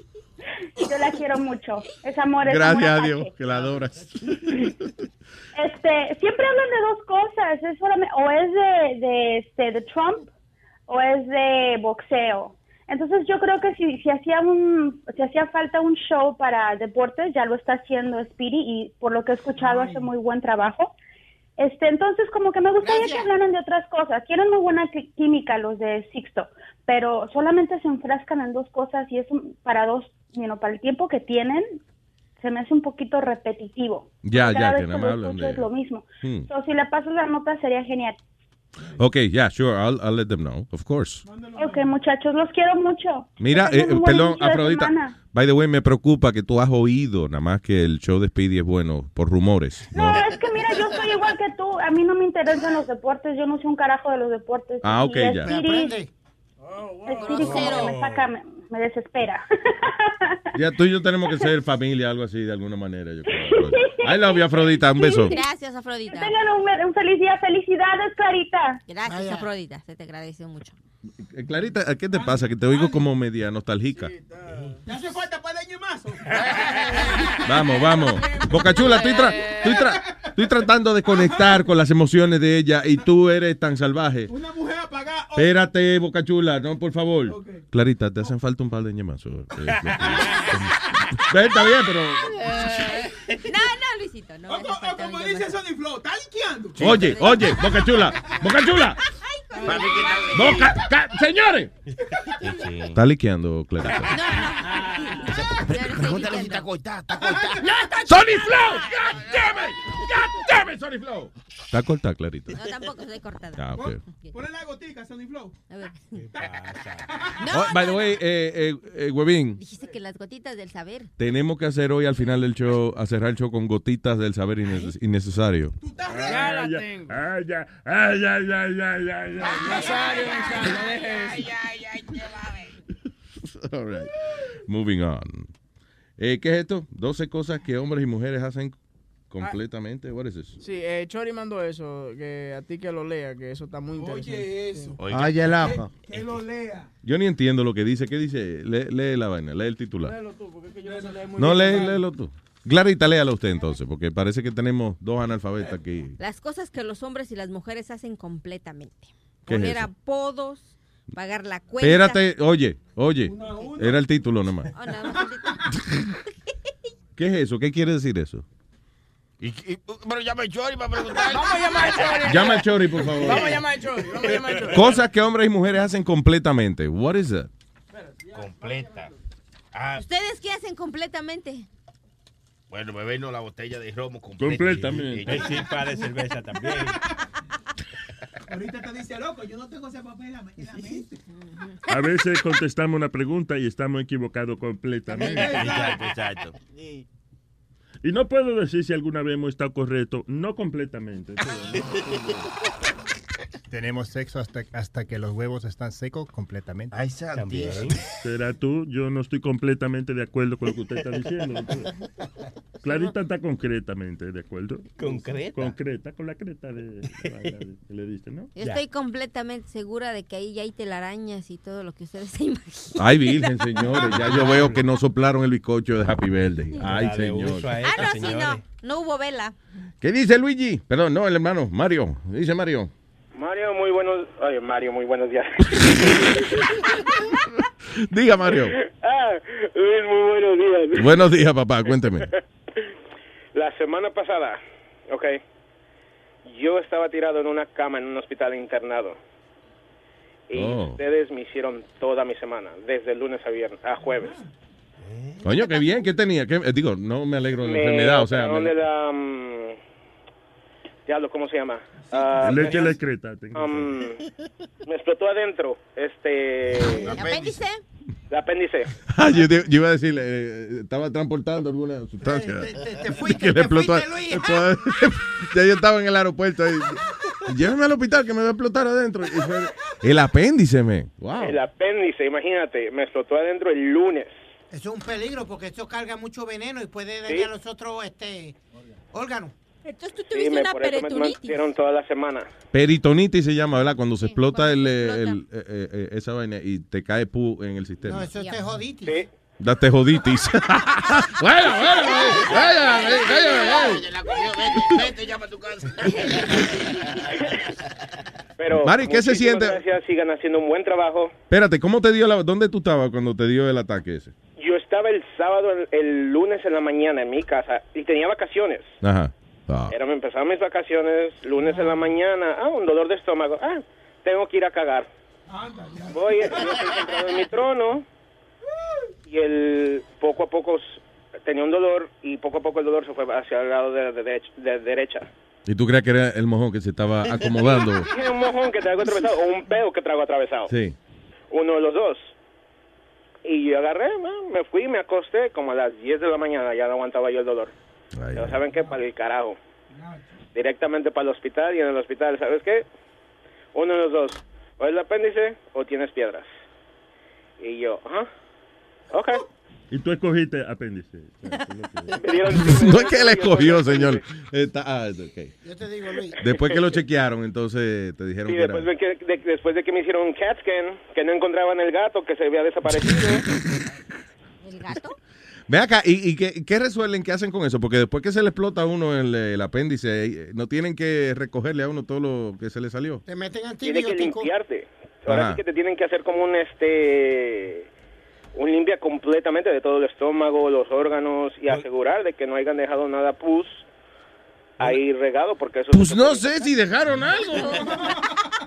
Speaker 11: (laughs) (laughs)
Speaker 28: yo la quiero mucho. Es amor, es
Speaker 2: Gracias a Dios, que la adoras. (laughs)
Speaker 28: Este, siempre hablan de dos cosas. Es solamente, o es de, de, este, de Trump o es de boxeo. Entonces yo creo que si, si hacía un, si hacía falta un show para deportes, ya lo está haciendo Speedy y por lo que he escuchado hace muy buen trabajo. Este, entonces como que me gustaría que hablaran de otras cosas. Tienen muy buena química los de Sixto, pero solamente se enfrascan en dos cosas y es un- para dos, you know, para el tiempo que tienen, se me hace un poquito repetitivo.
Speaker 2: Ya,
Speaker 28: Cada
Speaker 2: ya,
Speaker 28: vez
Speaker 2: que nada
Speaker 28: lo
Speaker 2: más hablan
Speaker 28: escucho es
Speaker 2: de...
Speaker 28: lo mismo.
Speaker 2: Hmm.
Speaker 28: So, si le pasas la nota sería genial.
Speaker 2: Ok, yeah, sure, I'll, I'll let them know, of course.
Speaker 28: Ok, muchachos, los quiero mucho.
Speaker 2: Mira, eh, perdón,
Speaker 28: de
Speaker 2: Afrodita. By the way, me preocupa que tú has oído nada más que el show de Speedy es bueno por rumores.
Speaker 28: No,
Speaker 2: ¿no?
Speaker 28: es que mira, yo soy igual que tú. A mí no me interesan los deportes. Yo no sé un carajo de los deportes.
Speaker 2: Ah, ok, ya.
Speaker 28: Speedy- Me saca, me, me desespera. (laughs)
Speaker 2: Ya tú y yo tenemos que ser familia, algo así, de alguna manera. Yo creo. (laughs) I love you, Afrodita. Un beso.
Speaker 11: Gracias, Afrodita.
Speaker 28: Tengan un, un feliz día. Felicidades, Clarita.
Speaker 11: Gracias, Afrodita. Se te agradece mucho.
Speaker 2: Clarita, ¿qué te pasa? Que te oigo como media nostálgica.
Speaker 12: ¿Te hace falta para el más? (laughs)
Speaker 2: Vamos, vamos. Boca Chula, estoy, tra- estoy tra- estoy tratando de conectar con las emociones de ella y tú eres tan salvaje.
Speaker 12: Una mujer apagada.
Speaker 2: Espérate, Boca Chula, no, por favor. Clarita, te hacen falta un par de ñemazos. Está bien, pero...
Speaker 11: No, no, Luisito. No,
Speaker 12: Como
Speaker 11: un
Speaker 12: dice. Sony Flow, ¿está liqueando?
Speaker 2: Oye, oye, Boca Chula, Ca- señores. Está liqueando, Clarita. (laughs)
Speaker 25: Pregúntale si está cortada, está cortada.
Speaker 2: ¡Sony Flow! ¡God damn it! ¡God damn it, Sony Flow! Está cortada, Clarita.
Speaker 11: No, tampoco soy cortada.
Speaker 2: Ah, ok.
Speaker 12: Ponle la gotica, Sony Flow.
Speaker 11: A ver.
Speaker 2: Oh, by the way, eh, eh, eh, Huevín,
Speaker 11: Dijiste que las gotitas del saber.
Speaker 2: tenemos que hacer hoy al final del show, a cerrar el show con gotitas del saber inneces- innecesario.
Speaker 8: Ya la tengo. Ay, ya, ay, ya, ya, ya, ya, ya.
Speaker 5: Nazario, Nazario, deje eso. (laughs)
Speaker 2: All right. Moving on. Eh, ¿Qué es esto? 12 cosas que hombres y mujeres hacen completamente. What is this?
Speaker 5: Sí, eh, Chori mandó eso, que a ti que lo lea, que eso está muy interesante.
Speaker 12: Oye, eso.
Speaker 2: Ay, el aja.
Speaker 12: Que lo lea.
Speaker 2: Yo ni entiendo lo que dice. ¿Qué dice? Lee, lee la vaina, lee el titular.
Speaker 5: Léelo tú, porque es que yo no sé leer muy
Speaker 2: No,
Speaker 5: bien.
Speaker 2: lee, léelo tú. Clarita, léalo usted entonces, porque parece que tenemos dos analfabetas aquí.
Speaker 11: Las cosas que los hombres y las mujeres hacen completamente.
Speaker 2: ¿Qué es
Speaker 11: Poner
Speaker 2: eso?
Speaker 11: apodos, pagar la cuenta.
Speaker 2: Espérate, oye, oye. Era el título nomás.
Speaker 11: Oh, más el
Speaker 2: ¿Qué es eso? ¿Qué quiere decir eso?
Speaker 25: Y- y- pero llama a Chori para preguntar.
Speaker 5: Vamos a llamar a Chori.
Speaker 2: Llama al Chori, por favor.
Speaker 5: Vamos a llamar a Chori. Vamos a llamar a Chori.
Speaker 2: Cosas que hombres y mujeres hacen completamente. What is that?
Speaker 25: Completa.
Speaker 11: ¿Ustedes qué hacen completamente?
Speaker 25: Bueno, bebernos la botella de romo completa.
Speaker 8: Completamente.
Speaker 25: Y- y-
Speaker 14: Sí, para de cerveza también.
Speaker 12: Ahorita te dice, loco, yo no tengo ese papel en la en la mente.
Speaker 8: A veces contestamos una pregunta y estamos equivocados completamente.
Speaker 25: Exacto, exacto.
Speaker 8: Y no puedo decir si alguna vez hemos estado correcto, no completamente. (laughs)
Speaker 29: Tenemos sexo hasta, hasta que los huevos están secos completamente.
Speaker 25: Ay,
Speaker 8: También. Será tú, yo no estoy completamente de acuerdo con lo que usted está diciendo. Clarita está concretamente de acuerdo.
Speaker 14: ¿Concreta?
Speaker 8: Concreta, con la creta de, que le diste, ¿no?
Speaker 11: Yo estoy completamente segura de que ahí ya hay telarañas y todo lo que ustedes se imaginan.
Speaker 2: Ay, virgen, señores. Ya yo veo que no soplaron el bizcocho de Happy Birthday. Ay, señor.
Speaker 11: Ah, no, sí,
Speaker 14: señores.
Speaker 11: no. No hubo vela.
Speaker 2: ¿Qué dice Luigi? Perdón, no, el hermano. Mario. Dice Mario.
Speaker 30: Mario, muy buenos. Ay, Mario, muy buenos días. (laughs)
Speaker 2: Diga, Mario.
Speaker 30: ah, Luis, muy buenos días.
Speaker 2: Buenos días, papá. Cuénteme.
Speaker 30: La semana pasada, ok, yo estaba tirado en una cama en un hospital internado. Y
Speaker 2: Oh.
Speaker 30: ustedes me hicieron toda mi semana, desde el lunes a viernes, a jueves.
Speaker 2: Coño, qué bien. ¿Qué tenía? ¿Qué- eh, digo, no me alegro de la
Speaker 30: Me
Speaker 2: enfermedad. O sea, me-
Speaker 30: la, mm, diablo, ¿cómo se llama? Ah,
Speaker 8: Leche
Speaker 30: me-
Speaker 8: la excreta. tengo
Speaker 30: um, me explotó adentro, este...
Speaker 11: ¿Apéndice?
Speaker 30: El apéndice. (laughs)
Speaker 2: Ah, yo, te- yo iba a decir, eh, estaba transportando alguna sustancia. que le explotó. explotó- (laughs) ya yo estaba en el aeropuerto ahí. Llévame al hospital que me va a explotar adentro. El apéndice, me. Wow.
Speaker 30: El apéndice, imagínate, me explotó adentro el lunes.
Speaker 12: Eso es un peligro porque eso carga mucho veneno y puede dañar los otros este, órganos.
Speaker 11: Entonces tú
Speaker 30: Sí, me, por eso me toda la semana.
Speaker 2: Peritonitis se llama, ¿verdad? Cuando se explota, el, eh, el- eh, eh, eh, esa vaina y te cae pu en el sistema.
Speaker 12: No, eso es joditis.
Speaker 30: Sí.
Speaker 2: Date joditis. (laughs) bueno, bueno, vaya, vaya,
Speaker 25: La cogió, vete, vete, llama a tu casa. (laughs)
Speaker 30: Pero
Speaker 2: Mari, ¿qué se siente?
Speaker 30: Gracias, sigan haciendo un buen trabajo.
Speaker 2: Espérate, ¿cómo te dio la... ¿Dónde tú estabas cuando te dio el ataque ese?
Speaker 30: Yo estaba el sábado, el, el lunes en la mañana en mi casa y tenía vacaciones.
Speaker 2: Ajá. Ah.
Speaker 30: Era, me empezaron mis vacaciones, lunes en la mañana, ah, un dolor de estómago, ah, tengo que ir a cagar. Voy, estoy sentado en mi trono y el poco a poco tenía un dolor y poco a poco el dolor se fue hacia el lado de, de, derech- de derecha.
Speaker 2: ¿Y tú crees que era el mojón que se estaba acomodando? (laughs)
Speaker 30: Dije, un mojón que traigo atravesado o un peo que traigo atravesado.
Speaker 2: Sí.
Speaker 30: Uno de los dos. Y yo agarré, ah, me fui, me acosté como a las 10 de la mañana, ya no aguantaba yo el dolor. Pero ¿saben qué? Para el carajo. Directamente para el hospital y en el hospital, ¿sabes qué? Uno de los dos. O es el apéndice o tienes piedras. Y yo, ajá. Ok.
Speaker 8: Y tú escogiste apéndice. (laughs) (laughs)
Speaker 2: no es que él escogió, señor. Está- ah, ok.
Speaker 12: Yo te digo, Luis.
Speaker 2: Después que lo chequearon, entonces te dijeron
Speaker 30: Sí,
Speaker 2: que era...
Speaker 30: después de que, de- después de que me hicieron un CAT scan, que no encontraban el gato, que se había desaparecido. (laughs)
Speaker 11: ¿El gato?
Speaker 2: Ve acá, ¿y, y qué, qué resuelven? ¿Qué hacen con eso? Porque después que se le explota a uno el, el apéndice, eh, no tienen que recogerle a uno todo lo que se le salió.
Speaker 12: Te meten
Speaker 30: Tiene que
Speaker 12: antibióticos.
Speaker 30: limpiarte. Ahora
Speaker 2: Ajá.
Speaker 30: sí que te tienen que hacer como un este un limpia completamente de todo el estómago, los órganos y asegurar de que no hayan dejado nada pus ahí regado porque eso
Speaker 2: Pues no sé si dejaron (laughs) algo.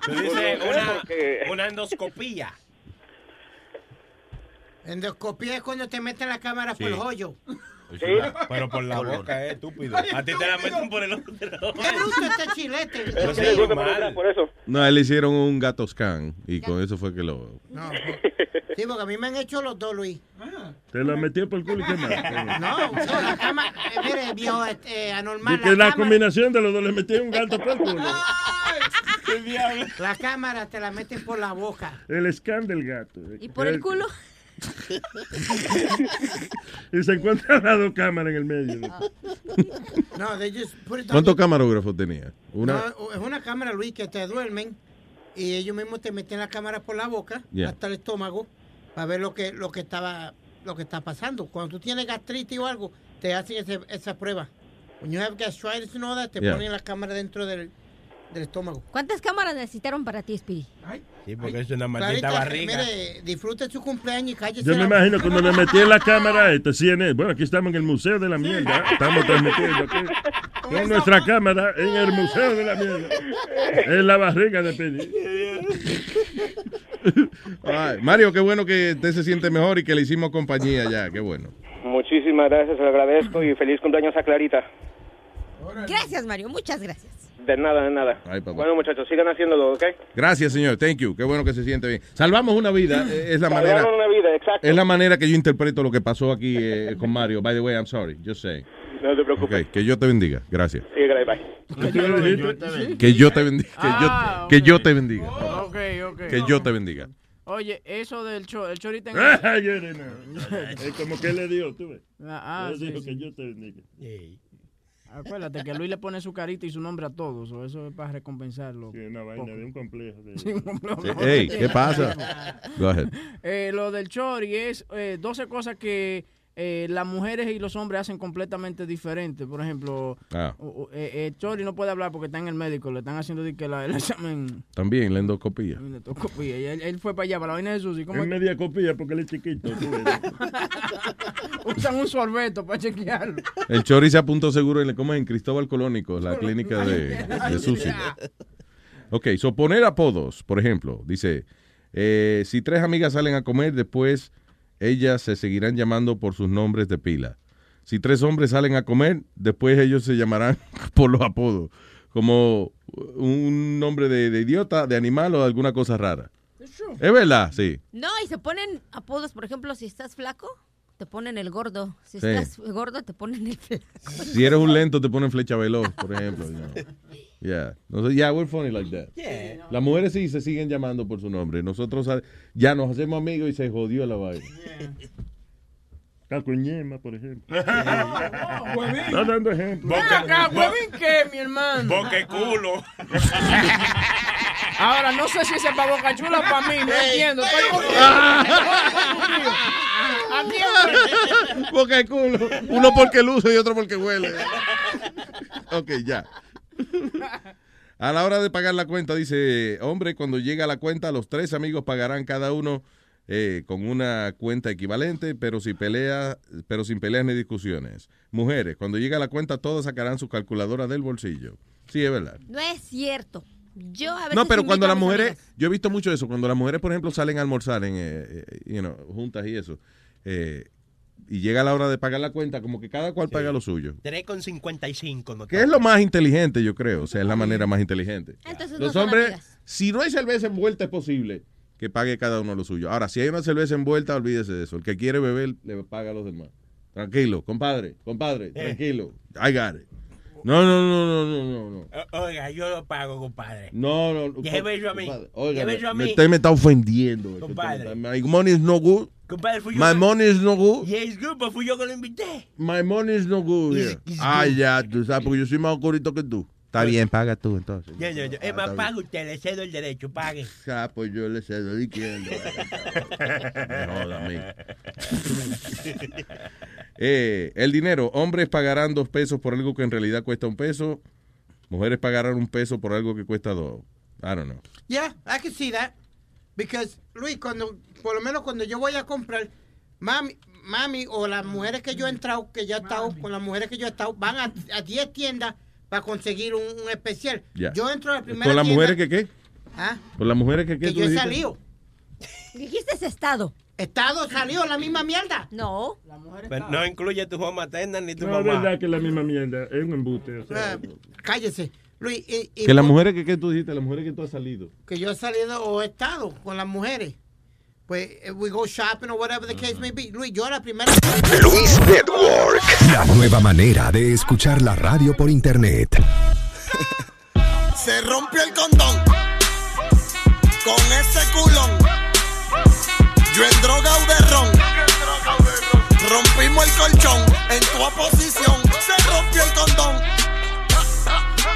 Speaker 14: Una, (laughs) una endoscopía.
Speaker 12: Endoscopía es cuando te meten la cámara por el hoyo.
Speaker 14: Pero por la boca, eh, estúpido. A ti te la meten por el otro.
Speaker 12: Qué bruto este chilete.
Speaker 14: Pero sí, gusta por
Speaker 30: eso.
Speaker 2: No, a él le hicieron un gato scan y con eso fue que lo...
Speaker 12: No, sí, porque a mí me han hecho los dos, Luis.
Speaker 8: Te lo metió por el culo y qué más.
Speaker 12: No, no, la cama, eh, mire, viejo, eh, anormal.
Speaker 8: Y que la combinación de los dos le metió un gato por el culo.
Speaker 12: La cámara te la meten por la boca.
Speaker 8: El scan del gato.
Speaker 11: ¿Y por el culo?
Speaker 8: Y se encuentra las dos cámaras en el medio.
Speaker 12: No, they just put it on
Speaker 2: ¿Cuántos camarógrafos tenía? Una...
Speaker 12: No, es una cámara, Luis, que te duermen y ellos mismos te meten la cámara por la boca
Speaker 2: Yeah.
Speaker 12: hasta el estómago para ver lo que lo que estaba lo que está pasando. Cuando tú tienes gastritis o algo, te hacen ese- esa prueba. When you have gastritis and all that, te
Speaker 11: Yeah.
Speaker 12: ponen la cámara dentro del, del estómago.
Speaker 11: ¿Cuántas cámaras necesitaron para ti, Speedy?
Speaker 14: Sí, porque es una maldita
Speaker 12: Clarita,
Speaker 14: barriga.
Speaker 12: Mire, disfrute su cumpleaños y cállese.
Speaker 8: Yo me
Speaker 12: la-
Speaker 8: imagino cuando le metí en la (laughs) cámara este CNN. Bueno, aquí estamos en el Museo de la Mierda. Estamos transmitiendo aquí con nuestra cámara en el Museo de la Mierda. En la barriga de Pedi.
Speaker 2: Ay, Mario, qué bueno que usted se siente mejor y que le hicimos compañía ya, qué bueno.
Speaker 30: Muchísimas gracias, se lo agradezco y feliz cumpleaños a Clarita.
Speaker 11: Gracias, Mario. Muchas gracias.
Speaker 30: De nada, de nada.
Speaker 2: Ay, papá.
Speaker 30: Bueno, muchachos, sigan haciéndolo, ¿ok?
Speaker 2: Gracias, señor. Thank you. Qué bueno que se siente bien. Salvamos una vida. eh, Es la manera.
Speaker 30: una vida, exacto.
Speaker 2: Es la manera que yo interpreto lo que pasó aquí eh, con Mario. By the way, I'm sorry. Just say.
Speaker 30: No te preocupes.
Speaker 2: Ok, que yo te bendiga. Gracias.
Speaker 30: Sí, bye.
Speaker 2: Que yo te bendiga. Que yo,
Speaker 5: Ah,
Speaker 2: que yo te bendiga. Que yo te bendiga.
Speaker 5: Oye, eso del cho el chorita en
Speaker 8: yo. Es como que le dio, tú ves.
Speaker 5: Ah, ah, sí,
Speaker 8: dijo
Speaker 5: sí.
Speaker 8: que yo te bendiga.
Speaker 5: Acuérdate que Luis le pone su carita y su nombre a todos, o eso es para recompensarlo.
Speaker 8: Sí, una vaina de un complejo. De... (laughs)
Speaker 5: Sí, un complejo.
Speaker 2: Sí, Ey, ¿qué pasa? (laughs) Go ahead.
Speaker 5: Eh, lo del chori es eh, 12 cosas que eh, las mujeres y los hombres hacen completamente diferentes. Por ejemplo,
Speaker 2: Ah.
Speaker 5: o- eh, eh, Chori no puede hablar porque está en el médico, le están haciendo que la, el examen
Speaker 2: También la endoscopía.
Speaker 5: de endoscopía, y él, él fue para allá, para la vaina de Susi. ¿Cómo
Speaker 8: Es media copia porque él es chiquito. (laughs)
Speaker 5: usan un sorbeto para chequearlo?
Speaker 2: El Chori se apuntó seguro en, ¿cómo es? en Cristóbal Colónico, la clínica de, de Susi. Ok, so poner apodos, por ejemplo, dice, eh, si tres amigas salen a comer, después ellas se seguirán llamando por sus nombres de pila. Si tres hombres salen a comer, después ellos se llamarán (laughs) por los apodos, como un nombre de, de idiota, de animal o de alguna cosa rara. Es verdad, sí.
Speaker 11: No, y se ponen apodos, por ejemplo, si estás flaco, te ponen el gordo. Si
Speaker 2: Sí.
Speaker 11: estás gordo, te ponen el flaco.
Speaker 2: Si eres un lento, te ponen flecha veloz, por ejemplo. (laughs) Yeah. No sé, yeah, we're funny like that.
Speaker 11: Yeah.
Speaker 2: Las mujeres sí se siguen llamando por su nombre. Nosotros ya nos hacemos amigos y se jodió la vaina.
Speaker 8: Cacuñema, por ejemplo. (laughs)
Speaker 5: Huevín.
Speaker 8: Está dando ejemplos.
Speaker 5: Ven acá, huevín, ¿qué, mi hermano?
Speaker 7: Boque culo. (laughs)
Speaker 5: Ahora, no sé si ese es para Boca Chula o para mí, no entiendo. Estoy. (laughs)
Speaker 2: Boca culo. Uno porque luce y otro porque huele. Ok, ya. A la hora de pagar la cuenta, dice, hombre, cuando llega la cuenta, los tres amigos pagarán cada uno eh, con una cuenta equivalente, pero si pelea, pero sin peleas ni discusiones. Mujeres, cuando llega la cuenta, todas sacarán su calculadora del bolsillo. Sí, es verdad.
Speaker 11: No es cierto. Yo a veces
Speaker 2: No, pero cuando las mujeres,
Speaker 11: amigas.
Speaker 2: yo he visto mucho eso, cuando las mujeres, por ejemplo, salen a almorzar en, eh, eh, you know, juntas y eso, eh, y llega la hora de pagar la cuenta, como que cada cual paga lo suyo.
Speaker 14: 3,55. No
Speaker 2: Que es lo más inteligente, yo creo. O sea, es la manera más inteligente.
Speaker 11: Entonces no
Speaker 2: Los hombres,
Speaker 11: amigas.
Speaker 2: si no hay cerveza envuelta, es posible que pague cada uno lo suyo. Ahora, si hay una cerveza envuelta, olvídese de eso. El que quiere beber, le paga a los demás. Tranquilo, compadre, compadre,
Speaker 14: Eh.
Speaker 2: tranquilo. I got it. No, no, no, no, no, no, no.
Speaker 14: O- Oiga, yo lo pago, compadre.
Speaker 2: No, no.
Speaker 14: Eso a mí.
Speaker 2: oiga,
Speaker 14: a
Speaker 2: me-
Speaker 14: mí.
Speaker 2: Usted me está ofendiendo.
Speaker 14: Compadre.
Speaker 2: My money is no good.
Speaker 14: Compadre, fui yo.
Speaker 2: My money is no good.
Speaker 14: Yes, good, pero fui yo que lo invité.
Speaker 2: My money is no good.
Speaker 14: It's- it's
Speaker 2: Ah,
Speaker 14: good.
Speaker 2: ya, tú sabes, porque yo soy más oscurito que tú. Está bien, paga tú entonces.
Speaker 14: Yo, yo, yo.
Speaker 2: Ah,
Speaker 14: Es más, paga usted, le cedo el derecho, pague. (laughs)
Speaker 2: Ah, pues yo le cedo joda (laughs) a mí. (laughs) Eh, el dinero. Hombres pagarán dos pesos por algo que en realidad cuesta un peso. Mujeres pagarán un peso por algo que cuesta dos. I don't know.
Speaker 12: Yeah, I can see that. Because, Luis, cuando, por lo menos cuando yo voy a comprar, mami, mami o las mujeres que yo he entrado, que yo he estado, con las mujeres que yo he estado, van a, a 10 tiendas para conseguir un, un especial.
Speaker 2: Ya.
Speaker 12: Yo entro a la primera
Speaker 2: ¿Con las mujeres que qué?
Speaker 12: ¿Ah?
Speaker 2: ¿Con las mujeres que qué?
Speaker 12: Que
Speaker 2: tú
Speaker 12: yo he
Speaker 2: dijiste?
Speaker 12: salido.
Speaker 11: Dijiste ese estado.
Speaker 12: Estado salió la misma mierda.
Speaker 11: No.
Speaker 14: Pero no incluye tu home materna ni tu
Speaker 8: No, es
Speaker 14: mamá.
Speaker 8: verdad que es la misma mierda. Es un embuste. o sea.
Speaker 12: Ah, cállese. Luis, y- y
Speaker 2: Que las mujeres que qué tú dijiste, las mujeres que tú has salido.
Speaker 12: que yo he salido o he estado con las mujeres. Pues eh, we go shopping or whatever the case may be. Luis, yo la primera
Speaker 3: Luis Network. La nueva manera de escuchar la radio por internet. (laughs)
Speaker 31: Se rompió el condón con ese culón. Yo en droga o de ron. Rompimos el colchón en tu oposición. Se rompió el condón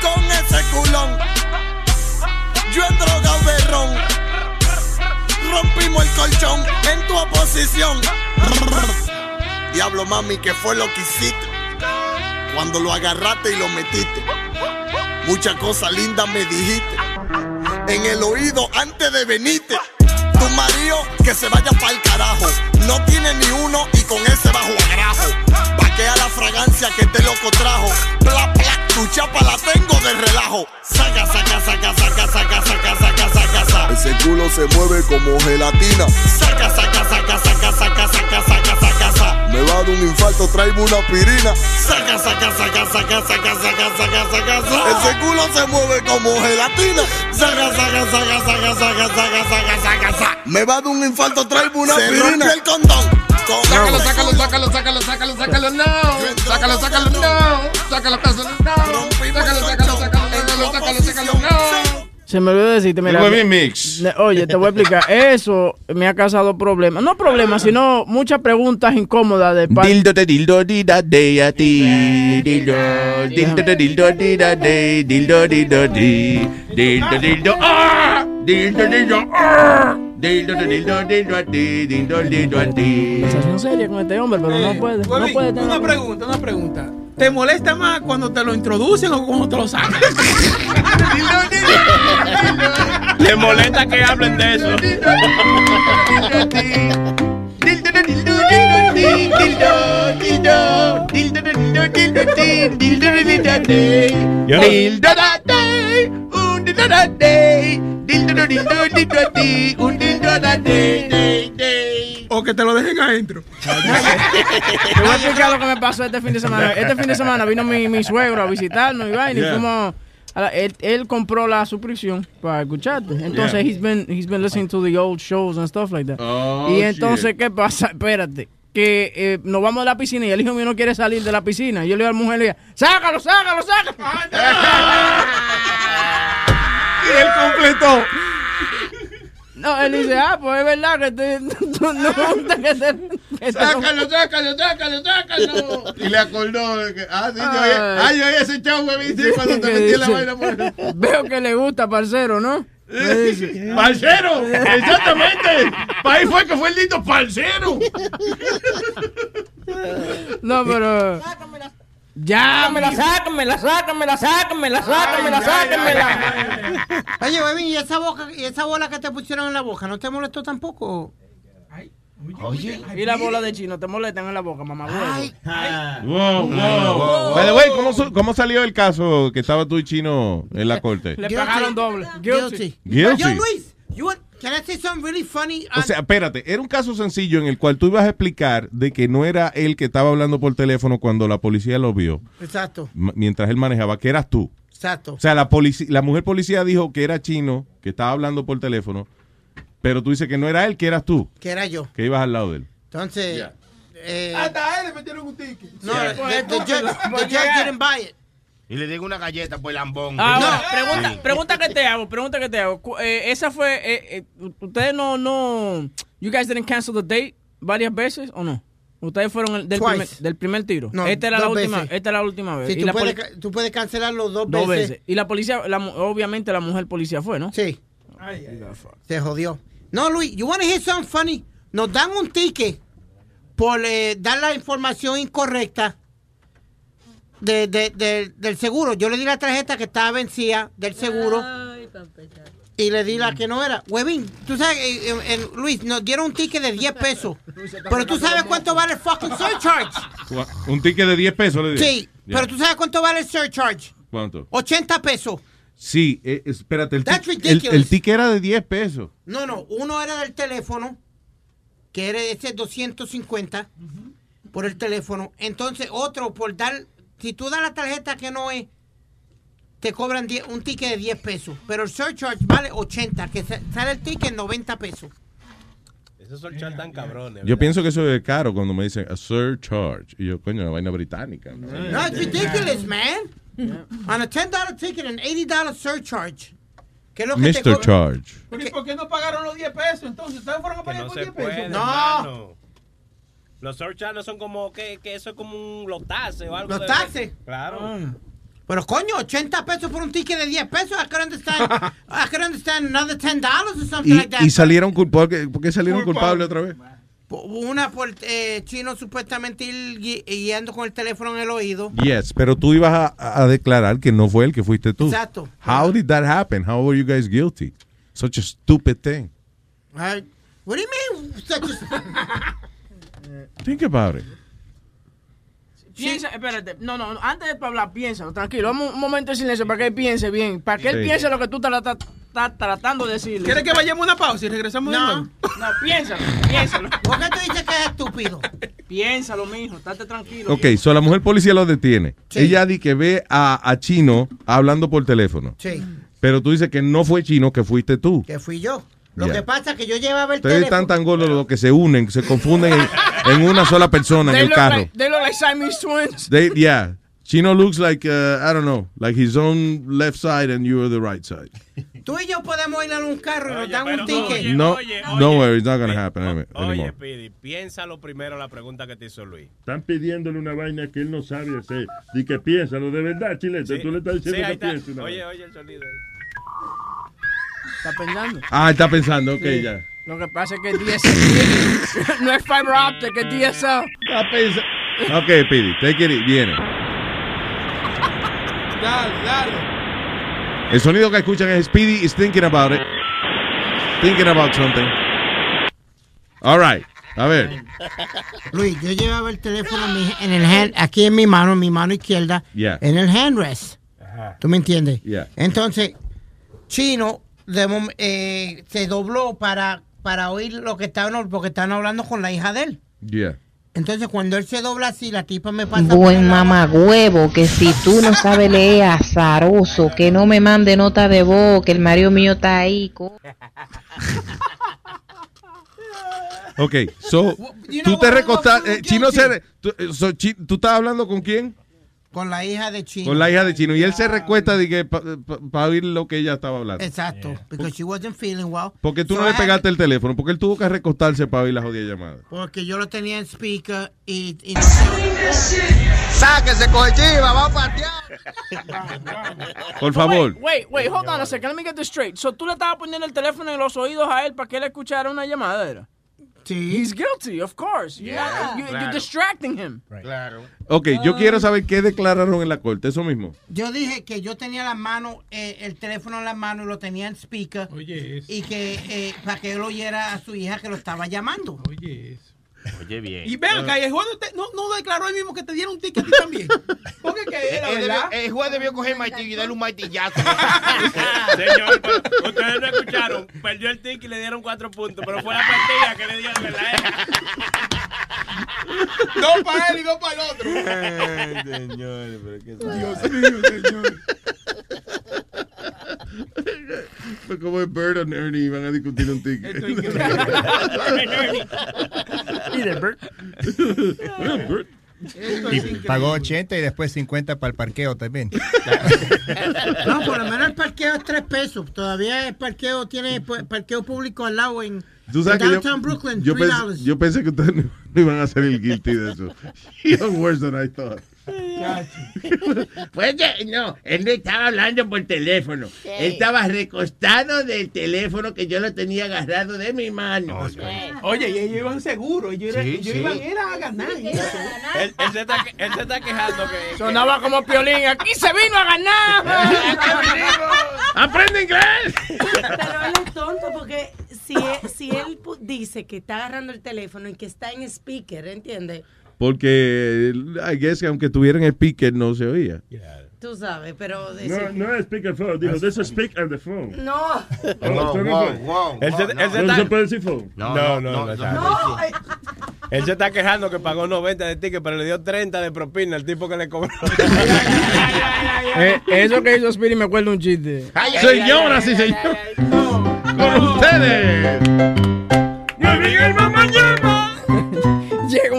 Speaker 31: con ese culón. Yo en droga o de ron. Rompimos el colchón en tu oposición. Diablo mami, ¿qué fue lo que hiciste? Cuando lo agarraste y lo metiste. Muchas cosas lindas me dijiste. En el oído antes de venirte. Tu marido que se vaya pa'l carajo. No tiene ni uno y con ese bajo agrajo. Vaquea la fragancia que te loco trajo. Bla, bla, tu chapa la tengo de relajo. Saca, saca, saca, saca, saca, saca, saca, saca, saca. Ese culo se mueve como gelatina. Saca, saca, saca, saca, saca, saca, saca. Me va a dar un infarto, traigo una aspirina. Saca, saca, saca, saca, saca, saca, saca, saca, saca. Ese culo se mueve como gelatina. Saca, saca, saca, saca, saca, saca, saca, saca, saca. Me va a dar un infarto, traigo una aspirina. el condón.
Speaker 32: Sácalo, sácalo, sácalo, sácalo, sácalo, sácalo, no. Sácalo, sácalo, no. Sácalo, sácalo, no. Sácalo, sácalo, sácalo, sácalo, sácalo, sácalo, no.
Speaker 5: Se me olvidó decirte, mira.
Speaker 2: Mix.
Speaker 5: Oye, te voy a explicar. (laughs) Eso me ha causado problemas. No problemas, sino muchas preguntas incómodas de parte.
Speaker 2: Dildo de dildo di da de a ti. Dildo, dildo de dildo di da de. Dildo dildo di. Dildo dildo ah. Dildo dildo ah. Dildo de dildo dildo a ti. Dildo dildo a ti.
Speaker 5: Conversación seria con este hombre, pero no puede. No
Speaker 16: Huevín,
Speaker 5: puede tener.
Speaker 16: una pregunta, una pregunta. ¿Te molesta más cuando te lo introducen o cuando te lo sacan? (laughs)
Speaker 14: Le molesta que hablen de eso.
Speaker 32: Un dildo da day, da dildo dildo a ti, un dildo da day, day, day.
Speaker 16: O que te lo dejen adentro.
Speaker 5: Te voy a explicar lo que me pasó este fin de semana. Este fin de semana vino mi, mi suegro a visitarnos y vaina y
Speaker 32: Yeah.
Speaker 5: fuimos a la- él, él compró la suscripción para escucharte. Entonces
Speaker 32: Yeah.
Speaker 5: he's been he's been listening to the old shows and stuff like that.
Speaker 32: Oh,
Speaker 5: y entonces
Speaker 32: shit.
Speaker 5: qué pasa? Espérate. Que eh, nos vamos de la piscina y el hijo mío no quiere salir de la piscina. Y yo le digo a la mujer, le digo, sácalo, sácalo, sácalo. (laughs)
Speaker 2: y él completó.
Speaker 5: No, él dice, ah, pues es verdad que te, (laughs) tú no gusta que te... que te-
Speaker 32: Sácalo, sácalo, sácalo, sácalo. Y le acordó de que, ah, sí, yo oí, ah, yo oí ese chavo que viste cuando te
Speaker 5: ¿Qué
Speaker 32: metí en la vaina por
Speaker 5: Veo que le gusta, parcero, ¿no?
Speaker 32: ¡Parcero! ¡Exactamente! Para ahí fue que fue el lindo parcero.
Speaker 5: No, pero. Llámela, sácamela, sácamela, sácamela, sácamela, sácamela.
Speaker 12: Oye, Bebín, ¿y esa, boca, ¿y esa bola que te pusieron en la boca no te molestó tampoco?
Speaker 5: Oye. Y la bola de chino te molestan en la boca, mamá.
Speaker 2: Wow, wow. By the way, ¿cómo, ¿cómo salió el caso que estaba tú y Chino en la corte?
Speaker 5: Le pagaron doble. Guilty.
Speaker 2: Guilty.
Speaker 12: Yo, Luis, you want, can I say something really funny?
Speaker 2: O sea, espérate, era un caso sencillo en el cual tú ibas a explicar de que no era él que estaba hablando por teléfono cuando la policía lo vio,
Speaker 12: Exacto,
Speaker 2: mientras él manejaba, que eras tú.
Speaker 12: exacto.
Speaker 2: O sea, la, polici- la mujer policía dijo que era chino, que estaba hablando por teléfono, pero tú dices que no era él, que eras tú,
Speaker 12: Que era yo.
Speaker 2: que ibas al lado de él.
Speaker 12: Entonces, eh,
Speaker 16: Hasta a él le metieron un ticket.
Speaker 12: no, the, the judge, the judge didn't buy it.
Speaker 25: Y le digo una galleta por lambón.
Speaker 5: Ahora,
Speaker 25: Sí.
Speaker 5: pregunta, pregunta que te hago, pregunta que te hago. Eh, esa fue, eh, eh, ustedes no, no, you guys didn't cancel the date varias veces o no? Ustedes fueron el- del,
Speaker 12: Twice.
Speaker 5: primer, del primer tiro.
Speaker 12: No,
Speaker 5: esta era la última,
Speaker 12: veces.
Speaker 5: esta era la última vez.
Speaker 12: Sí,
Speaker 5: y
Speaker 12: tú,
Speaker 5: la
Speaker 12: puedes, tú puedes cancelarlo dos,
Speaker 5: dos
Speaker 12: veces.
Speaker 5: veces. Y la policía, la obviamente la mujer policía fue, ¿no?
Speaker 12: Sí. Se jodió. No, Luis, you want to hear something funny? Nos dan un ticket por eh, dar la información incorrecta de, de- de- del seguro. Yo le di la tarjeta que estaba vencida del seguro y le di la que no era. Huevín, tú sabes, eh, eh, eh, Luis, nos dieron un ticket de 10 pesos. Pero tú sabes cuánto vale el fucking surcharge.
Speaker 2: Un ticket de 10 pesos le dije.
Speaker 12: Sí, pero tú sabes cuánto vale el surcharge.
Speaker 2: ¿Cuánto?
Speaker 12: 80 pesos.
Speaker 2: Sí, eh, espérate, el, el,
Speaker 12: ridiculous.
Speaker 2: el ticket era de 10 pesos.
Speaker 12: No, no, uno era del teléfono, que era ese 250 por el teléfono. Entonces, otro por dar, si tú das la tarjeta que no es, te cobran 10 un ticket de 10 pesos. Pero el surcharge vale 80, que sa- sale el ticket 90 pesos.
Speaker 14: Esos chat tan cabrones.
Speaker 2: Yo pienso que eso es caro cuando me dicen a surcharge. Y yo, coño, una vaina británica. ¿no?
Speaker 12: No, it's ridiculous, man. On a $10 ticket and $80 surcharge. ¿Qué es lo que te
Speaker 2: Mr. Charge.
Speaker 16: ¿Pero ¿y por qué no pagaron los 10 pesos entonces? ¿Ustedes fueron a pagar
Speaker 14: No
Speaker 16: por
Speaker 14: se
Speaker 16: 10
Speaker 14: puede,
Speaker 16: pesos?
Speaker 14: hermano. Los surcharges no son como que, que eso es como un, los taxes o algo.
Speaker 12: Los
Speaker 14: de-
Speaker 12: taxes.
Speaker 14: Claro.
Speaker 12: Pero coño, 80 pesos por un ticket de 10 pesos. I could understand, I could understand another $10 or something
Speaker 2: Y,
Speaker 12: like that.
Speaker 2: y salieron culpables. ¿Por qué salieron culpables otra vez?
Speaker 12: Una por eh, chino supuestamente ir gui- yendo con el teléfono en el oído.
Speaker 2: Yes, pero tú ibas a, a declarar que no fue él que fuiste tú.
Speaker 12: Exacto.
Speaker 2: How did that happen? How were you guys guilty? Such a stupid thing.
Speaker 12: What do you mean? Such a- (laughs)
Speaker 2: Think about it.
Speaker 5: Piensa, espérate, no, no, no, antes de hablar, piénsalo, tranquilo, vamos un momento de silencio para que él piense bien, para que él
Speaker 2: Sí.
Speaker 5: piense lo que tú estás está tratando de decirle.
Speaker 16: ¿Quieres que vayamos a una pausa y regresamos de
Speaker 5: No,
Speaker 16: nuevo?
Speaker 5: no, piénsalo, piénsalo. (laughs)
Speaker 12: ¿Por qué tú dices que es estúpido?
Speaker 5: Piénsalo, mijo, estate tranquilo.
Speaker 2: Ok, so la mujer policía lo detiene. Ella di que ve a, a Chino hablando por teléfono.
Speaker 12: Sí,
Speaker 2: Pero tú dices que no fue Chino, que fuiste tú.
Speaker 12: que fui yo. Lo
Speaker 2: Ya.
Speaker 12: que pasa es que yo llevaba el
Speaker 2: Ustedes
Speaker 12: teléfono.
Speaker 2: están tan gordos los que se unen, se confunden en, en una sola persona en
Speaker 5: They
Speaker 2: el
Speaker 5: look
Speaker 2: carro.
Speaker 5: like, they look like Siamese twins.
Speaker 2: They, yeah. Chino looks like, uh, I don't know, like his own left side and you're the right side.
Speaker 12: Tú y yo podemos ir a un carro y nos dan un ticket.
Speaker 2: no, don't worry, it's not going to happen
Speaker 14: Oye,
Speaker 2: anymore.
Speaker 14: Pidi, piénsalo primero la pregunta que te hizo Luis.
Speaker 8: Están pidiéndole una vaina que él no sabe hacer. Y que piénsalo, de verdad, chilete. Tú le estás diciendo
Speaker 14: Sí, ahí
Speaker 8: que piense. una
Speaker 14: Oye, oye el sonido.
Speaker 5: Está pensando.
Speaker 2: Ah, está pensando, ok,
Speaker 5: Sí.
Speaker 2: ya.
Speaker 5: Lo que pasa es que DSL (laughs) no es fiber optic, es DSL.
Speaker 2: Está pensando. Ok, Pidi, take it, viene.
Speaker 16: Dale, dale.
Speaker 2: El sonido que escuchan es Speedy is thinking about it. Thinking about something. All right, a ver.
Speaker 12: Luis, yo llevaba el teléfono en, mi- en el hand, aquí en mi mano, en mi mano izquierda,
Speaker 2: Yeah.
Speaker 12: en el handrest. ¿Tú me entiendes?
Speaker 2: Yeah.
Speaker 12: Entonces, Chino de eh, se dobló para, para oír lo que estaban, porque estaban hablando con la hija de él.
Speaker 2: Yeah.
Speaker 12: Entonces, cuando él se dobla así, la tipa me pasa.
Speaker 33: Buen
Speaker 12: lado.
Speaker 33: mamagüevo, que si tú no sabes leer, azaroso, que no me mande nota de voz, que el marido mío está ahí.
Speaker 2: Ok, so, tú te recostaste. Eh, Chino se. tú, eh, so, Chi- ¿Tú estás hablando con quién?
Speaker 12: Con la hija de Chino.
Speaker 2: Con la hija de Chino. Y él se recuesta para oír lo que ella estaba hablando.
Speaker 12: Exacto, because she wasn't feeling well.
Speaker 2: Porque tú
Speaker 12: So
Speaker 2: no
Speaker 12: I
Speaker 2: le
Speaker 12: had-
Speaker 2: pegaste el teléfono, porque él tuvo que recostarse para oír la jodida llamada.
Speaker 12: Porque yo lo tenía en speaker y... y
Speaker 25: Sáquese, cochiva, va a patear.
Speaker 2: Por favor.
Speaker 5: Wait, wait, hold on a second. Let me get this straight. So tú le estabas poniendo el teléfono en los oídos a él para que él escuchara una llamada, ¿era?
Speaker 12: Sí.
Speaker 5: He's guilty, of course. You- you're distracting him.
Speaker 25: Claro.
Speaker 2: Ok, yo quiero saber qué declararon en la corte, eso mismo.
Speaker 12: Yo dije que yo tenía la mano, eh, el teléfono en la mano y lo tenía en speaker. Y que eh, para que él oyera a su hija que lo estaba llamando.
Speaker 16: Oye, eso.
Speaker 14: Oye, bien.
Speaker 16: Y ven acá, el juez no, no declaró él mismo que te dieron un ticket a ti también. Porque que era verdad.
Speaker 25: el juez debió coger martillo y darle un martillazo. (laughs)
Speaker 14: Señor, ustedes no escucharon. Perdió el ticket y le dieron cuatro puntos, pero fue la partida que le dio de verdad. (laughs)
Speaker 16: Dos para él y dos para el otro.
Speaker 2: señor, pero qué
Speaker 16: Dios mío, señor.
Speaker 2: Fue como el Bird and Ernie iban a discutir un ticket. (laughs) Bert.
Speaker 29: Y pagó 80 y después 50 para el parqueo también. (laughs)
Speaker 12: No, por lo menos el parqueo es tres pesos. Todavía el parqueo tiene parqueo público al lado en,
Speaker 2: Tú sabes
Speaker 12: en
Speaker 2: que yo,
Speaker 12: Downtown Brooklyn.
Speaker 2: yo, pensé, yo pensé que ustedes no, no iban a hacer el guilty de eso. (laughs) You're worse than I thought.
Speaker 34: Pues ya, no, él no estaba hablando por teléfono. Él estaba recostado del teléfono que yo lo tenía agarrado de mi mano.
Speaker 16: Oye, y ellos iban seguros. Ellos, era-
Speaker 34: Sí,
Speaker 16: ellos
Speaker 34: sí.
Speaker 16: iban era a ganar.
Speaker 14: Él, él se está, él se está quejando que.
Speaker 5: Sonaba como piolín. (laughs) Aquí se vino a ganar.
Speaker 34: ¡Aprende inglés!
Speaker 10: Pero él es tonto porque si él, si él dice que está agarrando el teléfono y que está en speaker, ¿entiendes?
Speaker 2: Porque, I guess que aunque tuvieran el speaker no se oía.
Speaker 10: Tú sabes, pero...
Speaker 8: No,
Speaker 10: decir-
Speaker 8: no es speak and phone. Dijo, this is speak and the phone.
Speaker 10: No.
Speaker 8: Oh, ¿usted no
Speaker 14: wow, wow, Él se- wow, él se
Speaker 8: ¿No se puede decir phone?
Speaker 14: No, no, no. no, no. Él se está quejando que pagó 90 de ticket, pero le dio 30 de propina al tipo que le cobró.
Speaker 5: Eh, eso que hizo Speedy me acuerda un chiste.
Speaker 2: Señoras y señores, con ustedes.
Speaker 5: Llega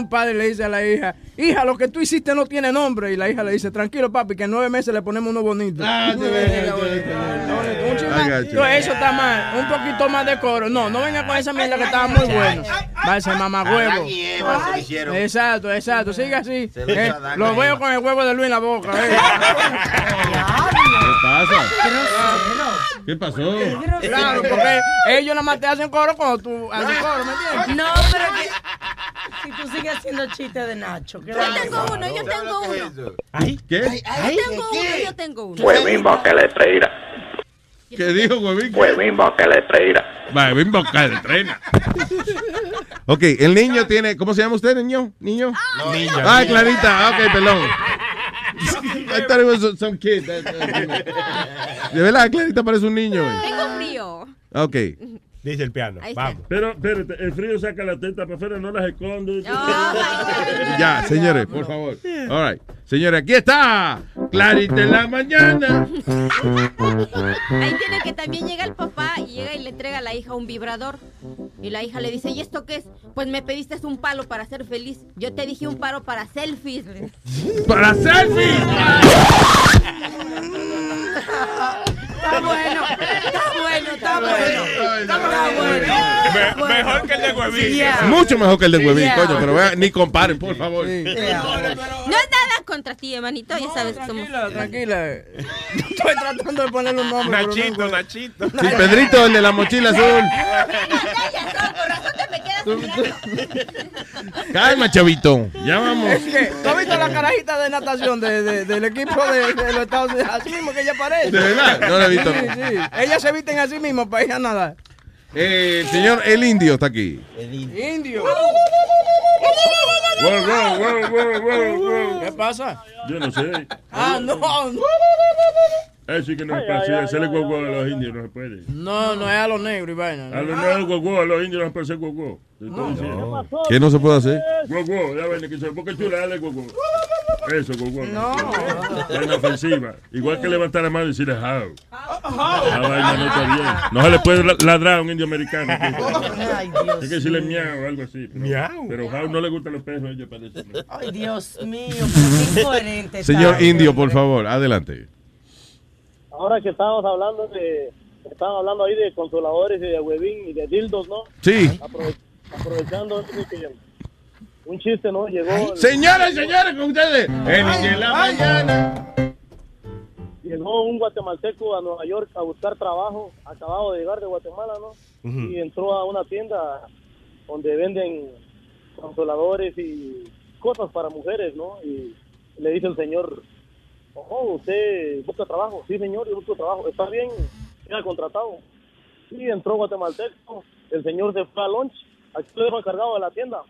Speaker 5: un padre le dice a la hija, hija, lo que tú hiciste no tiene nombre. Y la hija le dice, tranquilo papi, que en nueve meses le ponemos uno bonito.
Speaker 2: Ah,
Speaker 5: eso está mal. Un poquito más de coro. No, no venga con esa mierda que estaba muy bueno. Va a ser mamá huevo. Exacto, exacto. Sigue así. Eh, lo veo con el huevo de Luis en la boca. eh. (laughs)
Speaker 2: ¿Qué pasa? ¿Qué pasó?
Speaker 5: Claro, porque ellos nada más te hacen coro cuando tú haces coro, ¿me entiendes?
Speaker 10: No, pero que si tú sigues haciendo chistes de Nacho. ¿qué
Speaker 11: Yo tengo uno, yo tengo uno.
Speaker 2: ¿Qué?
Speaker 11: Yo tengo uno, yo tengo uno.
Speaker 27: Huevín boca le traerá.
Speaker 2: ¿Qué dijo, huevín?
Speaker 27: Huevín boca le traerá.
Speaker 2: Huevín boca le traerá. Ok, el niño tiene. ¿Cómo se llama usted, niño? ¿Niño?
Speaker 25: Niño.
Speaker 2: Ah, Clarita. Ok, perdón. I thought it was some kid. De verdad, Clarita parece un niño. eh.
Speaker 11: Tengo frío.
Speaker 2: Ok.
Speaker 14: Dice el piano.
Speaker 11: Ahí está.
Speaker 14: Vamos.
Speaker 8: Pero, espérate, el frío saca la teta para afuera, no las esconde.
Speaker 2: Ya, señores, por favor. All right. Señores, aquí está. Clarita en la mañana.
Speaker 11: Ahí tiene que también llega el papá y llega y le entrega a la hija un vibrador. Y la hija le dice, ¿y esto qué es? Pues me pediste un palo para ser feliz. Yo te dije un palo para selfies.
Speaker 2: ¡Para selfies! (laughs)
Speaker 10: Está bueno, está bueno, está bueno. Está bueno.
Speaker 14: Me- mejor que el de huevín.
Speaker 10: Yeah.
Speaker 2: Mucho mejor que el de huevín,
Speaker 11: Yeah.
Speaker 2: coño, pero vean, ni comparen, por favor.
Speaker 11: No es nada contra ti, hermanito. Ya sabes que somos.
Speaker 5: Tranquila, tranquila. Estoy tratando de ponerle un nombre.
Speaker 14: Nachito. Nachito.
Speaker 2: Sí, Pedrito, el de la mochila azul. Calma, chavito. Ya vamos.
Speaker 5: Es que, ¿tú has visto la carajita de natación de, de- del equipo de, de los Estados Unidos? Así mismo que ella parece.
Speaker 2: ¿De verdad? No la he visto.
Speaker 5: Sí, sí. Ellas se visten así mismo para ir a nadar.
Speaker 2: Eh, el señor El Indio está aquí.
Speaker 5: Indio.
Speaker 8: Wow, wow.
Speaker 5: ¿Qué pasa?
Speaker 8: Yo no sé.
Speaker 5: Ah, no.
Speaker 8: Eso sí que no se puede hacer. Hacerle guau a los indios no se puede.
Speaker 5: No, no es a los negros y vaina.
Speaker 8: A los nuevos guau a los indios no se puede hacer estoy diciendo.
Speaker 2: ¿Qué no se puede hacer?
Speaker 8: Guau, ya ven que se porque chula, dale guau. Eso, guau.
Speaker 5: No.
Speaker 8: Es inofensiva. Igual que levantar la mano y decirle how. La vaina no está bien. No se le puede ladrar a un indio americano.
Speaker 10: Ay, Dios
Speaker 8: Hay que decirle miau o algo así. Pero,
Speaker 14: Miau.
Speaker 8: pero how no le gustan los perros a ellos parece. ¿no?
Speaker 10: Ay, Dios mío, qué incoherente.
Speaker 2: Señor. Indio, por favor, adelante.
Speaker 35: Ahora que estábamos hablando de, estaban hablando ahí de consoladores y de huevín y de dildos, ¿no?
Speaker 2: Sí.
Speaker 35: Aprove- aprovechando que un chiste, ¿no? Llegó.
Speaker 2: Señoras y señores, con ustedes. El en la mañana.
Speaker 35: Llegó un guatemalteco a Nueva York a buscar trabajo, acabado de llegar de Guatemala, ¿no? Y entró a una tienda donde venden consoladores y cosas para mujeres, ¿no? Y le dice el señor, oh, ¿usted busca trabajo? Sí, señor, yo busco trabajo. ¿Está bien? Queda contratado. Y entró guatemalteco, el señor se fue a lunch, aquí lo dejo encargado de la tienda.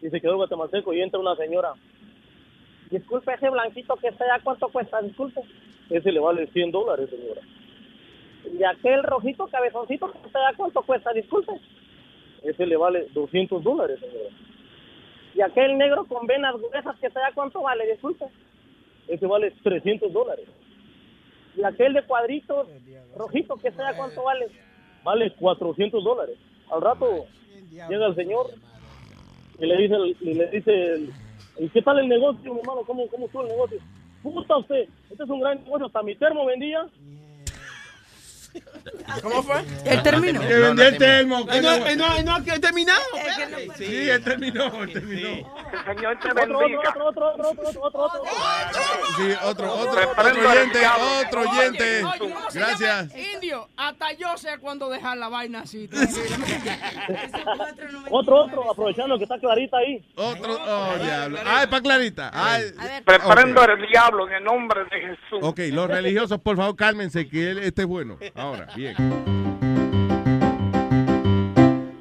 Speaker 35: Y se quedó guatemalteco y entra una señora. Disculpe, ese blanquito que está allá, ¿cuánto cuesta? Disculpe. Ese le vale 100 dólares, señora. Y aquel rojito cabezoncito que está allá, ¿cuánto cuesta? Disculpe. Ese le vale 200 dólares, señora. Y aquel negro con venas gruesas que está allá, ¿cuánto vale? Disculpe. Ese vale 300 dólares. Y aquel de cuadritos rojito que allá, ¿cuánto vale? Vale 400 dólares. Al rato llega el señor y le dice, y le dice ¿y qué tal el negocio, mi hermano? ¿Cómo, cómo estuvo el negocio? Puta usted, este es un gran negocio, hasta mi termo vendía. (laughs)
Speaker 5: ¿Cómo fue?
Speaker 10: Él terminó.
Speaker 2: Que vendió el termo.
Speaker 16: no,
Speaker 2: no-
Speaker 16: no, no, que he terminado.
Speaker 2: Sí, él terminó, él terminó.
Speaker 35: Señor te bendiga. Otro, otro, otro, otro, otro, otro, otro.
Speaker 2: Sí, otro, otro, otro oyente, otro oyente.
Speaker 5: Oye, ¿cómo se
Speaker 2: Gracias.
Speaker 5: Indio, hasta yo sé cuándo dejar la vaina así. (laughs)
Speaker 35: Otro, otro, aprovechando que está clarita ahí.
Speaker 2: Otro, oh, diablo. Ay, pa' Clarita. Ay.
Speaker 35: Reprendo
Speaker 2: Ok.
Speaker 35: el diablo en el nombre de Jesús.
Speaker 2: Ok, los religiosos, por favor, cálmense, que él este es bueno. Ahora, (laughs) bien.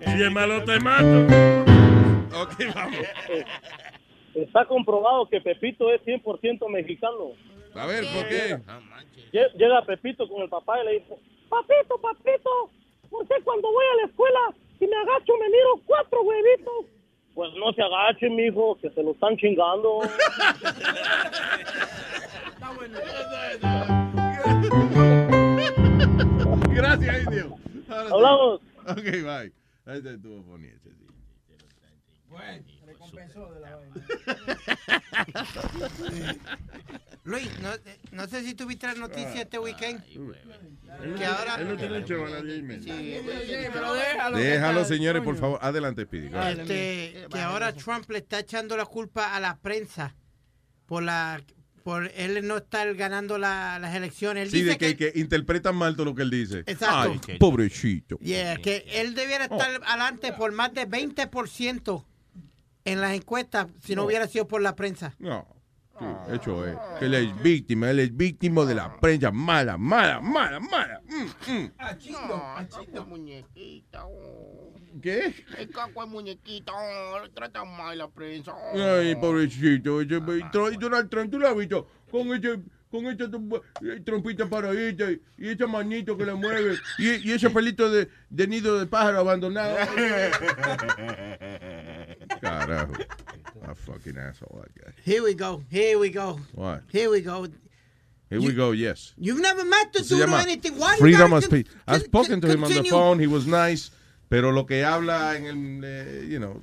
Speaker 8: Si es malo, te mato.
Speaker 2: Ok, vamos.
Speaker 35: Está comprobado que Pepito es 100% mexicano.
Speaker 2: A ver, ¿por qué?
Speaker 35: Lle- Llega Pepito con el papá y le dice, papito, papito, ¿por qué cuando voy a la escuela, si me agacho me miro cuatro huevitos? Pues no se agache, mijo, que se lo están chingando. (laughs)
Speaker 2: Gracias, Indio. Ahora sí.
Speaker 35: Hablamos.
Speaker 2: Ok, bye. Ahí te estuvo bonito. sí. (laughs)
Speaker 12: Luis, no, eh, no sé si tuviste la noticia este weekend.
Speaker 8: Él
Speaker 12: Que
Speaker 8: no-
Speaker 12: ahora.
Speaker 8: él no tiene chaval a y media.
Speaker 5: pero déjalo.
Speaker 2: Déjalo, señores, por favor. Adelante, Speedy.
Speaker 12: Este, que ahora Trump le está echando la culpa a la prensa por la por él no estar ganando la- las elecciones. Él
Speaker 2: Sí,
Speaker 12: dice
Speaker 2: de que, que interpretan mal todo lo que él dice.
Speaker 12: Exacto.
Speaker 2: Ay, pobrecito.
Speaker 12: Yeah, que él debiera estar
Speaker 2: Oh.
Speaker 12: adelante por más de 20% en las encuestas si no hubiera sido por la prensa.
Speaker 2: No. Sí, hecho es. Que él es víctima, él es víctima de la prensa mala, mala, mala, mala. Mm, mm.
Speaker 32: Este muñequito.
Speaker 2: ¿Qué?
Speaker 32: El caco es muñequito. Le tratan mal la prensa.
Speaker 2: Ay, pobrecito. ese- Trump- Donald Trump, tú lo has visto. con ese con esa trompa- eh, trompita paradita y, y esa manito que la mueve y, y ese pelito de, de nido de pájaro abandonado. (laughs) Carajo. A fucking asshole, that guy.
Speaker 12: Here we go. Here we go.
Speaker 2: What?
Speaker 12: Here we go.
Speaker 2: Here we go, yes.
Speaker 12: You've never met the dude or anything. Why you
Speaker 2: Freedom of Speech. I've spoken to him on the phone. He was nice. Pero lo que habla en el, eh, you know,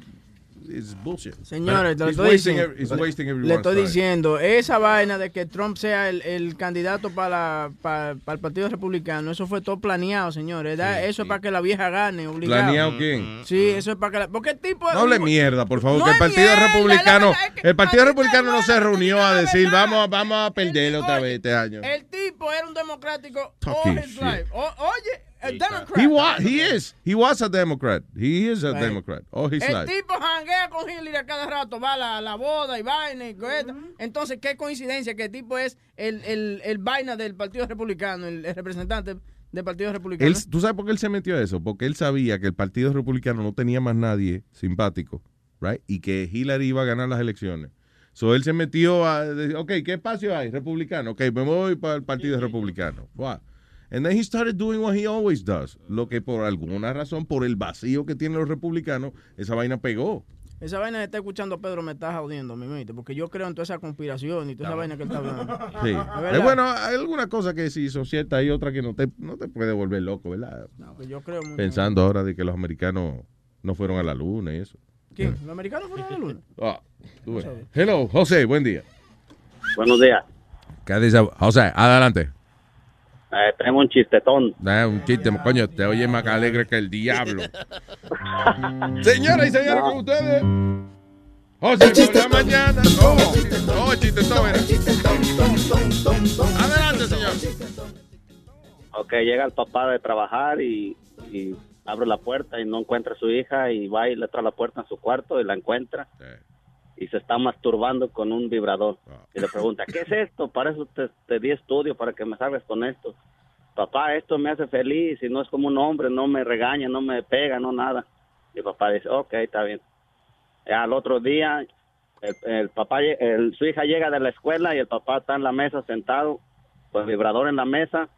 Speaker 2: is bullshit.
Speaker 5: Señores,
Speaker 2: he's
Speaker 5: estoy diciendo.
Speaker 2: ev- he's wasting
Speaker 5: Le estoy diciendo, esa vaina de que Trump sea el, el candidato para, para, para el Partido Republicano, eso fue todo planeado, señores. Eso es para que la vieja gane, obligado.
Speaker 2: ¿Planeado quién?
Speaker 5: Sí, eso es para que la... Porque el tipo...
Speaker 2: No hable mierda, por favor,
Speaker 5: No
Speaker 2: que el Partido
Speaker 5: mierda,
Speaker 2: Republicano, el Partido Republicano no se reunió a decir, vamos, a- vamos a perder otra vez este año.
Speaker 5: El tipo era un democrático all his
Speaker 2: shit.
Speaker 5: life. O- oye, el Democrat.
Speaker 2: He was, he is, he was a Democrat. He is a
Speaker 5: Right.
Speaker 2: Democrat all his
Speaker 5: el
Speaker 2: life.
Speaker 5: tipo janguea con Hillary a cada rato, va a la, la boda y vaina y cosas. Entonces, qué coincidencia que el tipo es el, el, el vaina del Partido Republicano, el, el representante del Partido Republicano.
Speaker 2: Él, ¿Tú sabes por qué él se metió a eso? Porque él sabía que el Partido Republicano no tenía más nadie simpático, right? Y que Hillary iba a ganar las elecciones. So él se metió a decir, ok, ¿qué espacio hay? Republicano. Ok, me voy para el Partido Republicano. Wow. And then he started doing what he always does. Lo que por alguna razón, por el vacío que tienen los republicanos, esa vaina pegó.
Speaker 5: Esa vaina de estar escuchando a Pedro me está jodiendo, mi mente, porque yo creo en toda esa conspiración y toda esa vaina que él está hablando. (laughs)
Speaker 2: Sí.
Speaker 5: Es.
Speaker 2: Es bueno, hay alguna cosa que sí son ciertas y otra que no te, no te puede volver loco, ¿verdad?
Speaker 5: No, que yo creo mucho.
Speaker 2: Pensando ahora de que los americanos no fueron a la luna y eso.
Speaker 5: ¿Quién? ¿Los americanos fueron a la luna? (laughs)
Speaker 2: Ah. Hello, José, buen día.
Speaker 36: Buenos días.
Speaker 2: ¿Qué dice? José, adelante.
Speaker 36: Eh, tengo un chistetón.
Speaker 2: Da un chiste, coño, te oye más alegre que el diablo. (laughs) Señoras y señores, con ustedes. José, por la mañana. Oh, oh, chiste, todo era. Adelante, señor.
Speaker 36: Ok, llega el papá de trabajar y, y abre la puerta y no encuentra a su hija y va y le trae la puerta en su cuarto y la encuentra y se está masturbando con un vibrador. Y le pregunta, ¿qué es esto? Para eso te, te di estudio, para que me salgas con esto. Papá, esto me hace feliz y no es como un hombre, no me regaña, no me pega, no nada. Y papá dice, ok, está bien. Ya al otro día, el, el papá, el- su hija llega de la escuela y el papá está en la mesa sentado, con el vibrador en la mesa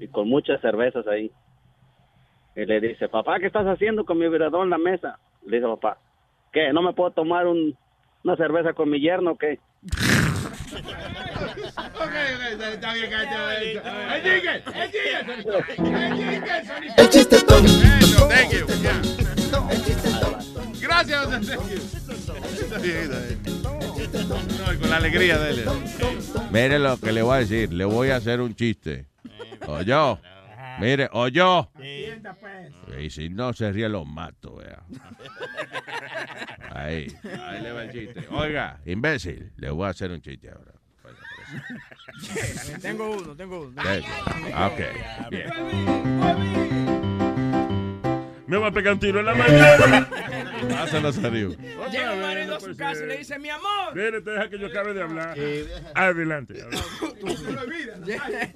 Speaker 36: y con muchas cervezas ahí. Y le dice, papá, ¿qué estás haciendo con mi vibrador en la mesa? Le dice papá, ¿qué? ¿No me puedo tomar un- una cerveza con mi yerno o qué?
Speaker 2: El chiste Thank you. yeah. Gracias, José, thank you. Está bien, está bien. No, con la alegría de él. Mire lo que le voy a decir. Le voy a hacer un chiste. O yo. Mire, o yo. Y si no se ríe, lo mato, vea. Ahí, ahí le va el chiste. Oiga, imbécil, le voy a hacer un chiste ahora.
Speaker 5: tengo uno, tengo uno.
Speaker 2: Ok, bien.
Speaker 8: Me va a pegar un tiro en la mañana.
Speaker 5: Llega un marido a su casa y le dice, mi amor.
Speaker 8: Mire, te deja que yo acabe de hablar. Adelante.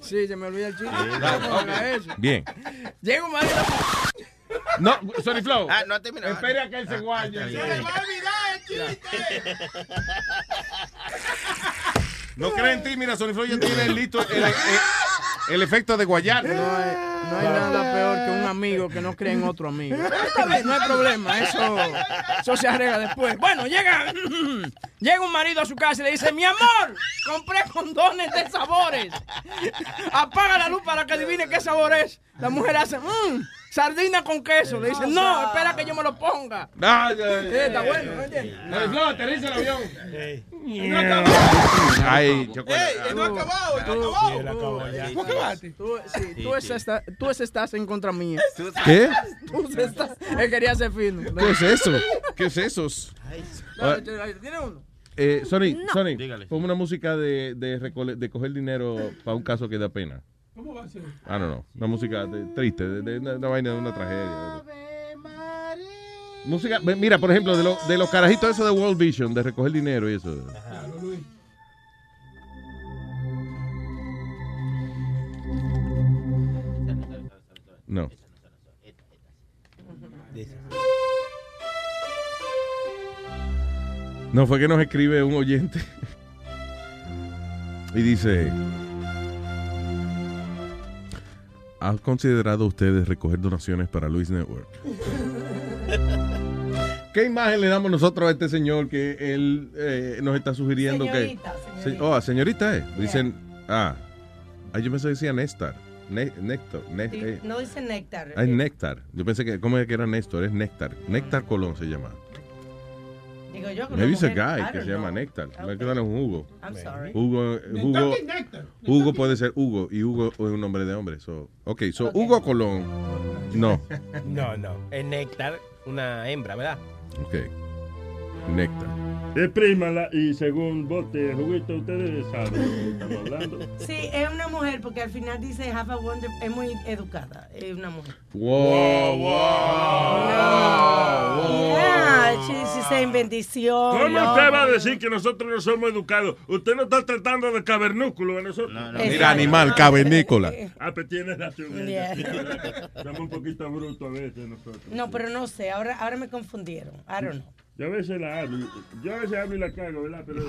Speaker 5: Sí, se me olvida el chiste.
Speaker 2: Ah. Bien.
Speaker 5: Llega un marido a su (laughs)
Speaker 2: No, sorry, Flow.
Speaker 34: Ah, no ha terminado.
Speaker 2: Espera a que él se guaye. No creen en ti, mira, Sony Flow ya tiene listo el, el- el efecto de guayar.
Speaker 5: No hay, no hay nada peor que un amigo que no cree en otro amigo. (laughs) No hay problema, eso, eso se arregla después. Bueno, llega, (clears throat) llega un marido a su casa y le dice, mi amor, compré condones de sabores. Apaga la luz para que adivine qué sabor es. La mujer hace, mmm, sardina con queso. Le dice, no, espera que yo me lo ponga.
Speaker 2: No,
Speaker 5: Sí, está bueno, ¿me entiendes?
Speaker 2: Flow, aterriza el avión.
Speaker 5: No acabó.
Speaker 2: Ay, chocolate.
Speaker 5: Ey, no ha acabado, no ha acabado. ¿Tú acabaste? Tú, sí, tú, es esta- tú es- estás en contra mía.
Speaker 2: ¿Qué? (laughs)
Speaker 5: Tú estás, él quería ser fino.
Speaker 2: ¿Qué es eso? ¿Qué es eso? Ah,
Speaker 5: ¿Tiene uno?
Speaker 2: eh, Sony, Sony, ponme una música de, de, de coger dinero para un caso que da pena.
Speaker 16: ¿Cómo va a ser?
Speaker 2: Ah, no, no. Una música de- triste, de, de una, una vaina de una tragedia. Música, mira, por ejemplo, de, lo- de los carajitos eso de World Vision, de recoger dinero y eso. No. No, fue que nos escribe un oyente. (laughs) Y dice, ¿han considerado ustedes recoger donaciones para Luis Network? (laughs) ¿Qué imagen le damos nosotros a este señor que él eh, nos está sugiriendo
Speaker 10: Señorita,
Speaker 2: que...
Speaker 10: señorita.
Speaker 2: Oh, señorita, eh. Dicen, ah, ah, yo pensé que decía Néstor. Ne-
Speaker 10: Sí,
Speaker 2: eh.
Speaker 10: No dice néctar.
Speaker 2: Ah, es Néctar. Yo pensé que, ¿cómo es que era Néstor? Es Néctar. Néctar Colón se llama.
Speaker 10: Digo yo
Speaker 2: Maybe it's a guy
Speaker 10: I
Speaker 2: que se llama. Néctar. Me quedaron un Hugo.
Speaker 10: I'm sorry.
Speaker 2: Hugo, Hugo, Hugo puede ser Hugo y Hugo es un nombre de hombre. So, ok, so Hugo Colón. No. (laughs)
Speaker 14: No, no. Es néctar, una hembra, ¿verdad?
Speaker 2: Ok. Néctar.
Speaker 8: Exprímala y según bote juguito, ustedes saben de lo que estamos hablando.
Speaker 10: Sí, es una mujer porque al final dice have a wonder, es muy educada, es una mujer.
Speaker 2: Wow,
Speaker 10: Yeah, she- she's saying bendición.
Speaker 8: ¿Cómo
Speaker 10: love.
Speaker 8: usted va a decir que nosotros no somos educados? Usted no está tratando de cavernúculo a nosotros.
Speaker 2: Mira, animal, cavernícola.
Speaker 8: Ah, pues tiene razón.
Speaker 10: Yeah.
Speaker 8: Somos un poquito brutos a veces nosotros.
Speaker 10: No, pero no sé, ahora, ahora me confundieron. I don't know.
Speaker 8: Yo a veces la hablo. Yo a veces hablo y la cago, ¿verdad? Pero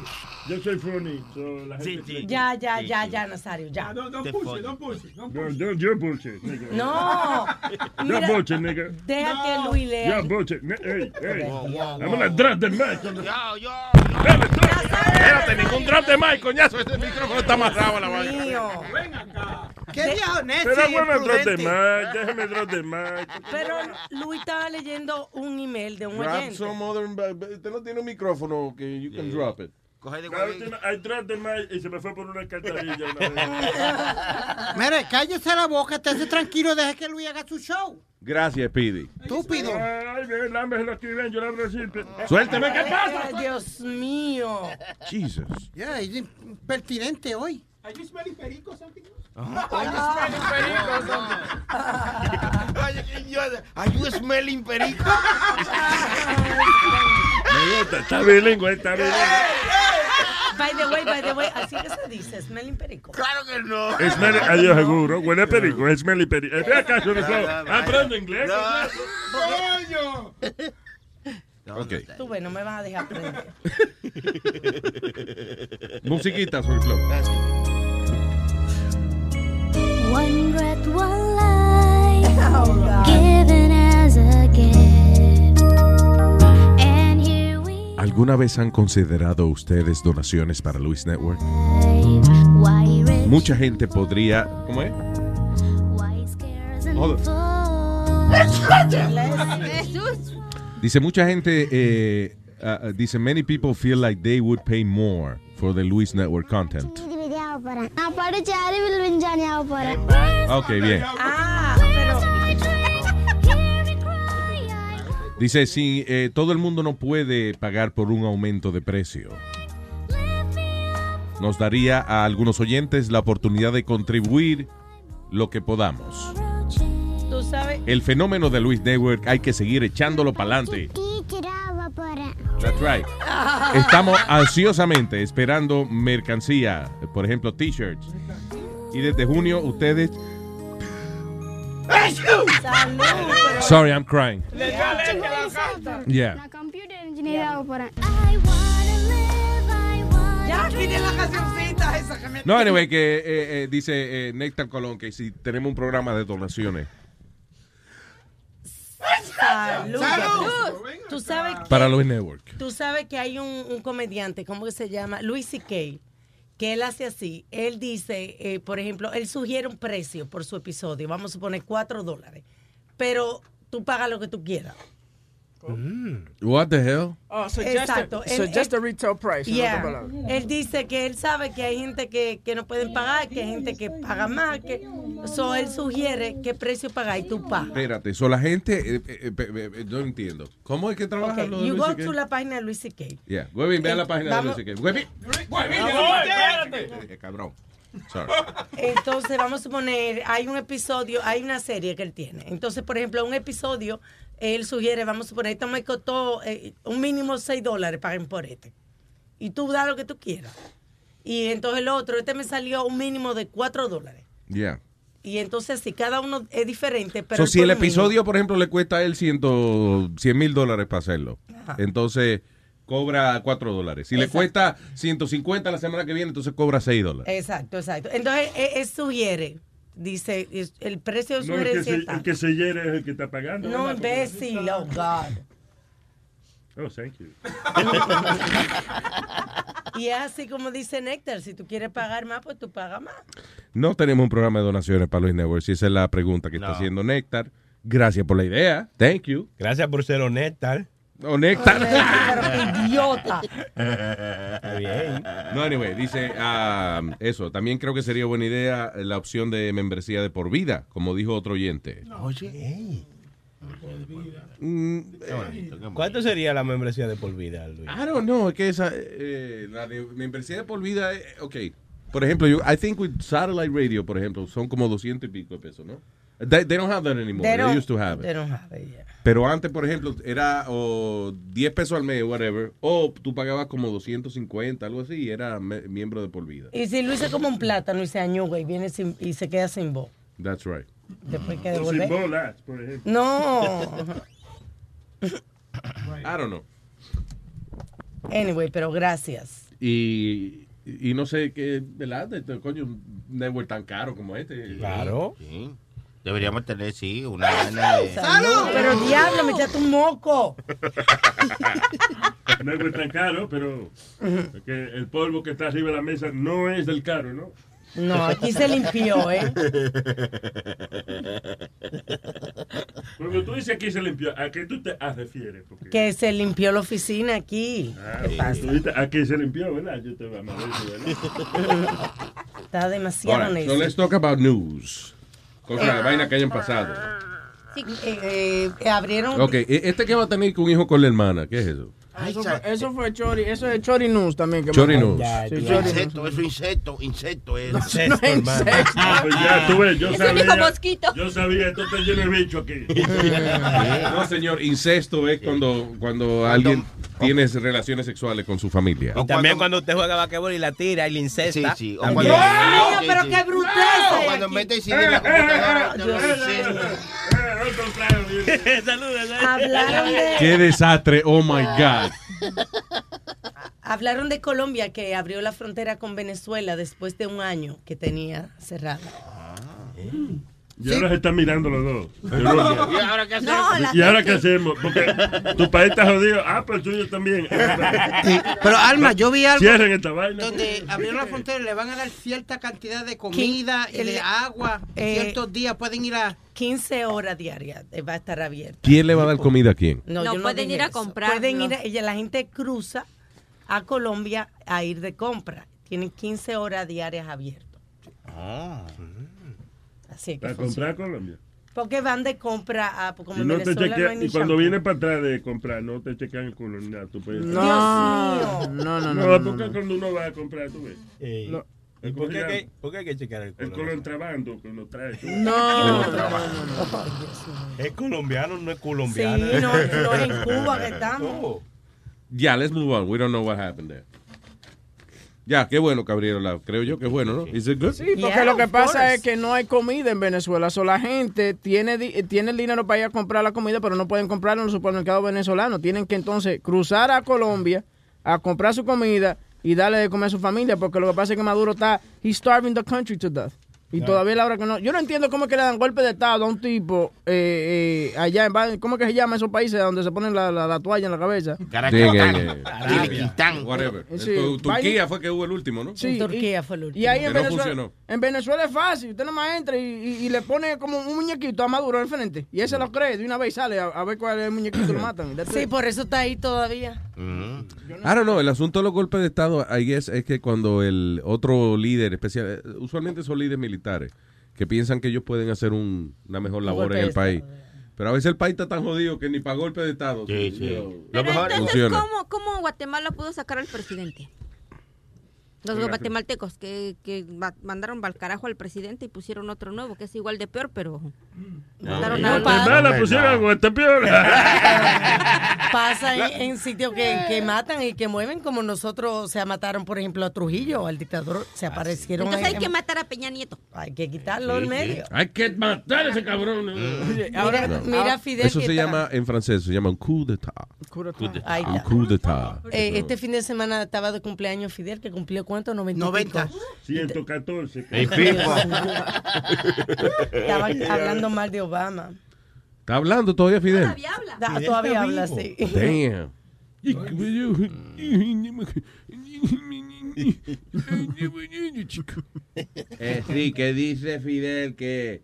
Speaker 8: yo soy funny. So la gente cree que-
Speaker 10: Ya, ya, ya, ya, Nazario, ya.
Speaker 8: Don't push No, yo, yo bullshit, nigga.
Speaker 10: No.
Speaker 8: Yo
Speaker 10: Mira,
Speaker 8: bullshit, nigga.
Speaker 10: Deja que Luis lea.
Speaker 8: Yo bullshit. ne- Ey, ey.
Speaker 10: Wow, wow,
Speaker 8: I'm gonna drop the mic.
Speaker 25: Yo, yo.
Speaker 2: Espérate, ningún drop de mic, coñazo. Este micrófono está amarrado a la vaina.
Speaker 10: Mío.
Speaker 12: ¿Qué viejo necio
Speaker 8: Pero bueno,
Speaker 12: imprudente.
Speaker 8: mic. Déjame the mic.
Speaker 10: Pero Luis estaba leyendo un email de un
Speaker 2: Drop
Speaker 10: oyente.
Speaker 2: some other. Usted no tiene un micrófono que you can drop it.
Speaker 25: Coge de
Speaker 8: I dropped y se me fue por una alcantarilla una. (laughs)
Speaker 12: Mire, cállese la boca, estése tranquilo, deje que Luis haga su show.
Speaker 2: Gracias, Speedy.
Speaker 12: Estúpido.
Speaker 8: Ay, ven, la me lo escriben, yo le abro así. (laughs)
Speaker 2: Suélteme, ¿qué pasa?
Speaker 10: Ay, Dios mío.
Speaker 2: Jesus.
Speaker 12: Ya, es impertinente hoy.
Speaker 16: Are you smelling perico something?
Speaker 25: Are you smelling perico?
Speaker 8: Me gusta, está bilingüe, está bilingüe.
Speaker 10: By the way, by the way, así que se dice, smelling perico.
Speaker 25: Claro que no.
Speaker 8: Es adiós seguro. Huele perico, es meli perico. Eh, Ve acá, yo no sé.
Speaker 25: no.
Speaker 8: Aprende inglés.
Speaker 16: ¡Coño!
Speaker 2: Ok.
Speaker 10: Tú ves, no me vas a dejar. (laughs)
Speaker 2: Musiquita el flow.
Speaker 37: One breath, one life, given as a gift. And here we
Speaker 2: ¿Alguna vez han considerado ustedes donaciones para Luis Network? Mucha gente podría. ¿Cómo es?
Speaker 37: why scares and
Speaker 2: Hold
Speaker 11: Jesús.
Speaker 2: Dice mucha gente, eh, uh, dice, many people feel like they would pay more for the Luis Network content. Ok, bien.
Speaker 10: Ah.
Speaker 2: Dice, si eh, todo el mundo no puede pagar por un aumento de precio, nos daría a algunos oyentes la oportunidad de contribuir lo que podamos. El fenómeno de Luis Network hay que seguir echándolo para adelante. That's right. Estamos ansiosamente esperando mercancía, por ejemplo, t-shirts. Y desde junio ustedes Sorry, I'm crying. Yeah. No, anyway, que eh, eh, dice eh, Nectar Colón que si tenemos un programa de donaciones.
Speaker 10: Salud.
Speaker 12: Salud.
Speaker 10: Tú sabes que,
Speaker 2: para Luis Network.
Speaker 10: tú sabes que hay un, un comediante, ¿cómo que se llama? Luis C.K., que él hace así. Él dice, eh, por ejemplo, él sugiere un precio por su episodio. Vamos a poner 4 dólares. Pero tú pagas lo que tú quieras.
Speaker 2: What the hell?
Speaker 5: Oh, suggest,
Speaker 10: Exacto.
Speaker 5: A,
Speaker 10: Él-
Speaker 5: suggest
Speaker 10: él-
Speaker 5: a retail price.
Speaker 10: Yeah. Él dice que él sabe que hay gente que, que no pueden pagar, que hay gente que paga más, que so él sugiere qué precio pagar y tú pagas.
Speaker 2: Espérate, eso la gente, eh, eh, eh, eh, no entiendo. ¿Cómo es que trabaja
Speaker 10: Okay,
Speaker 2: lo de
Speaker 10: you
Speaker 2: Luis
Speaker 10: go to la página de Luis C.K.
Speaker 2: Yeah, Webin, ve a la página
Speaker 10: vamos-
Speaker 2: de Luis C.K. Webin, eh, cabrón. Sorry.
Speaker 10: Entonces, vamos a poner, hay un episodio, hay una serie que él tiene. Entonces, por ejemplo, un episodio, él sugiere, vamos a poner, esto me costó eh, un mínimo 6 dólares, paguen por este. Y tú da lo que tú quieras. Y entonces el otro, este me salió un mínimo de 4 dólares.
Speaker 2: Yeah.
Speaker 10: Y entonces, si cada uno es diferente, pero...
Speaker 2: So, si el episodio, por ejemplo, le cuesta a él 100 mil dólares para hacerlo,
Speaker 10: Ajá.
Speaker 2: entonces, cobra 4 dólares. Si le cuesta 150 la semana que viene, entonces cobra 6 dólares.
Speaker 10: Exacto, exacto. Entonces, él, él sugiere, dice, el precio de
Speaker 8: No, el, que
Speaker 10: sugerencia
Speaker 8: se,
Speaker 10: está.
Speaker 8: el que se hiere es el que está pagando.
Speaker 10: No,
Speaker 8: ¿verdad?
Speaker 10: imbécil, oh God.
Speaker 8: Oh, thank you.
Speaker 10: Y es así como dice Néctar, si tú quieres pagar más, pues tú pagas más.
Speaker 2: No tenemos un programa de donaciones para Luis Network. Si esa es la pregunta que está
Speaker 14: No.
Speaker 2: haciendo Néctar. Gracias por la idea. Thank you.
Speaker 14: Gracias por ser honesto.
Speaker 2: Oh,
Speaker 10: qué (laughs) idiota.
Speaker 14: Bien.
Speaker 2: No, anyway, dice ah, eso. También creo que sería buena idea la opción de membresía de por vida, como dijo otro oyente.
Speaker 14: Oye.
Speaker 2: Mm,
Speaker 14: ¿Cuánto sería la membresía de por vida, Luis?
Speaker 2: I don't know, es que esa, eh, la de membresía de por vida, eh, ok. Por ejemplo, yo, I think with satellite radio, por ejemplo, son como 200 y pico de pesos, ¿no? They, they don't have that anymore.
Speaker 10: They
Speaker 2: used to have it.
Speaker 10: they don't have it, yeah.
Speaker 2: Pero antes, por ejemplo, era o 10 pesos al mes, whatever, o tú pagabas como 250, algo así, y era miembro de por vida.
Speaker 10: Y si Luis es como un plátano y se añuga y viene sin- y se queda sin voz,
Speaker 2: That's right.
Speaker 10: después que
Speaker 8: O sin
Speaker 10: devolver.
Speaker 8: bolas, por ejemplo.
Speaker 10: No.
Speaker 2: I don't know.
Speaker 10: Anyway, pero gracias.
Speaker 2: Y, y no sé qué, ¿verdad? De- de- coño, un network tan caro como este.
Speaker 14: Claro.
Speaker 25: Sí. Deberíamos tener, sí, una vaina de... (laughs)
Speaker 10: ¡Salud! Pero diablo, me echaste un moco. (laughs)
Speaker 8: No es tan caro, pero es que el polvo que está arriba de la mesa no es del caro, ¿no?
Speaker 10: No, aquí se limpió, ¿eh?
Speaker 8: Cuando tú dices aquí se limpió, ¿a qué tú te ah, refieres? Porque,
Speaker 10: Que se limpió la oficina aquí.
Speaker 8: ah,
Speaker 10: ¿Qué pasa?
Speaker 8: tú dices, aquí se limpió, ¿verdad? Yo te voy a ¿verdad?
Speaker 10: Está demasiado
Speaker 2: Alright, so let's talk about news. Cosas de vaina que hayan pasado.
Speaker 10: Eh, eh, abrieron.
Speaker 2: Ok, e- este que va a tener un hijo con la hermana, ¿qué es eso?
Speaker 5: Eso fue, eso fue Chori, eso es Chori News también. Que
Speaker 2: Chori. News.
Speaker 5: Sí,
Speaker 25: insecto, eso es insecto, insecto es.
Speaker 5: No, no es insecto.
Speaker 8: Ah, pues ya, tú ves, yo
Speaker 11: Es
Speaker 8: sabía.
Speaker 11: hijo mosquito.
Speaker 8: Yo sabía, esto está lleno de bicho aquí. (laughs)
Speaker 2: No, señor, incesto es cuando, cuando alguien tiene relaciones sexuales con su familia.
Speaker 14: Y también cuando usted juega basquetbol y la tira y la incesta.
Speaker 25: Sí, sí. O cuando,
Speaker 10: ¡Ay,
Speaker 25: Sí,
Speaker 10: pero
Speaker 25: sí.
Speaker 10: qué brutal!
Speaker 25: O cuando mete en la computadora. (laughs) insecto.
Speaker 10: Hablaron de,
Speaker 2: ¡Qué desastre! ¡Oh, my God!
Speaker 10: hablaron de Colombia que abrió la frontera con Venezuela después de un año que tenía cerrada.
Speaker 8: Y ahora se están mirando los dos.
Speaker 25: ¿Y ahora qué hacemos?
Speaker 11: No, la
Speaker 8: ¿Y ahora qué
Speaker 11: gente-
Speaker 8: hacemos? Porque tu país está jodido. Ah, pues el tuyo también. (laughs)
Speaker 12: Sí, Pero Alma, yo vi algo
Speaker 8: Cierren esta vaina.
Speaker 12: donde abrieron la frontera y le van a dar cierta cantidad de comida y de agua.
Speaker 10: eh,
Speaker 12: Ciertos días pueden ir a...
Speaker 10: 15 horas diarias eh, va a estar abierta.
Speaker 2: ¿Quién le va a dar comida a quién?
Speaker 11: No, pueden ir a
Speaker 10: eso.
Speaker 11: comprarlo.
Speaker 10: Pueden ir a, ella, la gente cruza a Colombia a ir de compra. Tienen 15 horas diarias abiertas.
Speaker 25: Ah.
Speaker 10: Que
Speaker 8: Para
Speaker 10: funciona.
Speaker 8: comprar a Colombia.
Speaker 10: Porque van de compra a como
Speaker 8: Y,
Speaker 10: en
Speaker 8: no te
Speaker 10: no hay ni
Speaker 8: y cuando
Speaker 10: shampoo.
Speaker 8: viene para atrás de comprar, no te chequean el culo ni nada. Tú puedes-
Speaker 5: No, no, no, no.
Speaker 8: No,
Speaker 5: no,
Speaker 8: porque
Speaker 5: no.
Speaker 8: cuando uno va a comprar, tú ves.
Speaker 14: Ey.
Speaker 8: No.
Speaker 14: ¿Y por qué, hay- por qué hay que checar el
Speaker 8: El
Speaker 14: color?
Speaker 8: entrabando que uno trae. tú ves.
Speaker 5: No, (laughs)
Speaker 14: Es colombiano, no es
Speaker 10: Sí,
Speaker 14: colombiano.
Speaker 10: no, no es en (laughs) Cuba que estamos.
Speaker 2: Ya, let's move on. We don't know what happened there. Ya, qué bueno la. Creo yo que es bueno, ¿no? Is it good?
Speaker 5: Sí, porque
Speaker 10: Yeah,
Speaker 5: lo que pasa
Speaker 10: course.
Speaker 5: es que no hay comida en Venezuela. So, la gente tiene, di- tiene el dinero para ir a comprar la comida, pero no pueden comprarla en los supermercados venezolanos. Tienen que entonces cruzar a Colombia a comprar su comida y darle de comer a su familia, porque lo que pasa es que Maduro está, he's starving the country to death. Y todavía la hora que no. Yo no entiendo cómo es que le dan golpe de Estado a un tipo eh, eh, allá en. ¿Cómo es que se llama esos países donde se ponen la, la- la toalla en la cabeza?
Speaker 25: Caracatán.
Speaker 2: Sí,
Speaker 25: Tiliquitán.
Speaker 2: Whatever.
Speaker 5: Sí,
Speaker 2: tu- Turquía fue que hubo el último, ¿no?
Speaker 5: Sí,
Speaker 10: Turquía fue el último.
Speaker 5: Y ahí en
Speaker 2: no
Speaker 5: Venezuela,
Speaker 2: funcionó.
Speaker 5: en Venezuela es fácil. Usted nomás entra y, y- y le pone como un muñequito a Maduro al frente. Y ese lo cree. De una vez y sale a, a ver cuál es el muñequito y lo matan.
Speaker 10: Sí, por eso está ahí todavía.
Speaker 25: Mm.
Speaker 2: I don't know, el asunto de los golpes de Estado, I guess, es que cuando el otro líder, especial, eh, usualmente son líderes militares, que piensan que ellos pueden hacer un- una mejor labor en el país. Pero a veces el país está tan jodido que ni para golpe de Estado.
Speaker 25: Sí, sí. Lo mejor
Speaker 11: entonces,
Speaker 2: Funciona.
Speaker 11: ¿cómo, ¿cómo Guatemala pudo sacar al presidente? Los
Speaker 2: Oiga,
Speaker 11: guatemaltecos que, que ma- mandaron al carajo al presidente y pusieron otro nuevo, que es igual de peor, pero... mandaron a-
Speaker 8: Guatemala pusieron a Guatepeor. (laughs)
Speaker 10: Pasa en, en sitios que, que matan y que mueven, como nosotros, o sea, mataron, por ejemplo, a Trujillo, al dictador, se aparecieron
Speaker 11: Entonces hay que matar a Peña Nieto.
Speaker 10: Hay que quitarlo del medio.
Speaker 8: Hay que matar a ese cabrón.
Speaker 10: Mira,
Speaker 2: No.
Speaker 10: mira Fidel
Speaker 2: Eso
Speaker 10: que
Speaker 2: se
Speaker 10: está-
Speaker 2: llama, en francés, se llama un coup d'etat.
Speaker 10: Ahí
Speaker 2: Un coup d'etat.
Speaker 10: Eh, este fin de semana estaba de cumpleaños Fidel, que cumplió cuánto, 90.
Speaker 12: 90.
Speaker 8: 114.
Speaker 34: Ey, Pipo.
Speaker 10: Estaban hablando mal de Obama.
Speaker 2: ¿Está hablando todavía Fidel?
Speaker 10: Da- todavía habla así.
Speaker 2: Damn.
Speaker 34: Eh, sí, que dice Fidel que.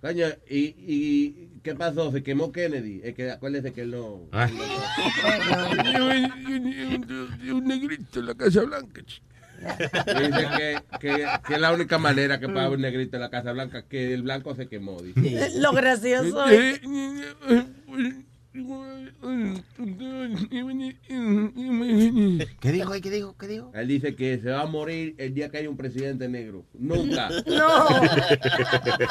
Speaker 34: Coño, ¿y, y qué pasó? ¿Se quemó Kennedy? Es que acuérdese que él no. (laughs)
Speaker 2: Un negrito en la Casa Blanca. (laughs)
Speaker 34: Dice que, que, que es la única manera que puede haber un negrito en la Casa Blanca, que el blanco se quemó. Dice.
Speaker 10: Lo gracioso
Speaker 2: Eh,
Speaker 10: es-
Speaker 34: ¿Qué dijo? ¿Qué dijo? ¿Qué dijo? Él dice que se va a morir el día que haya un presidente negro. Nunca. (laughs)
Speaker 10: No.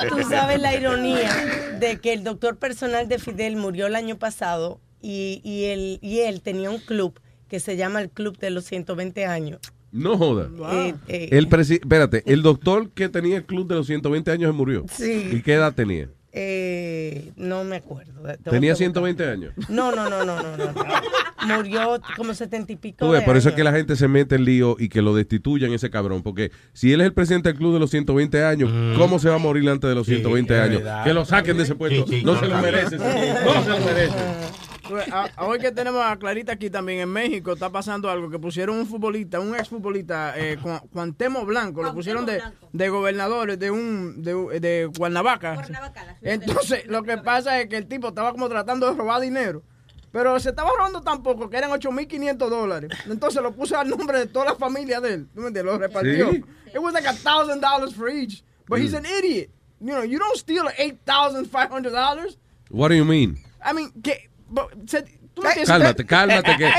Speaker 10: Tú sabes la ironía de que el doctor personal de Fidel murió el año pasado y, y, él, y él tenía un club que se llama el Club de los 120 años.
Speaker 2: No joda.
Speaker 10: Eh, eh,
Speaker 2: El presi- espérate, el doctor que tenía el club de los 120 años se murió.
Speaker 10: Sí.
Speaker 2: ¿Y qué edad tenía?
Speaker 10: eh, no me acuerdo.
Speaker 2: Tenía
Speaker 10: preguntar.
Speaker 2: 120 años.
Speaker 10: No, no, no, no, no, no. (laughs) Murió como 70 y pico.
Speaker 2: Tú ves,
Speaker 10: de
Speaker 2: por eso es que la gente se mete en lío y que lo destituyan ese cabrón. Porque si él es el presidente del club de los 120 años, ¿cómo se va a morir antes de los 120
Speaker 14: es
Speaker 2: años?
Speaker 14: verdad.
Speaker 2: Que lo saquen de ese puesto.
Speaker 14: Sí, sí,
Speaker 2: no
Speaker 14: no,
Speaker 2: se lo merece. ese- No se lo merece.
Speaker 5: A- Hoy que tenemos a Clarita aquí también en México, está pasando algo que pusieron un futbolista, un exfutbolista, eh, Juan- Cuantemo Blanco, lo pusieron de, de gobernador de un de, de Cuernavaca. Entonces, lo que pasa es que el tipo estaba como tratando de robar dinero. Pero se estaba robando tan poco que eran 8.500 dólares. Entonces lo puso al nombre de toda la familia de él. ¿Tú me entiendes? Lo repartió.
Speaker 2: Sí.
Speaker 5: It was like a thousand dollars for each. But he's an idiot. You know, you don't steal $8,500.
Speaker 2: What do you mean?
Speaker 5: I mean, que... se- tú?
Speaker 2: Cálmate, cálmate. Que,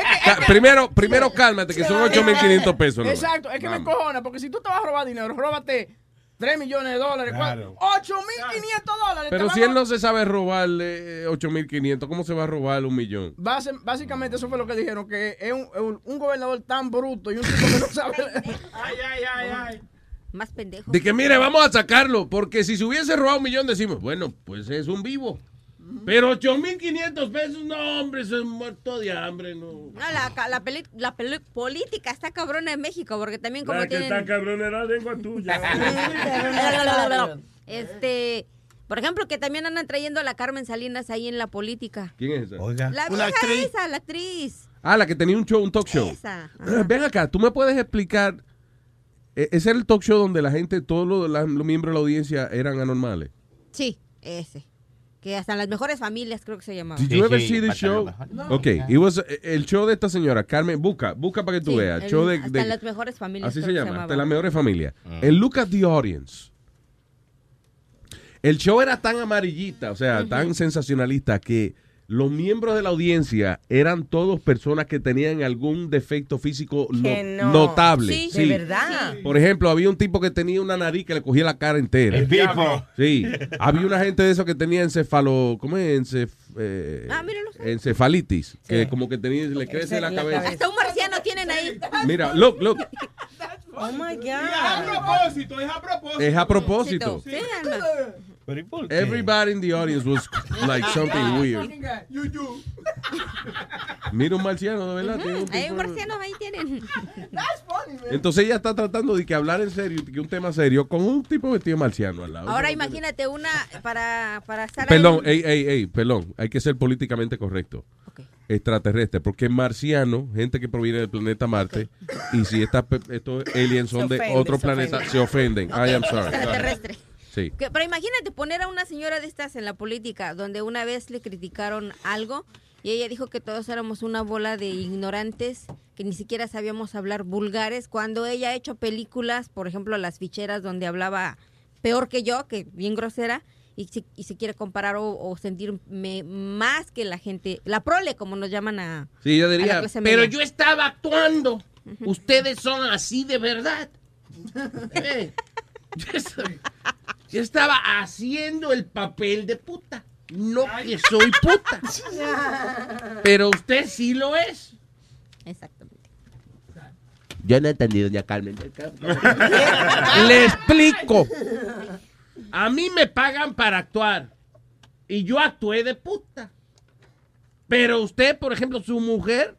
Speaker 2: primero, primero cálmate, que son 8.500 pesos.
Speaker 5: Exacto, es que me encojona, porque si tú te vas a robar dinero, róbate 3 millones de dólares,
Speaker 2: Claro.
Speaker 5: 8.500 dólares.
Speaker 2: Pero si él no se sabe robar eh, 8.500, ¿cómo se va a robar un millón?
Speaker 5: Base- básicamente eso fue lo que dijeron, que es un, un- un gobernador tan bruto y un tipo que no (laughs) sabe... ay, ay, ay, ay.
Speaker 11: Más pendejo.
Speaker 2: De que mire, vamos a sacarlo, porque si se hubiese robado un millón decimos, bueno, pues es un vivo. Pero 8.500 pesos, no, hombre, eso es muerto de hambre, no.
Speaker 11: No, la, la, peli- la peli- política está cabrona en México, porque también como
Speaker 8: La que
Speaker 11: tienen...
Speaker 8: está cabrón era la lengua tuya. (laughs)
Speaker 11: este, por ejemplo, que también andan trayendo a la Carmen Salinas ahí en la política.
Speaker 2: ¿Quién es esa?
Speaker 11: La
Speaker 2: Una
Speaker 11: vieja
Speaker 2: actriz.
Speaker 11: esa, la actriz.
Speaker 2: Ah, la que tenía un show, un talk show.
Speaker 11: Esa.
Speaker 2: Ah, Ven acá, ¿tú me puedes explicar? e- Ese era el talk show donde la gente, todos los, la- los miembros de la audiencia eran anormales.
Speaker 11: Sí, ese. Que hasta en las mejores familias creo que se llamaba.
Speaker 2: Did you ever see this show? Ok, it was, eh, el show de esta señora, Carmen, busca, busca para que tú
Speaker 11: Sí,
Speaker 2: veas.
Speaker 11: el-
Speaker 2: show de,
Speaker 11: hasta
Speaker 2: de-
Speaker 11: en las mejores familias.
Speaker 2: Así se llama,
Speaker 11: llamaba.
Speaker 2: hasta las mejores familias. En Look at the Audience. El show era tan amarillita, o sea, tan sensacionalista que los miembros de la audiencia eran todos personas que tenían algún defecto físico no-
Speaker 10: Que no.
Speaker 2: notable.
Speaker 10: Sí,
Speaker 2: Sí.
Speaker 10: de verdad.
Speaker 2: Por ejemplo, había un tipo que tenía una nariz que le cogía la cara entera.
Speaker 34: El Pipo.
Speaker 2: Sí. Había una gente de esos que tenía encefalo, ¿cómo es? Encef- eh,
Speaker 11: Ah, míralo.
Speaker 2: encefalitis, que como que tenía, le crece la cabeza.
Speaker 11: Hasta un marciano tienen ahí.
Speaker 2: Mira, look, look.
Speaker 10: Oh my God.
Speaker 7: a propósito, es a propósito.
Speaker 2: Es a propósito.
Speaker 11: Sí, Alma.
Speaker 2: Everybody in the audience was like something (laughs) weird. Mira un marciano, de verdad. tiene un
Speaker 11: Hay un marciano ahí tienen. (laughs)
Speaker 2: Entonces ella está tratando de que hablar en serio, que un tema serio, con un tipo vestido marciano al lado.
Speaker 11: Ahora imagínate una para, para estar
Speaker 2: Perdón,
Speaker 11: ahí.
Speaker 2: ey, ey, ey, perdón. Hay que ser políticamente correcto. Extraterrestre, porque marciano, gente que proviene del planeta Marte, y si estos aliens son de
Speaker 11: ofende,
Speaker 2: otro
Speaker 11: se
Speaker 2: planeta,
Speaker 11: ofende.
Speaker 2: se ofenden. I am sorry.
Speaker 11: Extraterrestre.
Speaker 2: Sí.
Speaker 11: Que- pero imagínate poner a una señora de estas en la política, donde una vez le criticaron algo y ella dijo que todos éramos una bola de ignorantes, que ni siquiera sabíamos hablar vulgares, cuando ella ha hecho películas, por ejemplo, Las Ficheras, donde hablaba peor que yo, que bien grosera, y se, y se quiere comparar o, o sentirme más que la gente, la prole, como nos llaman a...
Speaker 2: Sí, yo diría,
Speaker 34: Pero
Speaker 11: media.
Speaker 34: yo estaba actuando. Ustedes son así de verdad. (laughs) Eh, yo, estaba haciendo el papel de puta. No que soy puta. Pero usted sí lo es.
Speaker 11: Exactamente.
Speaker 34: Yo no he entendido, doña Carmen. (laughs) Le explico. A mí me pagan para actuar. Y yo actué de puta. Pero usted, por ejemplo, su mujer.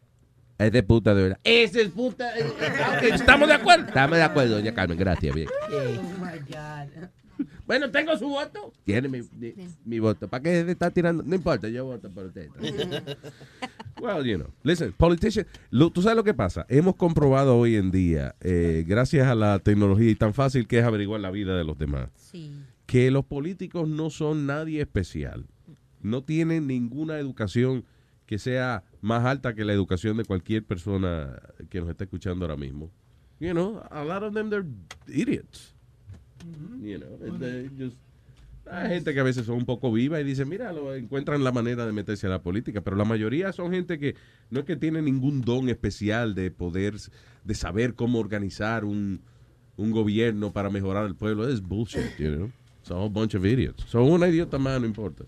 Speaker 34: Es de puta, de verdad. Es de puta. (laughs) ¿Estamos de acuerdo? Estamos de acuerdo, doña Carmen. Gracias, bien.
Speaker 10: Oh my God.
Speaker 34: Bueno, tengo su voto. Tiene mi, mi- mi voto. ¿Para qué se está tirando? No importa, yo voto por usted. (laughs) Well, you know. Listen, politician, lo- tú sabes lo que pasa. Hemos comprobado hoy en día, eh, gracias a la tecnología y tan fácil que es averiguar la vida de los demás, que los políticos no son nadie especial. No tienen ninguna educación que sea más alta que la educación de cualquier persona que nos esté escuchando ahora mismo. You know, a lot of them they're idiots. You know, they just- hay gente que a veces son un poco viva y dice, mira, lo, encuentran la manera de meterse a la política, pero la mayoría son gente que no es que tiene ningún don especial de poder, de saber cómo organizar un, un gobierno para mejorar el pueblo. Es bullshit, you know. It's a whole bunch of idiots. Son una idiota más, no importa.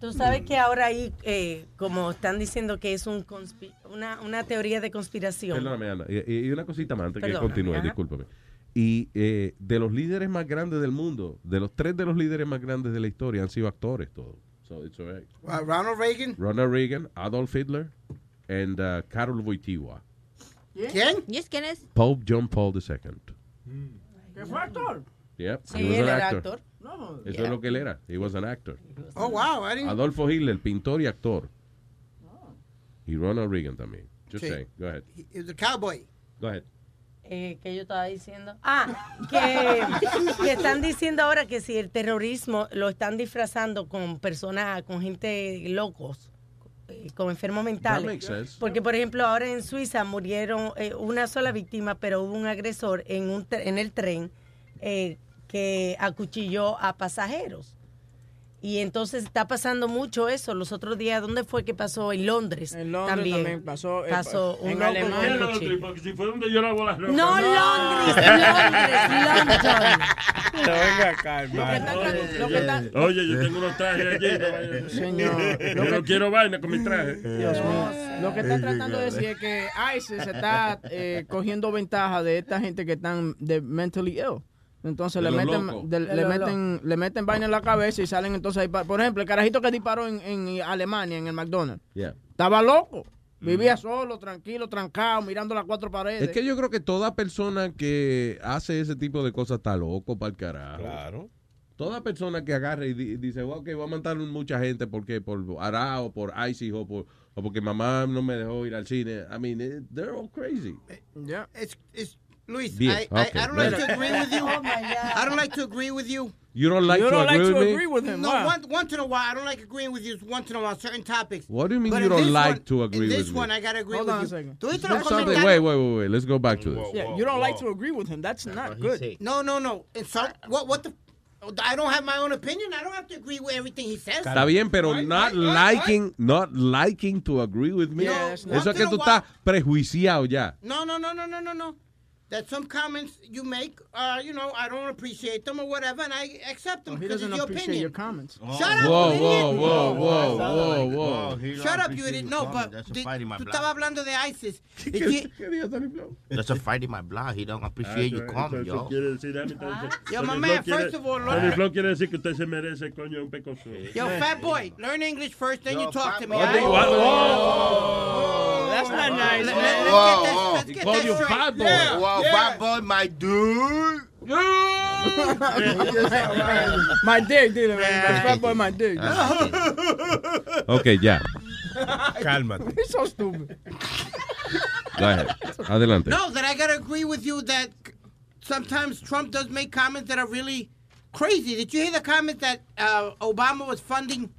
Speaker 10: Tú sabes que ahora ahí, eh, como están diciendo que es un una, una teoría de conspiración.
Speaker 2: Perdóname, Ana. Y, y una cosita más antes que
Speaker 10: Perdóname,
Speaker 2: continúe,
Speaker 10: ajá.
Speaker 2: discúlpame. Y eh, de los líderes más grandes del mundo, de los tres de los líderes más grandes de la historia, han sido actores todos. So it's all right.
Speaker 12: Uh, Ronald Reagan.
Speaker 2: Ronald Reagan, Adolf Hitler, and uh, Karol Wojtyła.
Speaker 12: ¿Quién?
Speaker 11: ¿Y es quién es?
Speaker 2: Pope John Paul II.
Speaker 5: ¿Qué fue actor?
Speaker 2: Yep,
Speaker 12: Sí,
Speaker 2: he was
Speaker 12: él
Speaker 2: an
Speaker 12: era
Speaker 2: actor.
Speaker 12: actor.
Speaker 2: Eso
Speaker 12: Yeah.
Speaker 2: es lo que él era. He was an actor.
Speaker 12: Oh, wow.
Speaker 2: Adolfo Hitler, pintor y actor. Y Ronald Reagan también. Just
Speaker 12: Sí.
Speaker 2: saying. Go ahead.
Speaker 12: He was a cowboy.
Speaker 2: Go ahead.
Speaker 10: Eh, que yo estaba diciendo. Ah, que, (laughs) que están diciendo ahora que si el terrorismo lo están disfrazando con personas, con gente locos, eh, con enfermos
Speaker 2: That
Speaker 10: mentales.
Speaker 2: makes sense.
Speaker 10: Porque, por ejemplo, ahora en Suiza murieron eh, una sola víctima, pero hubo un agresor en, un en el tren eh, que acuchilló a pasajeros. Y entonces está pasando mucho eso. Los otros días, ¿dónde fue que pasó? En Londres.
Speaker 5: En Londres también pasó, eh,
Speaker 10: Pasó un
Speaker 5: en
Speaker 10: loco
Speaker 5: Alemania.
Speaker 10: un
Speaker 8: Londres, porque si fue donde yo lavo las ropas.
Speaker 10: No, Londres, Londres, London.
Speaker 14: No venga acá,
Speaker 5: Lo que está- lo que está-
Speaker 8: Oye, yo tengo unos trajes (laughs) allí. no
Speaker 5: Señor,
Speaker 8: Yo no quiero vaina con mis trajes.
Speaker 5: Dios mío. Lo que está tratando de decir es que ISIS está eh, cogiendo ventaja de esta gente que están de mentally ill. Entonces le meten,
Speaker 2: locos.
Speaker 5: de-
Speaker 10: De
Speaker 5: le meten, le meten vaina en la cabeza y salen entonces ahí. Por ejemplo, el carajito que disparó en, en Alemania, en el McDonald's,
Speaker 2: Yeah.
Speaker 5: estaba loco. Vivía solo, tranquilo, trancado, mirando las cuatro paredes.
Speaker 2: Es que yo creo que toda persona que hace ese tipo de cosas está loco para el carajo.
Speaker 14: Claro.
Speaker 2: Toda persona que agarre y di- dice, ok, voy a matar mucha gente porque por Arao, por ISIS o, por, o porque mamá no me dejó ir al cine. I mean, they're all crazy.
Speaker 5: Yeah.
Speaker 12: It's, it's, Luis, I, I,
Speaker 2: okay,
Speaker 12: I don't like
Speaker 2: right.
Speaker 12: to agree with you. (laughs)
Speaker 10: Oh, my God.
Speaker 12: I don't like to agree with you.
Speaker 2: You don't like
Speaker 5: You
Speaker 2: to
Speaker 5: don't like
Speaker 2: agree
Speaker 5: to
Speaker 2: with me?
Speaker 5: agree with him.
Speaker 12: No,
Speaker 5: why?
Speaker 12: one, once in a while, I don't like agreeing with you once in a while, certain topics.
Speaker 2: What do you mean
Speaker 12: But
Speaker 2: you don't like
Speaker 12: one-
Speaker 2: to agree
Speaker 12: in
Speaker 2: with
Speaker 12: this
Speaker 2: me?
Speaker 12: one, I gotta agree
Speaker 5: Hold
Speaker 12: with
Speaker 5: on a
Speaker 12: you.
Speaker 5: second.
Speaker 2: Something-
Speaker 12: comentarios?
Speaker 2: wait, wait, wait, wait. Let's go back to this.
Speaker 5: Yeah, you don't like to agree with him. That's not good.
Speaker 12: No, no, no. And so, what, what the? I don't have my own opinion. I don't have to agree with everything he says.
Speaker 2: Está bien, pero not liking, not liking to agree with me.
Speaker 12: Yeah, that's not-
Speaker 2: Eso es que tú
Speaker 12: a
Speaker 2: estás prejuiciado ya.
Speaker 12: No, no, no, no, no, no, no. That some comments you make, uh, you know, I don't appreciate them or whatever, and I accept them
Speaker 5: He
Speaker 12: because
Speaker 5: doesn't
Speaker 12: it's your
Speaker 5: appreciate
Speaker 12: opinion.
Speaker 5: your comments.
Speaker 12: Shut up,
Speaker 2: Whoa,
Speaker 12: you
Speaker 2: whoa,
Speaker 12: idiot.
Speaker 2: whoa, whoa, whoa, whoa.
Speaker 25: he
Speaker 12: Shut up, you
Speaker 25: appreciate
Speaker 12: idiot.
Speaker 25: your
Speaker 12: No, but
Speaker 25: That's a
Speaker 12: di-
Speaker 25: fight in
Speaker 12: tú estabas hablando de ISIS. (laughs) You-
Speaker 2: qué dijo
Speaker 25: That's a fight in my blood. He don't appreciate your comment,
Speaker 8: Eso
Speaker 25: yo.
Speaker 8: quiere decir,
Speaker 12: Yo, my man, first of all,
Speaker 8: Tony
Speaker 12: Lord-
Speaker 8: Flow quiere decir que usted se merece, coño, un pecoso.
Speaker 12: Yo, fat boy, learn English first, then you talk to me.
Speaker 8: What
Speaker 12: all
Speaker 8: the-
Speaker 12: right?
Speaker 5: Oh, that's not nice,
Speaker 12: Let-
Speaker 5: man.
Speaker 12: let- let's get that-
Speaker 2: He
Speaker 12: get
Speaker 2: called
Speaker 12: that
Speaker 2: you
Speaker 12: straight.
Speaker 2: Fat boy.
Speaker 12: Yeah,
Speaker 25: Wow, boy, my dude.
Speaker 5: My dick, dile, man. That's fat boy, my dick.
Speaker 2: Ok, ya.
Speaker 14: Cálmate. (laughs)
Speaker 5: He's so stupid.
Speaker 2: Go ahead. Adelante.
Speaker 12: No, that I gotta agree with you that sometimes Trump does make comments that are really crazy. Did you hear the comment that uh, Obama was funding?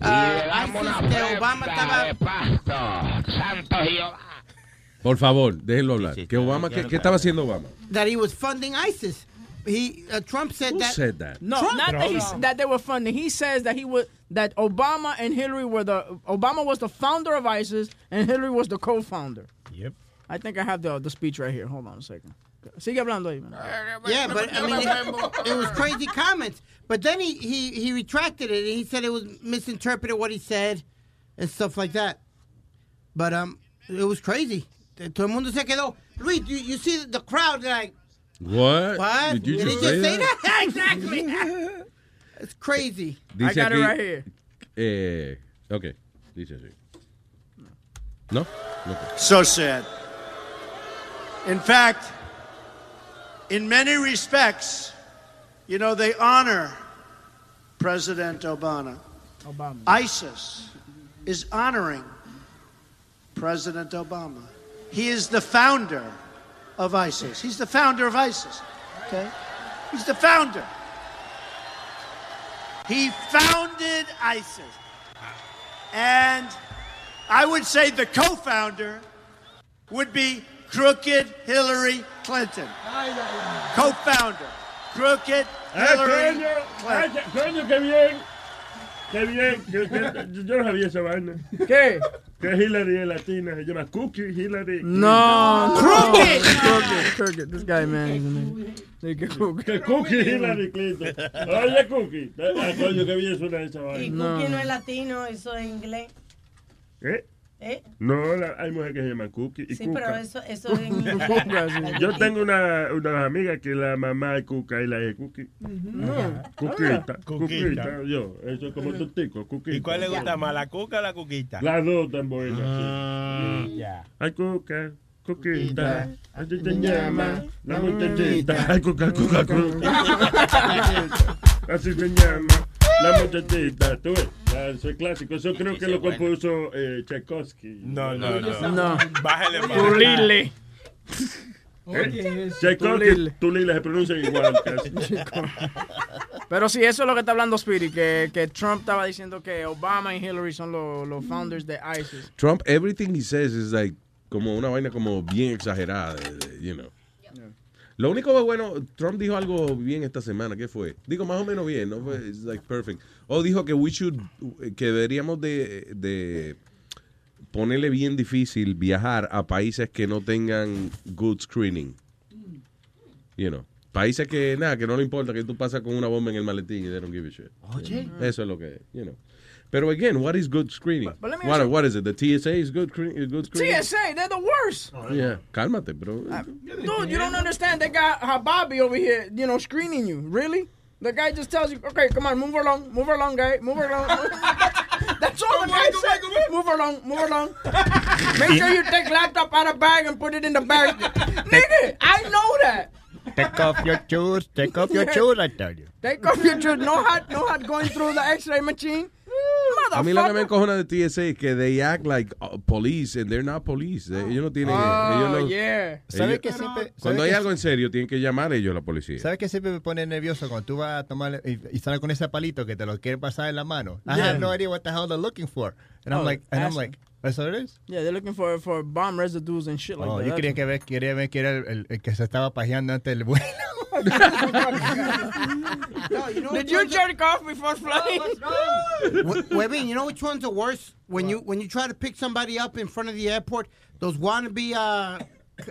Speaker 12: Uh, ISIS, que Obama estaba
Speaker 2: Por favor, déjenlo hablar. Que Obama, ¿qué, qué estaba haciendo Obama?
Speaker 12: that he was funding ISIS. He uh, Trump said
Speaker 2: Who
Speaker 12: that.
Speaker 2: said that?
Speaker 5: No,
Speaker 12: Trump-
Speaker 5: not that, he, that they were funding. He says that he was that Obama and Hillary were the Obama was the founder of ISIS and Hillary was the co-founder.
Speaker 14: Yep.
Speaker 5: I think I have the, the speech right here. Hold on a second. Sigue hablando ahí, man.
Speaker 12: Yeah, but I mean, it, it was crazy comments. But then he, he, he retracted it. And he said it was misinterpreted what he said and stuff like that. But um, it was crazy. Todo el mundo se quedó. Luis, you, you see the crowd like,
Speaker 2: What?
Speaker 12: what?
Speaker 2: Did you
Speaker 12: Did
Speaker 2: just
Speaker 12: he just
Speaker 2: say
Speaker 12: say
Speaker 2: that?
Speaker 12: that? (laughs) exactly. (laughs) it's crazy.
Speaker 2: Dice aquí, it right here. Eh, ok, dice así. ¿No? Ok.
Speaker 38: So sad. In fact, in many respects, you know, they honor President Obama.
Speaker 5: Obama.
Speaker 38: ISIS is honoring President Obama. He is the founder of ISIS. He's the founder of ISIS. Okay? He's the founder. He founded ISIS. And I would say the co founder would be crooked Hillary Clinton. Co founder. Crooked
Speaker 8: eh,
Speaker 38: Hillary Clinton.
Speaker 8: Eh, coño, qué bien. Qué bien. que- que- yo no sabía esa vaina.
Speaker 5: ¿Qué?
Speaker 8: Que Hillary es latina, se llama Cookie Hillary.
Speaker 5: No,
Speaker 8: Crooked.
Speaker 5: Crooked, crooked. This guy, man, is amazing. Sí, que.
Speaker 8: Que Cookie Hillary Clinton. Oye, Cookie. Ah, coño, qué bien suena esa
Speaker 10: Y
Speaker 8: vaina.
Speaker 10: Cookie no es latino, eso es inglés.
Speaker 8: ¿Eh?
Speaker 10: ¿Eh?
Speaker 8: No, la- hay mujeres que se llaman Cookie y
Speaker 10: Sí,
Speaker 8: Cuca.
Speaker 10: pero eso, eso es (laughs) en.
Speaker 8: Yo tengo una, una amiga que la mamá es Cuca y la es Cookie.
Speaker 5: No.
Speaker 8: Cuquita,
Speaker 14: Cuquita.
Speaker 8: Yo, eso es como tu tico, Cuquita.
Speaker 14: ¿Y cuál le gusta más, la cuca o la cuquita?
Speaker 8: Las dos tan buenas.
Speaker 14: Ah,
Speaker 8: sí.
Speaker 14: ya.
Speaker 8: Ay, Cuca, Cuquita, así te llama la muchachita. Ay, Cuca, Cuca, Cuca. (laughs) Así se llama la muchachita. ¿Tú ves? Eso es clásico. Eso creo que lo compuso eh, Tchaikovsky.
Speaker 14: No, no, no.
Speaker 5: No.
Speaker 14: Bájale más.
Speaker 5: Tulile. (laughs)
Speaker 8: ¿Eh? Tchaikovsky, Tulile se pronuncian igual casi. (laughs)
Speaker 5: Pero sí, eso es lo que está hablando Speedy, que, que Trump estaba diciendo que Obama y Hillary son los, los founders de ISIS.
Speaker 2: Trump, everything he says is like como una vaina como bien exagerada, you know. Lo único bueno, Trump dijo algo bien esta semana, ¿qué fue? Digo más o menos bien, no fue it's like perfect. O dijo que we should, que deberíamos de, de ponerle bien difícil viajar a países que no tengan good screening. You know. Países que nada, que no le importa que tú pasas con una bomba en el maletín y they don't give a shit.
Speaker 5: Oye.
Speaker 2: Eso es lo que, you know. Pero again, what is good screening?
Speaker 5: but let me
Speaker 2: what,
Speaker 5: ask you-
Speaker 2: what is it? The TSA is good, good screening?
Speaker 5: TSA, they're the worst.
Speaker 2: Oh, yeah, cálmate, bro.
Speaker 5: Uh, dude, you don't understand. They got Hababi over here, you know, screening you. Really? The guy just tells you, okay, come on, move along, move along, guy, move along. (laughs) That's all the guy said. Move along, move along. (laughs) Make sure you take laptop out of bag and put it in the bag. Nigga, I know that.
Speaker 29: Take off your shoes. Take off your shoes, I tell you.
Speaker 5: Take off your shoes. No hot, no hot going through the X-ray machine.
Speaker 2: A mí lo que me encojona de TSA es que they act like uh, police and they're not police. Eh, Ellos no tienen...
Speaker 5: Oh,
Speaker 2: ellos no-
Speaker 5: yeah.
Speaker 29: ¿Sabe
Speaker 2: ellos-
Speaker 29: que siempre-
Speaker 2: Cuando hay
Speaker 29: que-
Speaker 2: algo en serio, tienen que llamar ellos a la policía.
Speaker 29: ¿Sabes qué siempre me pone nervioso cuando tú vas a tomar y, y sales con ese palito que te lo quiere pasar en la mano? I
Speaker 5: Yeah.
Speaker 29: have no idea what the hell they're looking for. And I'm
Speaker 5: Oh,
Speaker 29: like, and I'm
Speaker 5: acid.
Speaker 29: like, ¿eso it is?
Speaker 5: Yeah, they're looking for for bomb residues and shit like
Speaker 29: Oh,
Speaker 5: that.
Speaker 29: yo quería que ver, quería ver que era el, el- el que se estaba pajeando antes del vuelo.
Speaker 5: Did you jerk off before flying?
Speaker 12: Wh- Webin, you know which one's the worst? When you when you try to pick somebody up in front of the airport, those wannabe uh, c-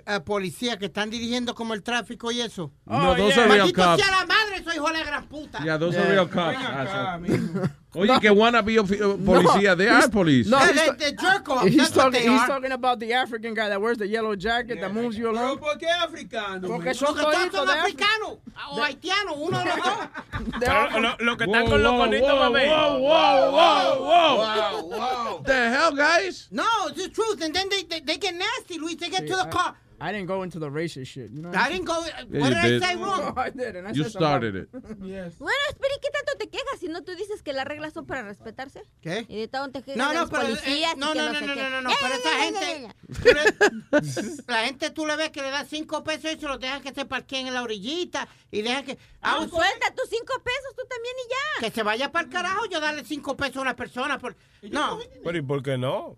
Speaker 12: uh, policías que están dirigiendo como el tráfico y eso.
Speaker 2: No, those are real
Speaker 12: Maldito
Speaker 2: cops.
Speaker 12: sea la madre, soy hijo de la gran puta.
Speaker 2: Yeah, those are
Speaker 12: Yeah.
Speaker 2: real cops.
Speaker 12: Acá,
Speaker 2: asshole. Oye, que wanna be uh, policía, they are police.
Speaker 5: No,
Speaker 12: Yeah,
Speaker 5: he's,
Speaker 12: they- they jerk off.
Speaker 5: he's
Speaker 12: That's
Speaker 5: talking. He's
Speaker 12: are.
Speaker 5: talking about the African guy that wears the yellow jacket that moves you along.
Speaker 16: ¿Por qué africano?
Speaker 5: Porque son
Speaker 12: todos son africanos o haitianos, uno de los dos. (laughs)
Speaker 14: Lo, que están
Speaker 2: Whoa,
Speaker 14: con los
Speaker 2: whoa,
Speaker 14: conitos,
Speaker 2: whoa,
Speaker 14: mami.
Speaker 2: whoa, whoa, whoa, whoa.
Speaker 12: Wow, wow.
Speaker 2: The hell, guys?
Speaker 12: No, it's the truth. And then they, they, they get nasty, Luis. They get to the car.
Speaker 5: I didn't go into the racist shit. You know.
Speaker 12: I didn't go.
Speaker 2: Yeah,
Speaker 12: what did,
Speaker 2: did.
Speaker 12: I say wrong?
Speaker 5: I did, and I
Speaker 2: You
Speaker 5: said
Speaker 2: started it.
Speaker 5: Yes.
Speaker 11: Bueno, espera, ¿y qué tanto te quejas si no tú dices que las reglas son para respetarse?
Speaker 12: ¿Qué?
Speaker 11: Y de tanto te quejas
Speaker 12: No, no,
Speaker 11: los
Speaker 12: pero, eh,
Speaker 11: policías y
Speaker 12: no, no,
Speaker 11: no,
Speaker 12: no, no, no, no, no, pero esa gente, (laughs) la gente tú le ves que le da cinco pesos y se los dejan que se parqueen en la orillita y dejan que,
Speaker 11: Ah,
Speaker 12: ah,
Speaker 11: suelta tus cinco pesos tú también y ya.
Speaker 12: que se vaya para el carajo yo darle cinco pesos a una persona. Por, no,
Speaker 14: Pero ¿y por qué no?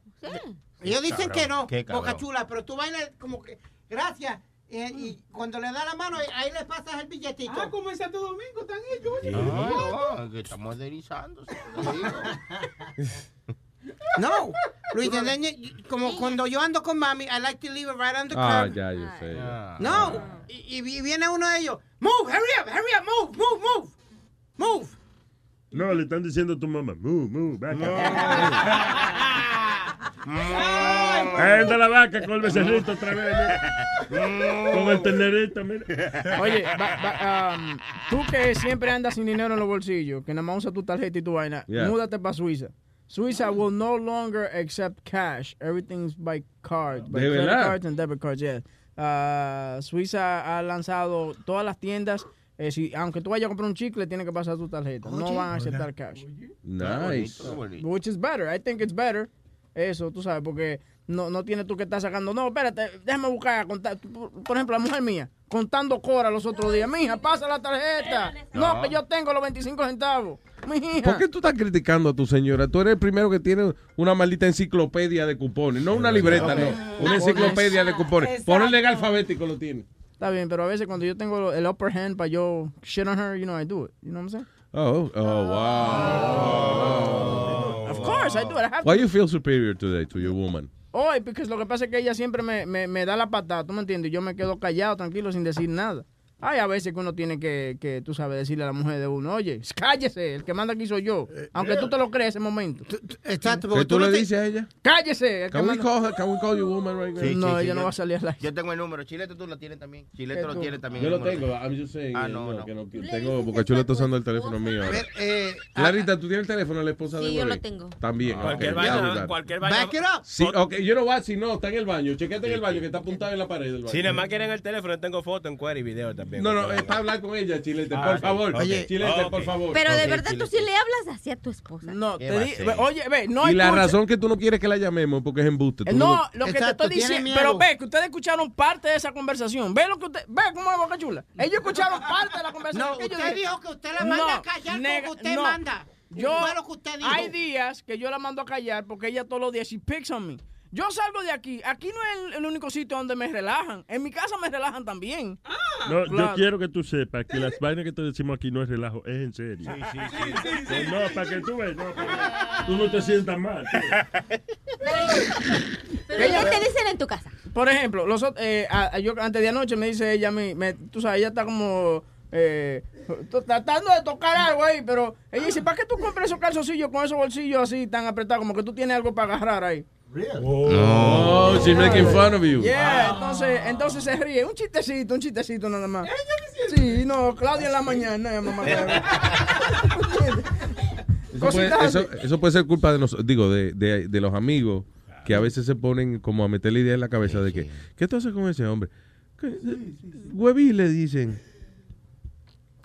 Speaker 12: Ellos dicen que no,
Speaker 14: Qué
Speaker 12: boca chula, pero tú bailas como que, gracias. eh, y cuando le da la mano, ahí le pasas el billetito.
Speaker 16: Ah, como en Santo Domingo están ellos.
Speaker 25: No, no, que estamos deslizando. (laughs)
Speaker 12: No, Luis, then como cuando yo ando con mami, I like to leave it right on the
Speaker 2: Ah,
Speaker 12: curb.
Speaker 2: ya, yo sé.
Speaker 12: No, y, y viene uno de ellos, move, hurry up, hurry up, move, move, move, move.
Speaker 8: No, le están diciendo a tu mamá, move, move, back (laughs) (laughs) Anda la vaca con el becerrito otra vez. mira. Con el ternerito, mira.
Speaker 5: Oye, va- va, um, tú que siempre andas sin dinero en los bolsillos, que nada más usas tu tarjeta y tu vaina,
Speaker 2: Yeah.
Speaker 5: múdate para Suiza. Suiza will no longer accept cash. Everything's by card. By
Speaker 2: ¿De
Speaker 5: credit
Speaker 2: verdad?
Speaker 5: cards and debit cards, yeah. Uh, Suiza ha lanzado todas las tiendas. eh, si, aunque tú vayas a comprar un chicle, tienes que pasar tu tarjeta. No
Speaker 2: Oye.
Speaker 5: van a aceptar cash.
Speaker 2: Nice.
Speaker 5: Which is better. I think it's better. Eso, tú sabes, porque no, no tienes tú que estar sacando. No, espérate, déjame buscar. Contar. Por, ejemplo, la mujer mía, contando cora los otros días. Mija, pasa la tarjeta. No, que yo tengo los 25 centavos. Mija.
Speaker 2: ¿Por qué tú estás criticando a tu señora? Tú eres el primero que tiene una maldita enciclopedia de cupones. No una libreta, no. Una enciclopedia de cupones. Por el legal alfabético lo tiene.
Speaker 5: Está bien, pero a veces cuando yo tengo el upper hand para yo shit on her, you know, I do it. You know what I'm saying?
Speaker 2: Oh, oh, wow.
Speaker 5: Of course, I do. I have
Speaker 2: Why you feel superior today to your woman?
Speaker 5: Hoy, porque lo que pasa es que ella siempre me, me, me da la patada, ¿tú me entiendes? Yo me quedo callado, tranquilo, sin decir nada. Hay a veces que uno tiene que, que, tú sabes, decirle a la mujer de uno, oye, cállese, el que manda aquí soy yo. Aunque tú te lo creas ese momento.
Speaker 12: Exacto,
Speaker 2: ¿Qué tú le dices a ella?
Speaker 5: Cállese. el que
Speaker 2: we
Speaker 5: manda-
Speaker 2: call her? Can we call your woman right now?
Speaker 5: Sí, No, sí, ella sí, no yo- va a salir a la...
Speaker 25: Yo tengo el número. Chilete tú lo tienes también. Chilete
Speaker 5: ¿Qué
Speaker 25: lo tiene también.
Speaker 2: Yo lo tengo. I'm just saying.
Speaker 25: Ah,
Speaker 2: eh,
Speaker 25: no, no.
Speaker 2: que no tengo, porque Chula está usando el teléfono mío. ahora.
Speaker 12: Eh,
Speaker 2: Clarita, ¿tú tienes el teléfono de la esposa de
Speaker 11: Sí, yo lo tengo.
Speaker 2: También.
Speaker 14: Cualquier vaina,
Speaker 2: ya, ya.
Speaker 14: cualquier vaina.
Speaker 12: Back it up.
Speaker 2: Sí, ok, you know what, si no, está en el baño. Chequete en el baño que está apuntado en la pared del baño.
Speaker 14: Si nada más quieren el teléfono, tengo foto en cuero y video también.
Speaker 2: No, no, es para hablar con ella, Chilete,
Speaker 14: Ah,
Speaker 2: por favor.
Speaker 14: ok.
Speaker 2: Chilete, por favor.
Speaker 11: Pero de verdad tú sí le hablas así a tu esposa.
Speaker 5: No,
Speaker 2: ¿Qué
Speaker 5: te di- oye, ve, no
Speaker 2: y la razón que tú no quieres que la llamemos porque es embuste. tú
Speaker 5: Eh, No,
Speaker 2: lo-
Speaker 5: que
Speaker 12: Exacto,
Speaker 5: te estoy diciendo,
Speaker 12: miedo.
Speaker 5: pero ve que ustedes escucharon parte de esa conversación. Ve lo que usted, ve cómo es Boca Chula. Ellos escucharon parte de la conversación.
Speaker 12: No,
Speaker 5: que yo
Speaker 12: usted
Speaker 5: dije.
Speaker 12: dijo que usted la manda a callar
Speaker 5: nega-
Speaker 12: porque usted
Speaker 5: no.
Speaker 12: manda.
Speaker 5: Yo,
Speaker 12: lo que usted dijo.
Speaker 5: hay días que yo la mando a callar porque ella todos los días she picks on me. Yo salgo de aquí. Aquí no es el, el único sitio donde me relajan. En mi casa me relajan también.
Speaker 8: No, yo quiero que tú sepas que las vainas que te decimos aquí no es relajo, es en serio. Pues no, para que tú veas, no, tú no te sientas mal. (laughs)
Speaker 11: Pero ¿qué te dicen en tu casa?
Speaker 5: Por ejemplo, los, eh, a- a- yo antes de anoche me dice ella, a mí, me, tú sabes, ella está como eh, tratando de tocar algo ahí, pero ella dice, ¿para qué tú compras esos calzoncillos con esos bolsillos así tan apretados, como que tú tienes algo para agarrar ahí?
Speaker 2: Oh, she's making fun of you.
Speaker 5: Yeah, entonces, entonces se ríe, un chistecito, un chistecito nada más. Sí, no, Claudia en la mañana, mamá. (laughs)
Speaker 2: Eso puede, eso, eso puede ser culpa de nosotros, digo, de, de, de los amigos que a veces se ponen como a meter la idea en la cabeza de que, ¿qué tú haces con ese hombre? Hueví le dicen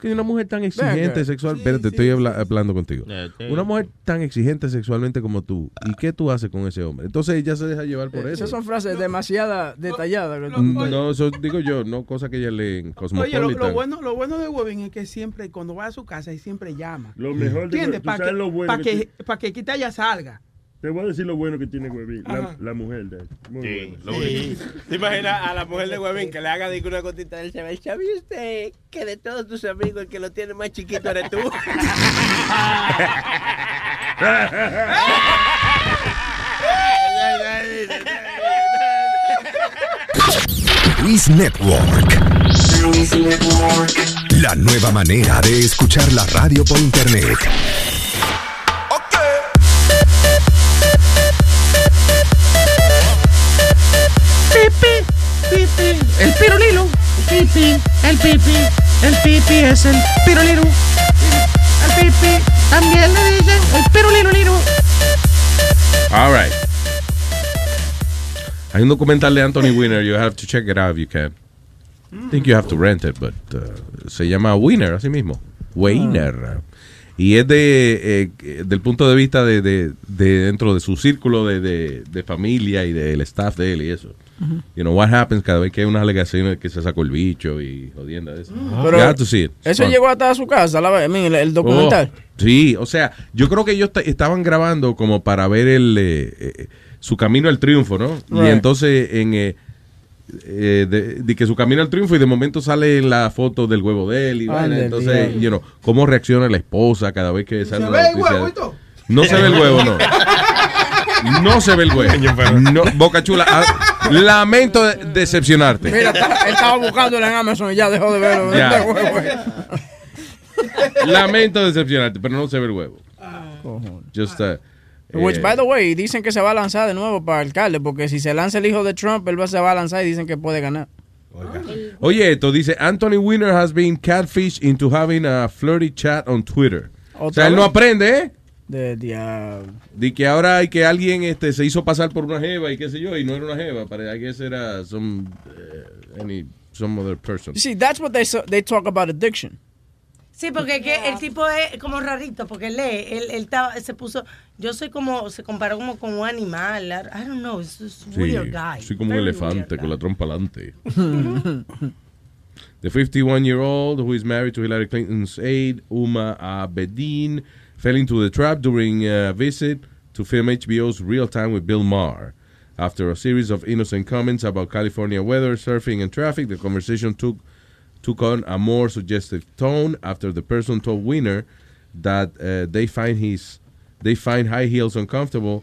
Speaker 2: que una mujer tan exigente sexual, espérate, estoy habla- hablando contigo.
Speaker 34: Eh.
Speaker 2: Una mujer tan exigente sexualmente como tú, ¿y qué tú haces con ese hombre? Entonces ella se deja llevar por eso.
Speaker 5: Esas son frases demasiado detalladas.
Speaker 2: No, eso digo yo, no cosa que ella lee en
Speaker 16: Oye, lo,
Speaker 2: Cosmopolitan.
Speaker 16: lo bueno, lo bueno de Webin es que siempre, cuando va a su casa, él siempre llama.
Speaker 8: Lo mejor de
Speaker 16: Para que,
Speaker 8: lo bueno
Speaker 16: pa'
Speaker 8: que
Speaker 16: que, pa' que quita ya salga.
Speaker 8: Te voy a decir lo bueno que tiene Huevín, la, mujer de él. Muy
Speaker 14: Sí,
Speaker 8: bueno.
Speaker 14: sí. ¿Te imaginas a la mujer de Huevín que le haga digo, una gotita del cebel? ¿Sabe usted que de todos tus amigos el que lo tiene más chiquito eres tú?
Speaker 39: Luis Network. La nueva manera de escuchar la radio por internet.
Speaker 16: El pirulilo. Pipi, el pipi, el pipi es el pirulilo. El pipi también le dicen el pirulilo lilo.
Speaker 2: All right. Hay un documental de Anthony Weiner. You have to check it out if you can. I think you have to rent it, but uh, se llama Weiner, así mismo. Weiner. Y es de eh, del punto de vista de, de, de dentro de su círculo de, de, de familia y del staff de él y eso. You know what happens cada vez que hay unas alegaciones que se sacó el bicho y jodienda de eso.
Speaker 5: Pero
Speaker 2: you have to see it. It's
Speaker 5: Eso
Speaker 2: fun.
Speaker 5: llegó hasta su casa, la, el, el documental.
Speaker 2: Oh, sí, o sea, yo creo que ellos ta- estaban grabando como para ver el eh, eh, su camino al triunfo, ¿no? Y entonces en eh, eh, de, de que su camino al triunfo y de momento sale la foto del huevo de él y vaina.
Speaker 5: Ándale,
Speaker 2: entonces, you know, cómo reacciona la esposa cada vez que sale
Speaker 16: ¿Se
Speaker 2: la
Speaker 16: ve el huevo?
Speaker 2: No se ve el huevo, no. (laughs) No se ve el huevo. No, Boca Chula, ah, lamento de- decepcionarte.
Speaker 5: Mira, estaba- buscándolo en Amazon y ya dejó de verlo.
Speaker 2: Ya.
Speaker 5: Este huevo, eh.
Speaker 2: Lamento decepcionarte, pero no se ve el huevo. Just, uh,
Speaker 5: Which,
Speaker 2: eh,
Speaker 5: by the way, dicen que se va a lanzar de nuevo para alcalde, porque si se lanza el hijo de Trump, él va, se va a lanzar y dicen que puede ganar.
Speaker 2: Oye, esto dice, Anthony Weiner has been catfished into having a flirty chat on Twitter. O sea, él no aprende, ¿eh?
Speaker 5: De diablo.
Speaker 2: De que ahora hay que alguien este, se hizo pasar por una jeva y qué sé yo, y no era una jeva, para que era some, eh, any, some other person.
Speaker 5: You see, that's what they, so- they talk about addiction.
Speaker 10: Sí, porque es que el tipo es como rarito, porque lee, él, él se puso, yo soy como, se comparó como con un animal, I don't know, it's just
Speaker 2: Sí,
Speaker 10: weird guy.
Speaker 2: soy como un elefante con la trompa alante. (laughs) The 51-year-old who is married to Hillary Clinton's aide, Uma Abedin, fell into the trap during a visit to film HBO's Real Time with Bill Maher. After a series of innocent comments about California weather, surfing, and traffic, the conversation took took on a more suggestive tone after the person told Winner that uh, they find his they find high heels uncomfortable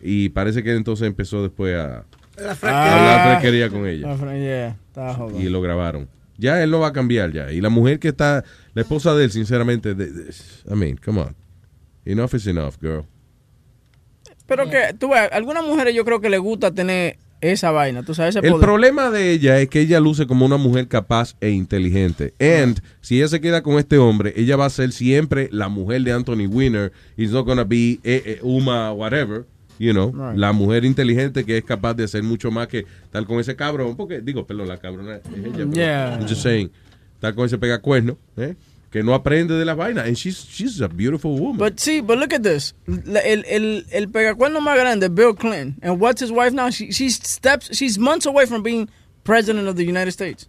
Speaker 2: y parece que entonces empezó después a,
Speaker 5: La
Speaker 2: a
Speaker 5: fresquería.
Speaker 2: hablar fresquería con ella
Speaker 5: yeah,
Speaker 2: y lo grabaron. Ya él no va a cambiar ya. Y la mujer que está, la esposa de él, sinceramente, de- de- I mean, come on. Enough is enough, girl.
Speaker 5: Pero que, tú ves, algunas mujeres yo creo que les gusta tener esa vaina, tú sabes, ese
Speaker 2: El
Speaker 5: poder.
Speaker 2: problema de ella es que ella luce como una mujer capaz e inteligente. And si ella se queda con este hombre, ella va a ser siempre la mujer de Anthony Weiner. It's not gonna be eh, eh, Uma whatever. You know,
Speaker 5: Right.
Speaker 2: la mujer inteligente que es capaz de hacer mucho más que estar con ese cabrón. Porque, digo, perdón, la cabrona es ella.
Speaker 5: Yeah.
Speaker 2: I'm just saying, estar con ese pegacuerno, ¿eh? Que no aprende de las vainas. And she's, she's a beautiful woman.
Speaker 5: But see, but look at this. La- El, el, el pegacuerno más grande, Bill Clinton. And what's his wife now? She, she's steps, she's months away from being president of the United States.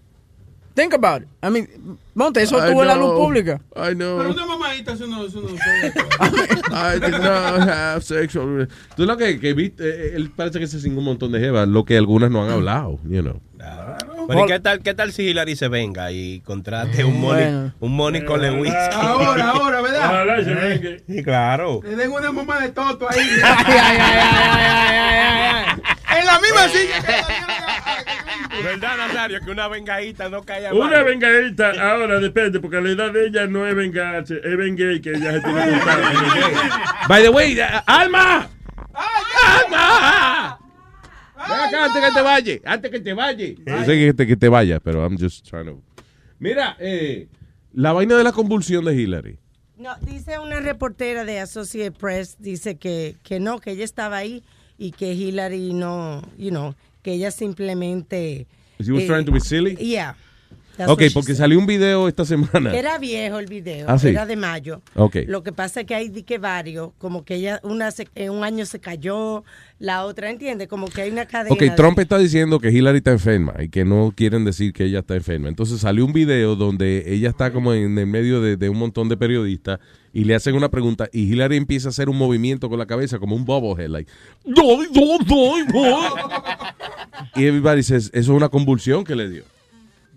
Speaker 5: Think about it. I mean, Monte, eso
Speaker 2: I
Speaker 5: tuvo en la luz pública.
Speaker 2: I know.
Speaker 16: Pero una mamadita, eso no, eso no. (laughs)
Speaker 2: I did not have sexual. Tú lo que, que viste, eh, él parece que se cingó un montón de jevas, lo que algunas no han hablado, you know.
Speaker 14: Bueno, ¿y qué tal, qué tal si Hillary se venga y contrate un money,
Speaker 2: Bueno.
Speaker 14: un money con Lewis?
Speaker 16: Ahora, ahora, ¿verdad?
Speaker 14: Ojalá se venga. Sí, claro.
Speaker 16: Le den una mamá de toto ahí. (laughs)
Speaker 5: ay,
Speaker 16: En la misma silla que (laughs)
Speaker 14: ¿Verdad, Nazario? Que una vengadita no caiga
Speaker 8: Una vengadita, ahora depende, porque la edad de ella no es vengarse, es vengar que ella se tiene que gustar.
Speaker 2: By the way, uh, Alma. Alma. Ven acá antes que te vaya, antes que te vaya. Yo sé que te, que te vaya, pero I'm just trying to. Mira, eh, la vaina de la convulsión de Hillary.
Speaker 10: No, dice una reportera de Associated Press, dice que, que no, que ella estaba ahí y que Hillary no, you know, que ella simplemente...
Speaker 2: She was
Speaker 10: eh,
Speaker 2: trying to be silly.
Speaker 10: Yeah. That's
Speaker 2: Ok, porque salió un video esta semana.
Speaker 10: Era viejo el video,
Speaker 2: Ah, sí.
Speaker 10: era de mayo.
Speaker 2: Ok.
Speaker 10: Lo que pasa es que hay que varios, como que ella una se- en un año se cayó, la otra, ¿entiendes? Como que hay una cadena.
Speaker 2: Ok,
Speaker 10: de-
Speaker 2: Trump está diciendo que Hillary está enferma y que no quieren decir que ella está enferma. Entonces salió un video donde ella está como en el medio de, de un montón de periodistas y le hacen una pregunta y Hillary empieza a hacer un movimiento con la cabeza como un bobblehead, like, "Doy, doy, doy, doy". (laughs) y everybody says, eso es una convulsión que le dio.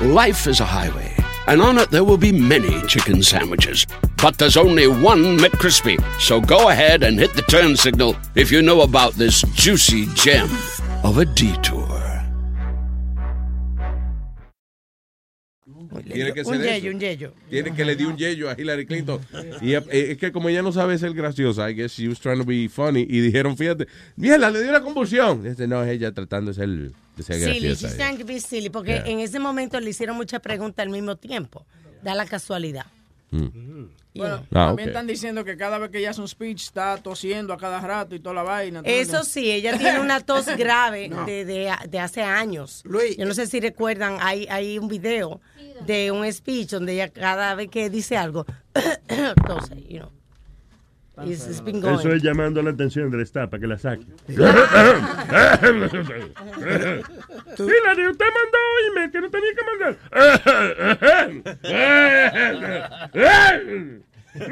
Speaker 40: Life is a highway, and on it there will be many chicken sandwiches. But there's only one McCrispy. So go ahead and hit the turn signal if you know about this juicy gem of a detour.
Speaker 2: Tiene que
Speaker 10: un yello,
Speaker 2: eso.
Speaker 10: un yello.
Speaker 2: Tiene que le dio un yello a Hillary Clinton. (laughs) Y eh, es que como ella no sabe ser graciosa, I guess she was trying to be funny. Y dijeron, fíjate, mierda, le dio una convulsión. Este, no, es ella tratando de ser, de ser
Speaker 10: Silly,
Speaker 2: graciosa.
Speaker 10: she's trying to be silly, porque
Speaker 2: Yeah.
Speaker 10: en ese momento le hicieron muchas preguntas al mismo tiempo. Da la casualidad.
Speaker 2: Mm.
Speaker 5: Bueno,
Speaker 2: Ah,
Speaker 5: también están diciendo que cada vez que ella hace un speech está tosiendo a cada rato y toda la vaina.
Speaker 10: Eso sí, ella tiene una tos (laughs) grave
Speaker 5: No.
Speaker 10: de, de- de hace años. Yo no sé si recuerdan, hay, hay un video de un speech donde ella cada vez que dice algo, (coughs) tose, you know. It's, it's been going.
Speaker 8: Eso es llamando la atención del staff para que la saque. (laughs) (laughs) Hillary, usted mandó email que no tenía que (laughs)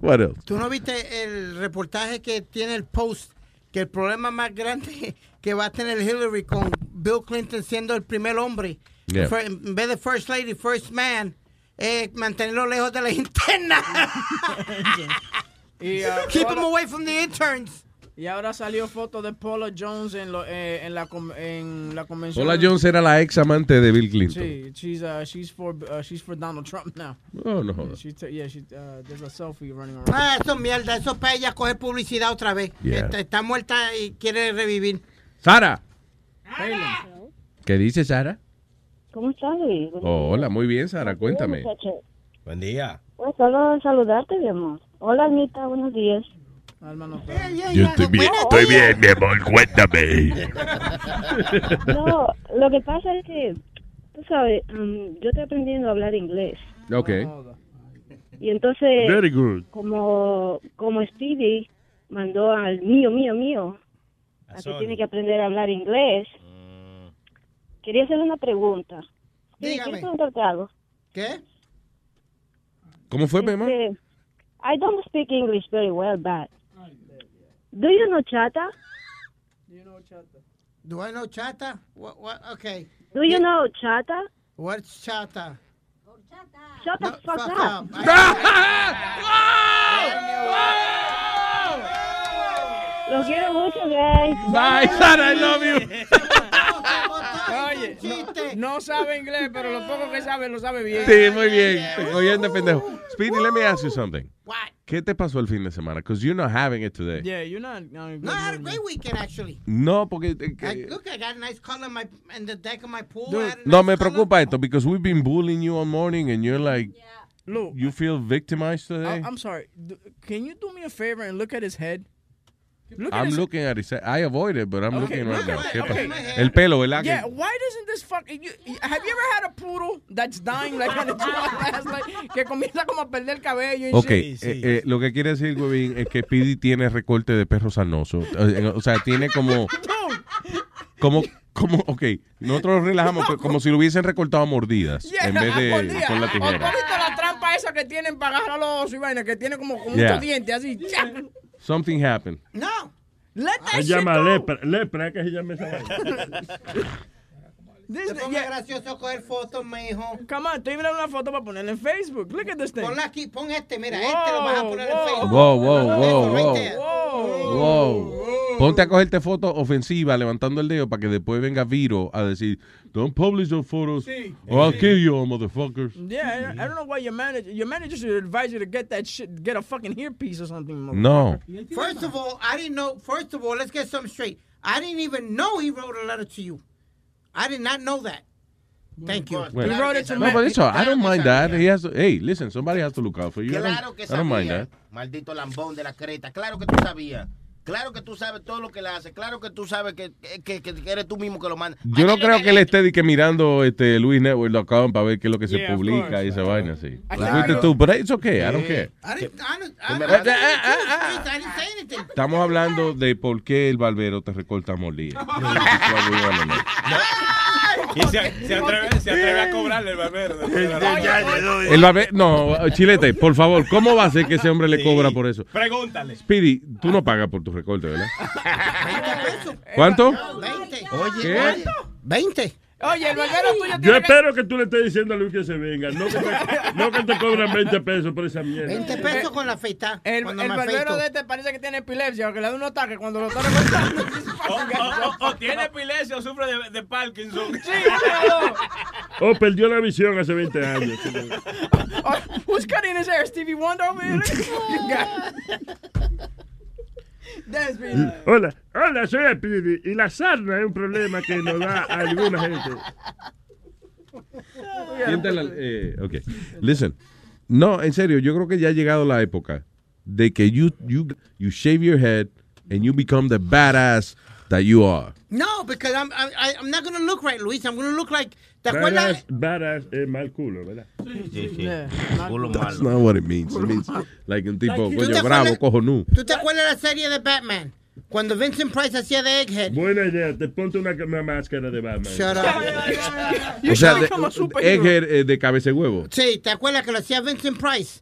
Speaker 2: What else?
Speaker 12: ¿Tú no viste el reportaje que tiene el Post? Que el problema más grande que va a tener Hillary con Bill Clinton siendo el primer hombre,
Speaker 2: Yeah.
Speaker 12: en vez de First Lady, First Man, eh, mantenerlo lejos de la (laughs) interna. (laughs)
Speaker 5: Y, ah,
Speaker 12: Keep him away from the interns.
Speaker 5: Y ahora salió foto de Paula Jones en, lo, eh, en, la, en la convención.
Speaker 2: Paula Jones era la ex amante de Bill Clinton.
Speaker 5: Sí, she's, uh, she's, for, uh, she's for Donald Trump now.
Speaker 2: Oh, no jodas.
Speaker 5: She yeah, she, uh, there's a selfie running around.
Speaker 12: Ah, eso es mierda, eso es para ella coger publicidad otra vez.
Speaker 2: Yeah.
Speaker 12: Está, está muerta y quiere revivir.
Speaker 2: Sara. ¿qué dice Sara?
Speaker 41: ¿Cómo estás, Luis?
Speaker 2: Oh, hola, muy bien, Sara, cuéntame.
Speaker 25: Buen día.
Speaker 41: Pues solo saludarte, mi amor. Hola, Anita, buenos días.
Speaker 2: Yo estoy bien, estoy bien, mi amor, cuéntame. (laughs)
Speaker 41: No, lo que pasa es que, tú sabes, um, yo estoy aprendiendo a hablar inglés.
Speaker 2: Ok.
Speaker 41: Y entonces,
Speaker 8: Very good.
Speaker 41: como como Stevie mandó al mío, mío, mío, a que tiene que aprender a hablar inglés, quería hacerle una pregunta. Sí,
Speaker 12: Dígame.
Speaker 41: quiero preguntarte algo.
Speaker 12: ¿Qué?
Speaker 2: ¿Cómo fue, mi amor?
Speaker 41: Este, I don't speak English very well, but do you know chata?
Speaker 12: Do I know chata? What, what, okay.
Speaker 41: Do you know chata?
Speaker 12: What's chata?
Speaker 41: Shut the
Speaker 12: No,
Speaker 41: fuck,
Speaker 12: fuck
Speaker 41: up.
Speaker 12: up. (laughs)
Speaker 41: Los quiero mucho, guys.
Speaker 2: Bye, Sara, I love you. (laughs)
Speaker 5: Oye, no, no sabe inglés, pero lo poco que sabe lo sabe bien.
Speaker 2: Sí, muy bien. De pendejo. Speedy, let me ask you something. ¿Qué te pasó el fin de semana? Because you're not having it today.
Speaker 5: Yeah, you're not. No,
Speaker 12: No, I had a great weekend, actually.
Speaker 2: No, porque... eh,
Speaker 12: I, look, I got a nice color in, my, in the deck of my pool. I
Speaker 5: Dude.
Speaker 12: a
Speaker 2: No,
Speaker 12: nice
Speaker 2: me
Speaker 12: color.
Speaker 2: preocupa esto, because we've been bullying you all morning and you're like...
Speaker 5: Look.
Speaker 2: You feel victimized
Speaker 5: I,
Speaker 2: today?
Speaker 5: I'm sorry. Can you do me a favor and look at his head? Look
Speaker 2: I'm
Speaker 5: his
Speaker 2: looking at it. I avoid it, but I'm
Speaker 5: Okay,
Speaker 2: looking right now.
Speaker 5: at-
Speaker 2: ¿Qué
Speaker 5: okay.
Speaker 2: El pelo, ¿verdad?
Speaker 5: Yeah, why doesn't this fuck? You, have you ever had a poodle that's dying like on its (laughs) last, like, que comienza como a perder el cabello y
Speaker 2: Ok,
Speaker 5: shit?
Speaker 2: eh, eh, lo que quiere decir, Webin, es que Speedy tiene recorte de perro sanoso. Eh, O sea, tiene como... Como, como, ok, nosotros relajamos pero como si lo hubiesen recortado a mordidas
Speaker 5: Yeah,
Speaker 2: en vez
Speaker 5: a
Speaker 2: de
Speaker 5: mordida.
Speaker 2: con la
Speaker 5: ¿O tú
Speaker 2: tijera.
Speaker 5: has la trampa esa que tienen para agarrar los osos y vaina? Que tiene como, como
Speaker 2: Yeah.
Speaker 5: muchos dientes así.
Speaker 2: Something happened.
Speaker 12: No.
Speaker 5: Let that
Speaker 8: Se
Speaker 5: shit
Speaker 8: llama
Speaker 5: go.
Speaker 8: lepra. Lepra, que se llama esa vaina. (laughs)
Speaker 12: Se ponga gracioso coger fotos, mijo.
Speaker 5: Come on, estoy mirando una foto para ponerla en Facebook. Look at this thing.
Speaker 12: Ponla aquí, pon este, mira, este lo vas a poner en Facebook.
Speaker 2: Wow, wow, wow, wow. Wow. Ponte a cogerte fotos ofensivas levantando el dedo para que después venga Viro a decir, don't publish those photos
Speaker 5: Sí.
Speaker 2: or I'll kill you, all motherfuckers.
Speaker 5: Yeah, I I don't know why your manager, your manager should advise you to get that shit, get a fucking earpiece or something.
Speaker 2: No.
Speaker 12: First of all, I didn't know. First of all, let's get something straight. I didn't even know he wrote a letter to you. I did not know that. Thank you.
Speaker 2: Well,
Speaker 12: He wrote it to
Speaker 2: no, but it's all, I don't mind that. He has to, hey, listen, somebody has to look out for you. I don't-
Speaker 25: Claro que
Speaker 2: I don't mind
Speaker 25: sabía.
Speaker 2: that.
Speaker 25: Maldito lambón de la creta. Claro que tú sabías. Claro que tú sabes todo lo que le hace. Claro que tú sabes que, que, que- que eres tú mismo que lo manda.
Speaker 2: Yo no creo que él esté que mirando este luisnetwork.com para ver qué es lo que se
Speaker 25: Yeah, of
Speaker 2: publica
Speaker 25: course.
Speaker 2: y esa vaina así. Fuiste tú, but it's okay, I don't care. Estamos hablando de por qué el barbero te recorta molía. (laughs)
Speaker 14: Y se, se atreve, se atreve a cobrarle el barbero,
Speaker 2: no, Chilete, por favor, ¿cómo va a ser que ese hombre le cobra por eso?
Speaker 14: Pregúntale.
Speaker 2: Speedy, tú no pagas por tu recorte, ¿verdad? (laughs) ¿Cuánto?
Speaker 12: 20.
Speaker 2: Oye, ¿Qué?
Speaker 12: 20.
Speaker 5: Oye, el barbero tuyo
Speaker 8: Yo
Speaker 5: tiene que...
Speaker 8: espero que tú le estés diciendo a Luis que se venga. No que te, no que te cobran 20 pesos por esa mierda.
Speaker 12: 20 pesos con la feita.
Speaker 5: El,
Speaker 12: cuando
Speaker 5: el barbero de este parece que tiene epilepsia o que le da un ataque cuando lo está recortando.
Speaker 14: O, o- o- o tiene epilepsia o sufre de, de Parkinson.
Speaker 5: Sí, claro.
Speaker 8: Oh, perdió la visión hace 20 años.
Speaker 5: Oh, who's cutting his hair? Stevie Wonder (laughs) over here?
Speaker 8: Hola, hola, soy Speedy. Y la sarna es un problema que nos da a alguna gente. (laughs)
Speaker 2: Siente la- eh, ok. Listen. No, en serio, yo creo que ya ha llegado la época de que you, you, you shave your head and you become the badass that you are.
Speaker 12: No, because I'm, I'm, I- I'm not going to look right, Luis. I'm going to look like... ¿Te acuerdas?
Speaker 8: Badass, badass es mal culo, ¿verdad?
Speaker 25: Sí, sí.
Speaker 2: Culo That's not what it means. It means like un tipo,
Speaker 12: Like, ¿tú te
Speaker 2: coño, bravo,
Speaker 12: acuerdas-
Speaker 2: cojo nu.
Speaker 12: ¿Tú te acuerdas de la serie de Batman? Cuando Vincent Price hacía de Egghead.
Speaker 8: Buena idea, te ponte una, una máscara de Batman.
Speaker 12: Shut up. (laughs)
Speaker 2: O sea, de, Egghead eh, de cabeza de huevo.
Speaker 12: Sí, ¿te acuerdas que lo hacía Vincent Price?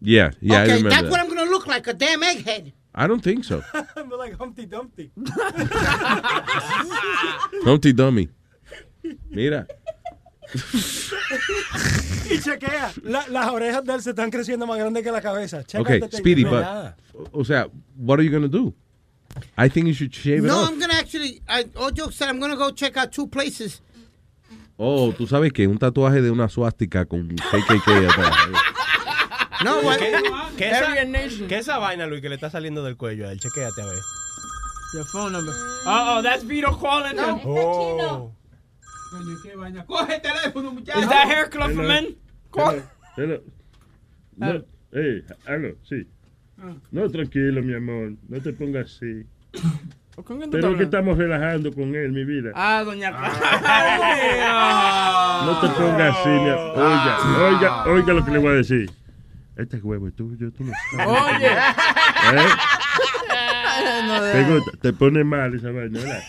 Speaker 2: Yeah, yeah, I
Speaker 12: okay,
Speaker 2: remember
Speaker 12: that's
Speaker 2: that.
Speaker 12: what I'm going to look like, a damn egghead.
Speaker 2: I don't think so. (laughs)
Speaker 42: I'm like Humpty Dumpty. (laughs)
Speaker 2: Humpty Dummy. Mira.
Speaker 42: y chequea, la- las orejas de él se están creciendo más grandes que la cabeza. Checa
Speaker 2: Okay,
Speaker 42: este
Speaker 2: Speedy,
Speaker 42: no
Speaker 2: but, o sea, what are you going to do? I think you should shave it
Speaker 12: No,
Speaker 2: off.
Speaker 12: I'm going to actually, I, all jokes said, I'm going to go check out two places.
Speaker 2: Oh, tú sabes que un tatuaje de una suástica con KKK atrás.
Speaker 12: No, what?
Speaker 14: ¿Qué, qué esa, qué esa vaina, Luis, que le está saliendo del cuello a él? Chequéate a ver.
Speaker 5: Your phone number. Uh oh, that's Vito calling
Speaker 14: No,
Speaker 5: him.
Speaker 14: está Oh.
Speaker 43: Coño, qué vaina. Coge el teléfono, muchacho.
Speaker 5: Is that hair club for men?
Speaker 8: Hello. Hello. No, hey, aló, sí. No, tranquilo, mi amor. No te pongas así.
Speaker 5: ¿Con quién tú
Speaker 8: Pero que estamos relajando con él, mi vida.
Speaker 5: Ah, doña
Speaker 8: No te pongas así, mi amor. Oiga, oiga, oiga lo que le voy a decir. Este huevo es tuyo, tú no sabes. (laughs)
Speaker 5: Oye.
Speaker 8: ¿Eh? (laughs)
Speaker 5: No,
Speaker 8: Te, gusta, te pone mal esa vaina, ¿verdad?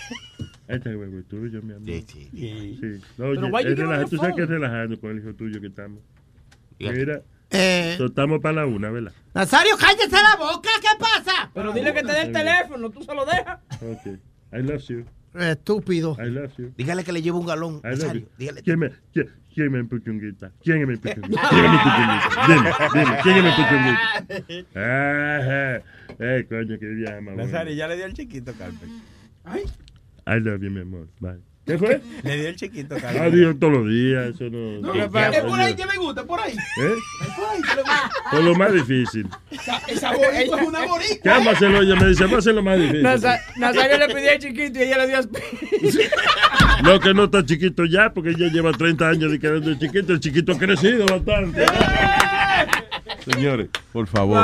Speaker 8: Este huevo es tuyo, mi amor. Sí, sí. No, oye, es
Speaker 5: get on
Speaker 8: relaja-
Speaker 5: the
Speaker 8: tú sabes que es relajando con el hijo tuyo que estamos. Mira,
Speaker 12: Eh,
Speaker 8: estamos para la una, ¿verdad?
Speaker 12: Nazario, cállese la boca, ¿qué pasa?
Speaker 5: Pero dile que te dé el teléfono, tú se lo dejas.
Speaker 8: Ok. I love you.
Speaker 12: Estúpido.
Speaker 8: I love you.
Speaker 25: Dígale que le llevo un galón.
Speaker 8: I love
Speaker 25: Nazario.
Speaker 8: you.
Speaker 25: Dígale.
Speaker 8: ¿Quién me, quién, quién me empuchunguita? ¿Quién me empuchunguita? (laughs) ¿Quién me empuchunguita? Dime, dime, ¿quién me empuchunguita? (laughs) Ajá. Eh, coño, qué llama.
Speaker 14: Nazario, ya le dio el chiquito, Carmen.
Speaker 8: I love you, mi amor. Bye. ¿Qué fue?
Speaker 14: Le dio el chiquito, Carmen.
Speaker 8: Ah, digo todos los días, eso no.
Speaker 43: Es por ahí que me gusta, por ahí.
Speaker 8: ¿Eh?
Speaker 43: Es por ahí que le gusta.
Speaker 8: Por lo más difícil.
Speaker 43: Esa, esa boricua es una boricua.
Speaker 8: ¿Qué vamos a hacerlo? Ella me dice, vamos a hacerlo más difícil.
Speaker 5: Naza- Nazario le pidió el chiquito y ella le dio a (laughs)
Speaker 8: No, que no está chiquito ya, porque ella lleva 30 años de quedando chiquito. El chiquito ha crecido bastante.
Speaker 2: Señores, por favor.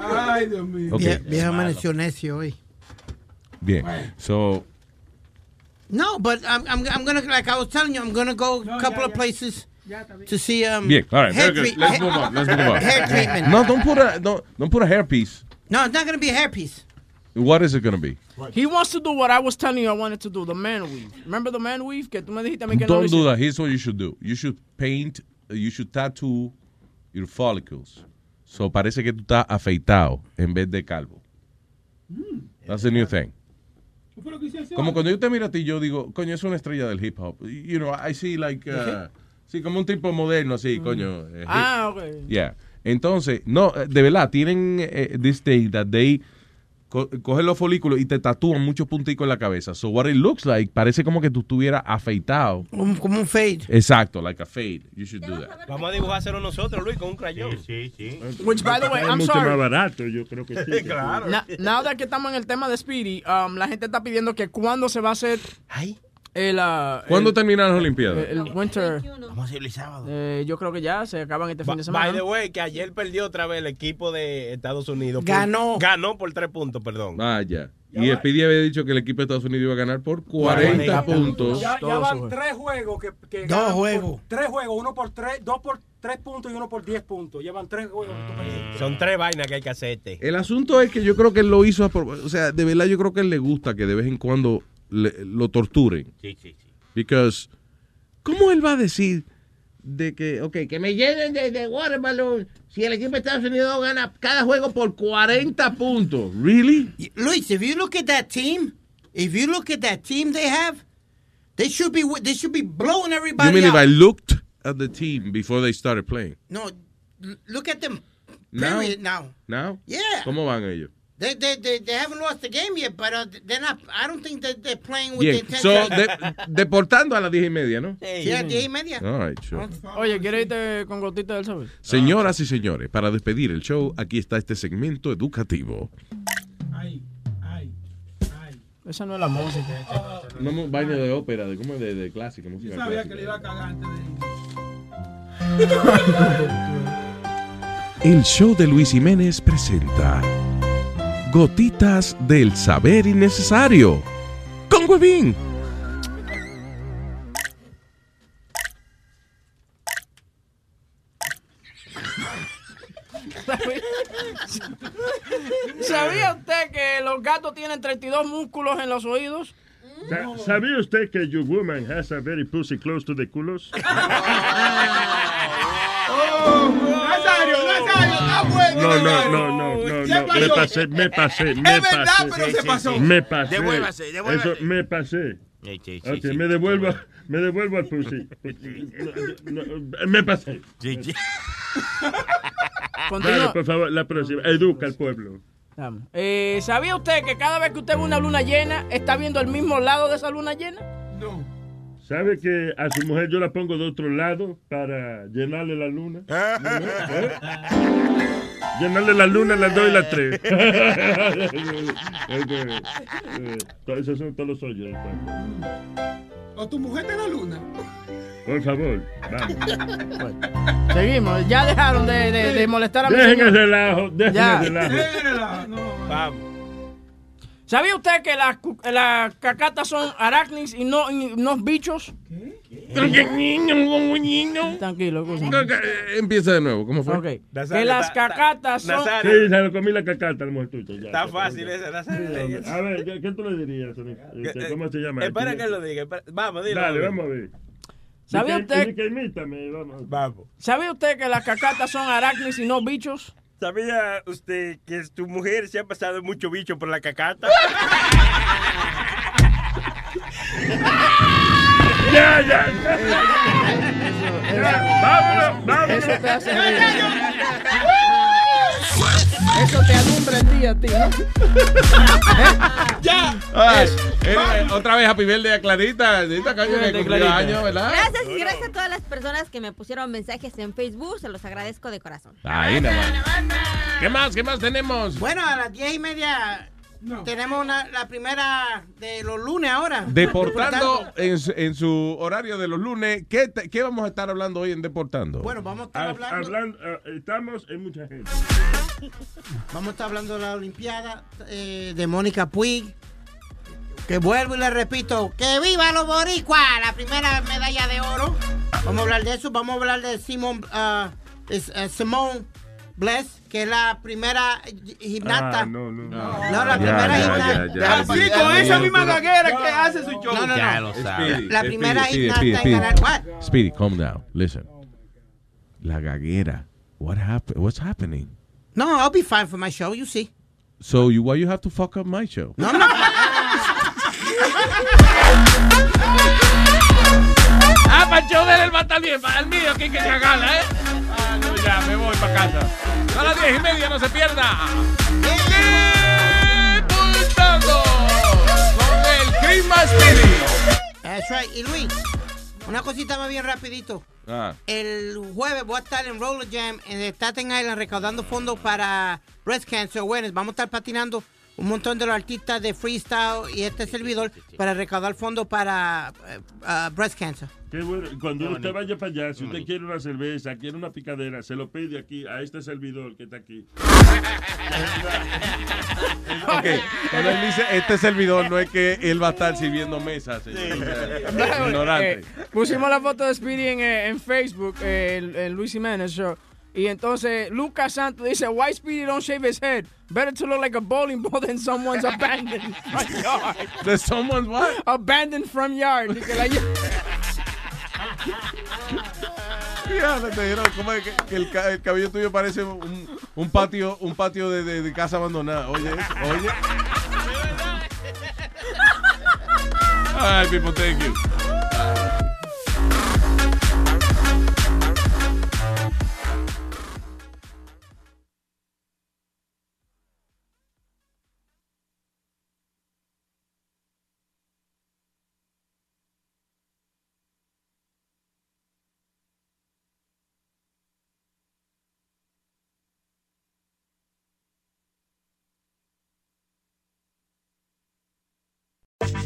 Speaker 43: Ay, Dios mío.
Speaker 2: Ok.
Speaker 12: Vie- Vieja amaneció necio hoy.
Speaker 2: Bien. So,
Speaker 12: No, but I'm, I'm, I'm gonna, like I was telling you, I'm gonna go a couple of places to see um.
Speaker 2: bien. All right.
Speaker 12: hair
Speaker 2: Very good.
Speaker 12: treat-
Speaker 2: Let's move on. Let's move on.
Speaker 12: Hair treatment.
Speaker 2: No, don't put a don't, don't put a hairpiece.
Speaker 12: No, it's not gonna be a hairpiece.
Speaker 2: What is it going to be?
Speaker 5: He wants to do what I was telling you I wanted to do, the man weave. Remember the man weave? Que tú me dijiste que
Speaker 2: Don't do that. Here's what you should do. You should paint, uh, you should tattoo your follicles. So parece que tú estás afeitado en vez de calvo. That's the new thing. Como cuando yo te miro a ti, yo digo, coño, es una estrella del hip hop. You know, I see like, uh, sí, como un tipo moderno así, coño. eh,
Speaker 5: Ah, ok.
Speaker 2: Yeah. Entonces, no, eh, de verdad, tienen eh, this thing that they co- cogen los folículos y te tatúan muchos punticos en la cabeza. So what it looks like, parece como que tú estuvieras afeitado.
Speaker 12: Un- como un fade.
Speaker 2: Exacto, like a fade. You should do that.
Speaker 14: Vamos a dibujárselo nosotros, Luis, con un crayón.
Speaker 25: Sí, sí.
Speaker 5: Which, by the way, I'm
Speaker 8: mucho
Speaker 5: sorry.
Speaker 8: más barato, yo creo que sí. (laughs)
Speaker 14: Claro.
Speaker 5: Na- now that que estamos en el tema de Speedy, um, la gente está pidiendo que cuándo se va a hacer el... uh,
Speaker 2: ¿Cuándo
Speaker 5: el-
Speaker 2: terminan las Olimpiadas?
Speaker 5: El, el winter...
Speaker 25: Vamos a hacerlo el sábado.
Speaker 5: Eh, yo creo que ya se acaban este fin de semana.
Speaker 14: By the way, que ayer perdió otra vez el equipo de Estados Unidos. por-
Speaker 12: Ganó.
Speaker 14: Ganó por tres puntos, perdón.
Speaker 2: Vaya. Y Speedy había dicho que el equipo de Estados Unidos iba a ganar por 40
Speaker 14: 40
Speaker 2: puntos.
Speaker 42: Ya, ya van tres juegos que, que
Speaker 12: Dos
Speaker 42: ganan por-
Speaker 12: juegos.
Speaker 42: tres juegos, uno por tres, dos por tres puntos y uno por diez puntos. Llevan tres juegos. perdiste.
Speaker 14: Son tres vainas que hay que hacerte.
Speaker 2: El asunto es que yo creo que él lo hizo, a pro- o sea, de verdad yo creo que a él le gusta que de vez en cuando le- lo torturen.
Speaker 25: Sí, sí, sí.
Speaker 2: Because, ¿cómo él va a decir de que, ok, que me llenen de, de water balloon si el equipo de Estados Unidos gana cada juego por 40 puntos? ¿Really?
Speaker 12: Luis, if you look at that team, if you look at that team they have, they should be they should be blowing everybody
Speaker 2: You mean if. I looked at the team before they started playing?
Speaker 12: no, look at them.
Speaker 2: Now?
Speaker 12: Period. Now,
Speaker 2: Now?
Speaker 12: Yeah.
Speaker 2: ¿Cómo van ellos?
Speaker 12: They, they they they haven't lost the game yet, but uh, they're not. I don't think that they're playing with
Speaker 2: Bien,
Speaker 12: the
Speaker 2: so, de- deportando a las 10 y media, ¿no?
Speaker 12: Sí, a diez y media.
Speaker 2: All right, sure.
Speaker 5: Oye, ¿quieres irte con gotita del saber?
Speaker 2: Señoras y señores, para despedir el show, aquí está este segmento educativo.
Speaker 5: Esa no es la música.
Speaker 2: Una mu- vaina de ópera, de cómo de, de clásica, música
Speaker 43: Yo sabía
Speaker 2: clásica.
Speaker 43: que le iba a cagar antes de (laughs)
Speaker 2: El show de Luis Jiménez presenta Gotitas del saber innecesario. Con Huevín.
Speaker 5: ¿Sabía usted que los gatos tienen 32 músculos en los oídos?
Speaker 8: Sa- ¿Sabía usted que your woman has a very pussy close to the culos? (laughs)
Speaker 16: Oh, Nazario, Nazario, está bueno.
Speaker 8: No, no, no, no, no, me pasé, me pasé, me
Speaker 16: Es verdad,
Speaker 8: pasé.
Speaker 16: pero se pasó.
Speaker 8: Me pasé.
Speaker 6: Devuélvase, devuélvase.
Speaker 8: Eso, me pasé.
Speaker 6: Sí, sí, sí,
Speaker 8: Ok,
Speaker 6: sí.
Speaker 8: me devuelvo, me devuelvo al pussy. No, no, me pasé.
Speaker 6: Sí, sí.
Speaker 5: Continúa.
Speaker 8: Dale, por favor, la próxima. Educa al pueblo.
Speaker 5: Eh, ¿Sabía usted que cada vez que usted ve una luna llena, está viendo el mismo lado de esa luna llena?
Speaker 16: No.
Speaker 8: ¿Sabe que a su mujer yo la pongo de otro lado para llenarle la luna? ¿Eh? (laughs) Llenarle la luna, las dos y las tres. (laughs) Esos son todos los hoyos.
Speaker 16: ¿O tu mujer de la luna?
Speaker 8: Por favor, vamos. (laughs)
Speaker 5: Seguimos. Ya dejaron de, de- de molestar a mi
Speaker 8: Dejen el relajo, dejen
Speaker 5: Ya.
Speaker 8: el relajo.
Speaker 14: Vamos.
Speaker 5: ¿Sabía usted que las, cu- las cacatas son arácnidos y no, y no bichos? Tranquilo, cosa.
Speaker 2: Eh, Empieza de nuevo, ¿cómo fue?
Speaker 5: Ok. Que las cacatas son...
Speaker 8: Sí, se lo comí la cacata al ya.
Speaker 14: Está fácil ese, Nazario.
Speaker 8: A ver, ¿qué, qué tú le dirías? Este, ¿Cómo se llama?
Speaker 14: Espera que lo diga. espera. Vamos, dilo.
Speaker 8: Dale, vamos a ver.
Speaker 5: ¿Sabía
Speaker 8: que-
Speaker 5: usted-
Speaker 8: di que imítame, vamos.
Speaker 14: Vamos.
Speaker 5: ¿Sabía usted que las cacatas son arácnidos y no bichos?
Speaker 14: ¿Sabía usted que tu mujer se ha pasado mucho bicho por la cacata? (laughs)
Speaker 8: Ya, ya. Vámonos, vámonos.
Speaker 5: Eso te hace. Eso te alumbra el día a ti, ¿no? (laughs)
Speaker 16: ¡Ya!
Speaker 2: Ay, eh, otra vez a Clarita. Clarita, que
Speaker 5: Birthday,
Speaker 2: cumplió
Speaker 5: Clarita.
Speaker 2: años, ¿verdad?
Speaker 11: Gracias y gracias a todas las personas que me pusieron mensajes en Facebook. Se los agradezco de corazón.
Speaker 2: Ahí nada más. ¿Qué más? ¿Qué más tenemos?
Speaker 12: Bueno, a las diez y media tenemos una- la primera de los lunes ahora.
Speaker 2: Deportando en, su- en su horario de los lunes. ¿Qué, te- qué vamos a estar hablando hoy en Deportando?
Speaker 12: Bueno, vamos a estar
Speaker 8: Ha-
Speaker 12: hablando,
Speaker 8: hablando, eh, estamos en mucha gente.
Speaker 12: vamos a estar hablando de la Olimpiada eh, de Mónica Puig. Que vuelvo y le repito, que viva los boricuas, la primera medalla de oro. Vamos a hablar de eso, vamos a hablar de Simon, ah, es, eh, Simone Bless, que es la primera gimnasta.
Speaker 8: Ah, no, no, no.
Speaker 12: No, la
Speaker 2: Ya,
Speaker 12: primera
Speaker 2: ya,
Speaker 12: gimnasta.
Speaker 2: ya, ya.
Speaker 16: Así, con esa misma gaguera que hace su show.
Speaker 12: No, no,
Speaker 6: Ya
Speaker 12: no.
Speaker 6: lo sabe.
Speaker 12: La primera
Speaker 2: Speedy,
Speaker 12: gimnasta
Speaker 2: Speedy,
Speaker 12: en
Speaker 2: Speedy.
Speaker 12: ganar. What?
Speaker 2: Speedy, calm down. Listen. La gaguera. What happened? What's happening?
Speaker 12: No, I'll be fine for my show, you see.
Speaker 2: So you, why you have to fuck up my show?
Speaker 12: No, no.
Speaker 2: Ah, para el show de él va a estar bien, para el mío, que hay que cagarla, ¿eh? Ya, me voy para casa. A las diez y media, no se pierda. Deportando con el Christmas.
Speaker 12: That's right. Y Luis, una cosita más bien rapidito.
Speaker 2: Ah,
Speaker 12: El jueves voy a estar en Roller Jam en Staten Island recaudando fondos para Breast Cancer Awareness. Vamos a estar patinando un montón de los artistas de freestyle y este servidor para recaudar fondos para eh, ah, breast cancer.
Speaker 8: Qué bueno. Cuando usted vaya para allá, si usted quiere una cerveza, quiere una picadera, se lo pide aquí a este servidor que está aquí. (laughs)
Speaker 2: ok. Cuando él dice este servidor, no es que él va a estar sirviendo mesas. O sea, (laughs) Ignorante.
Speaker 5: Eh, pusimos la foto de Speedy en, eh, en Facebook, eh, el, el Luis Jiménez Show. Y entonces Lucas Santos dice, why Speedy don't shave his head? Better to look like a bowling ball than someone's abandoned front yard.
Speaker 2: There's someone's what?
Speaker 5: Abandoned front yard.
Speaker 2: Fíjate, te dijeron, ¿cómo es que, que el, el cabello tuyo parece un, un patio, un patio de, de- de casa abandonada? Oye, eso, oye. Ay, people, thank you.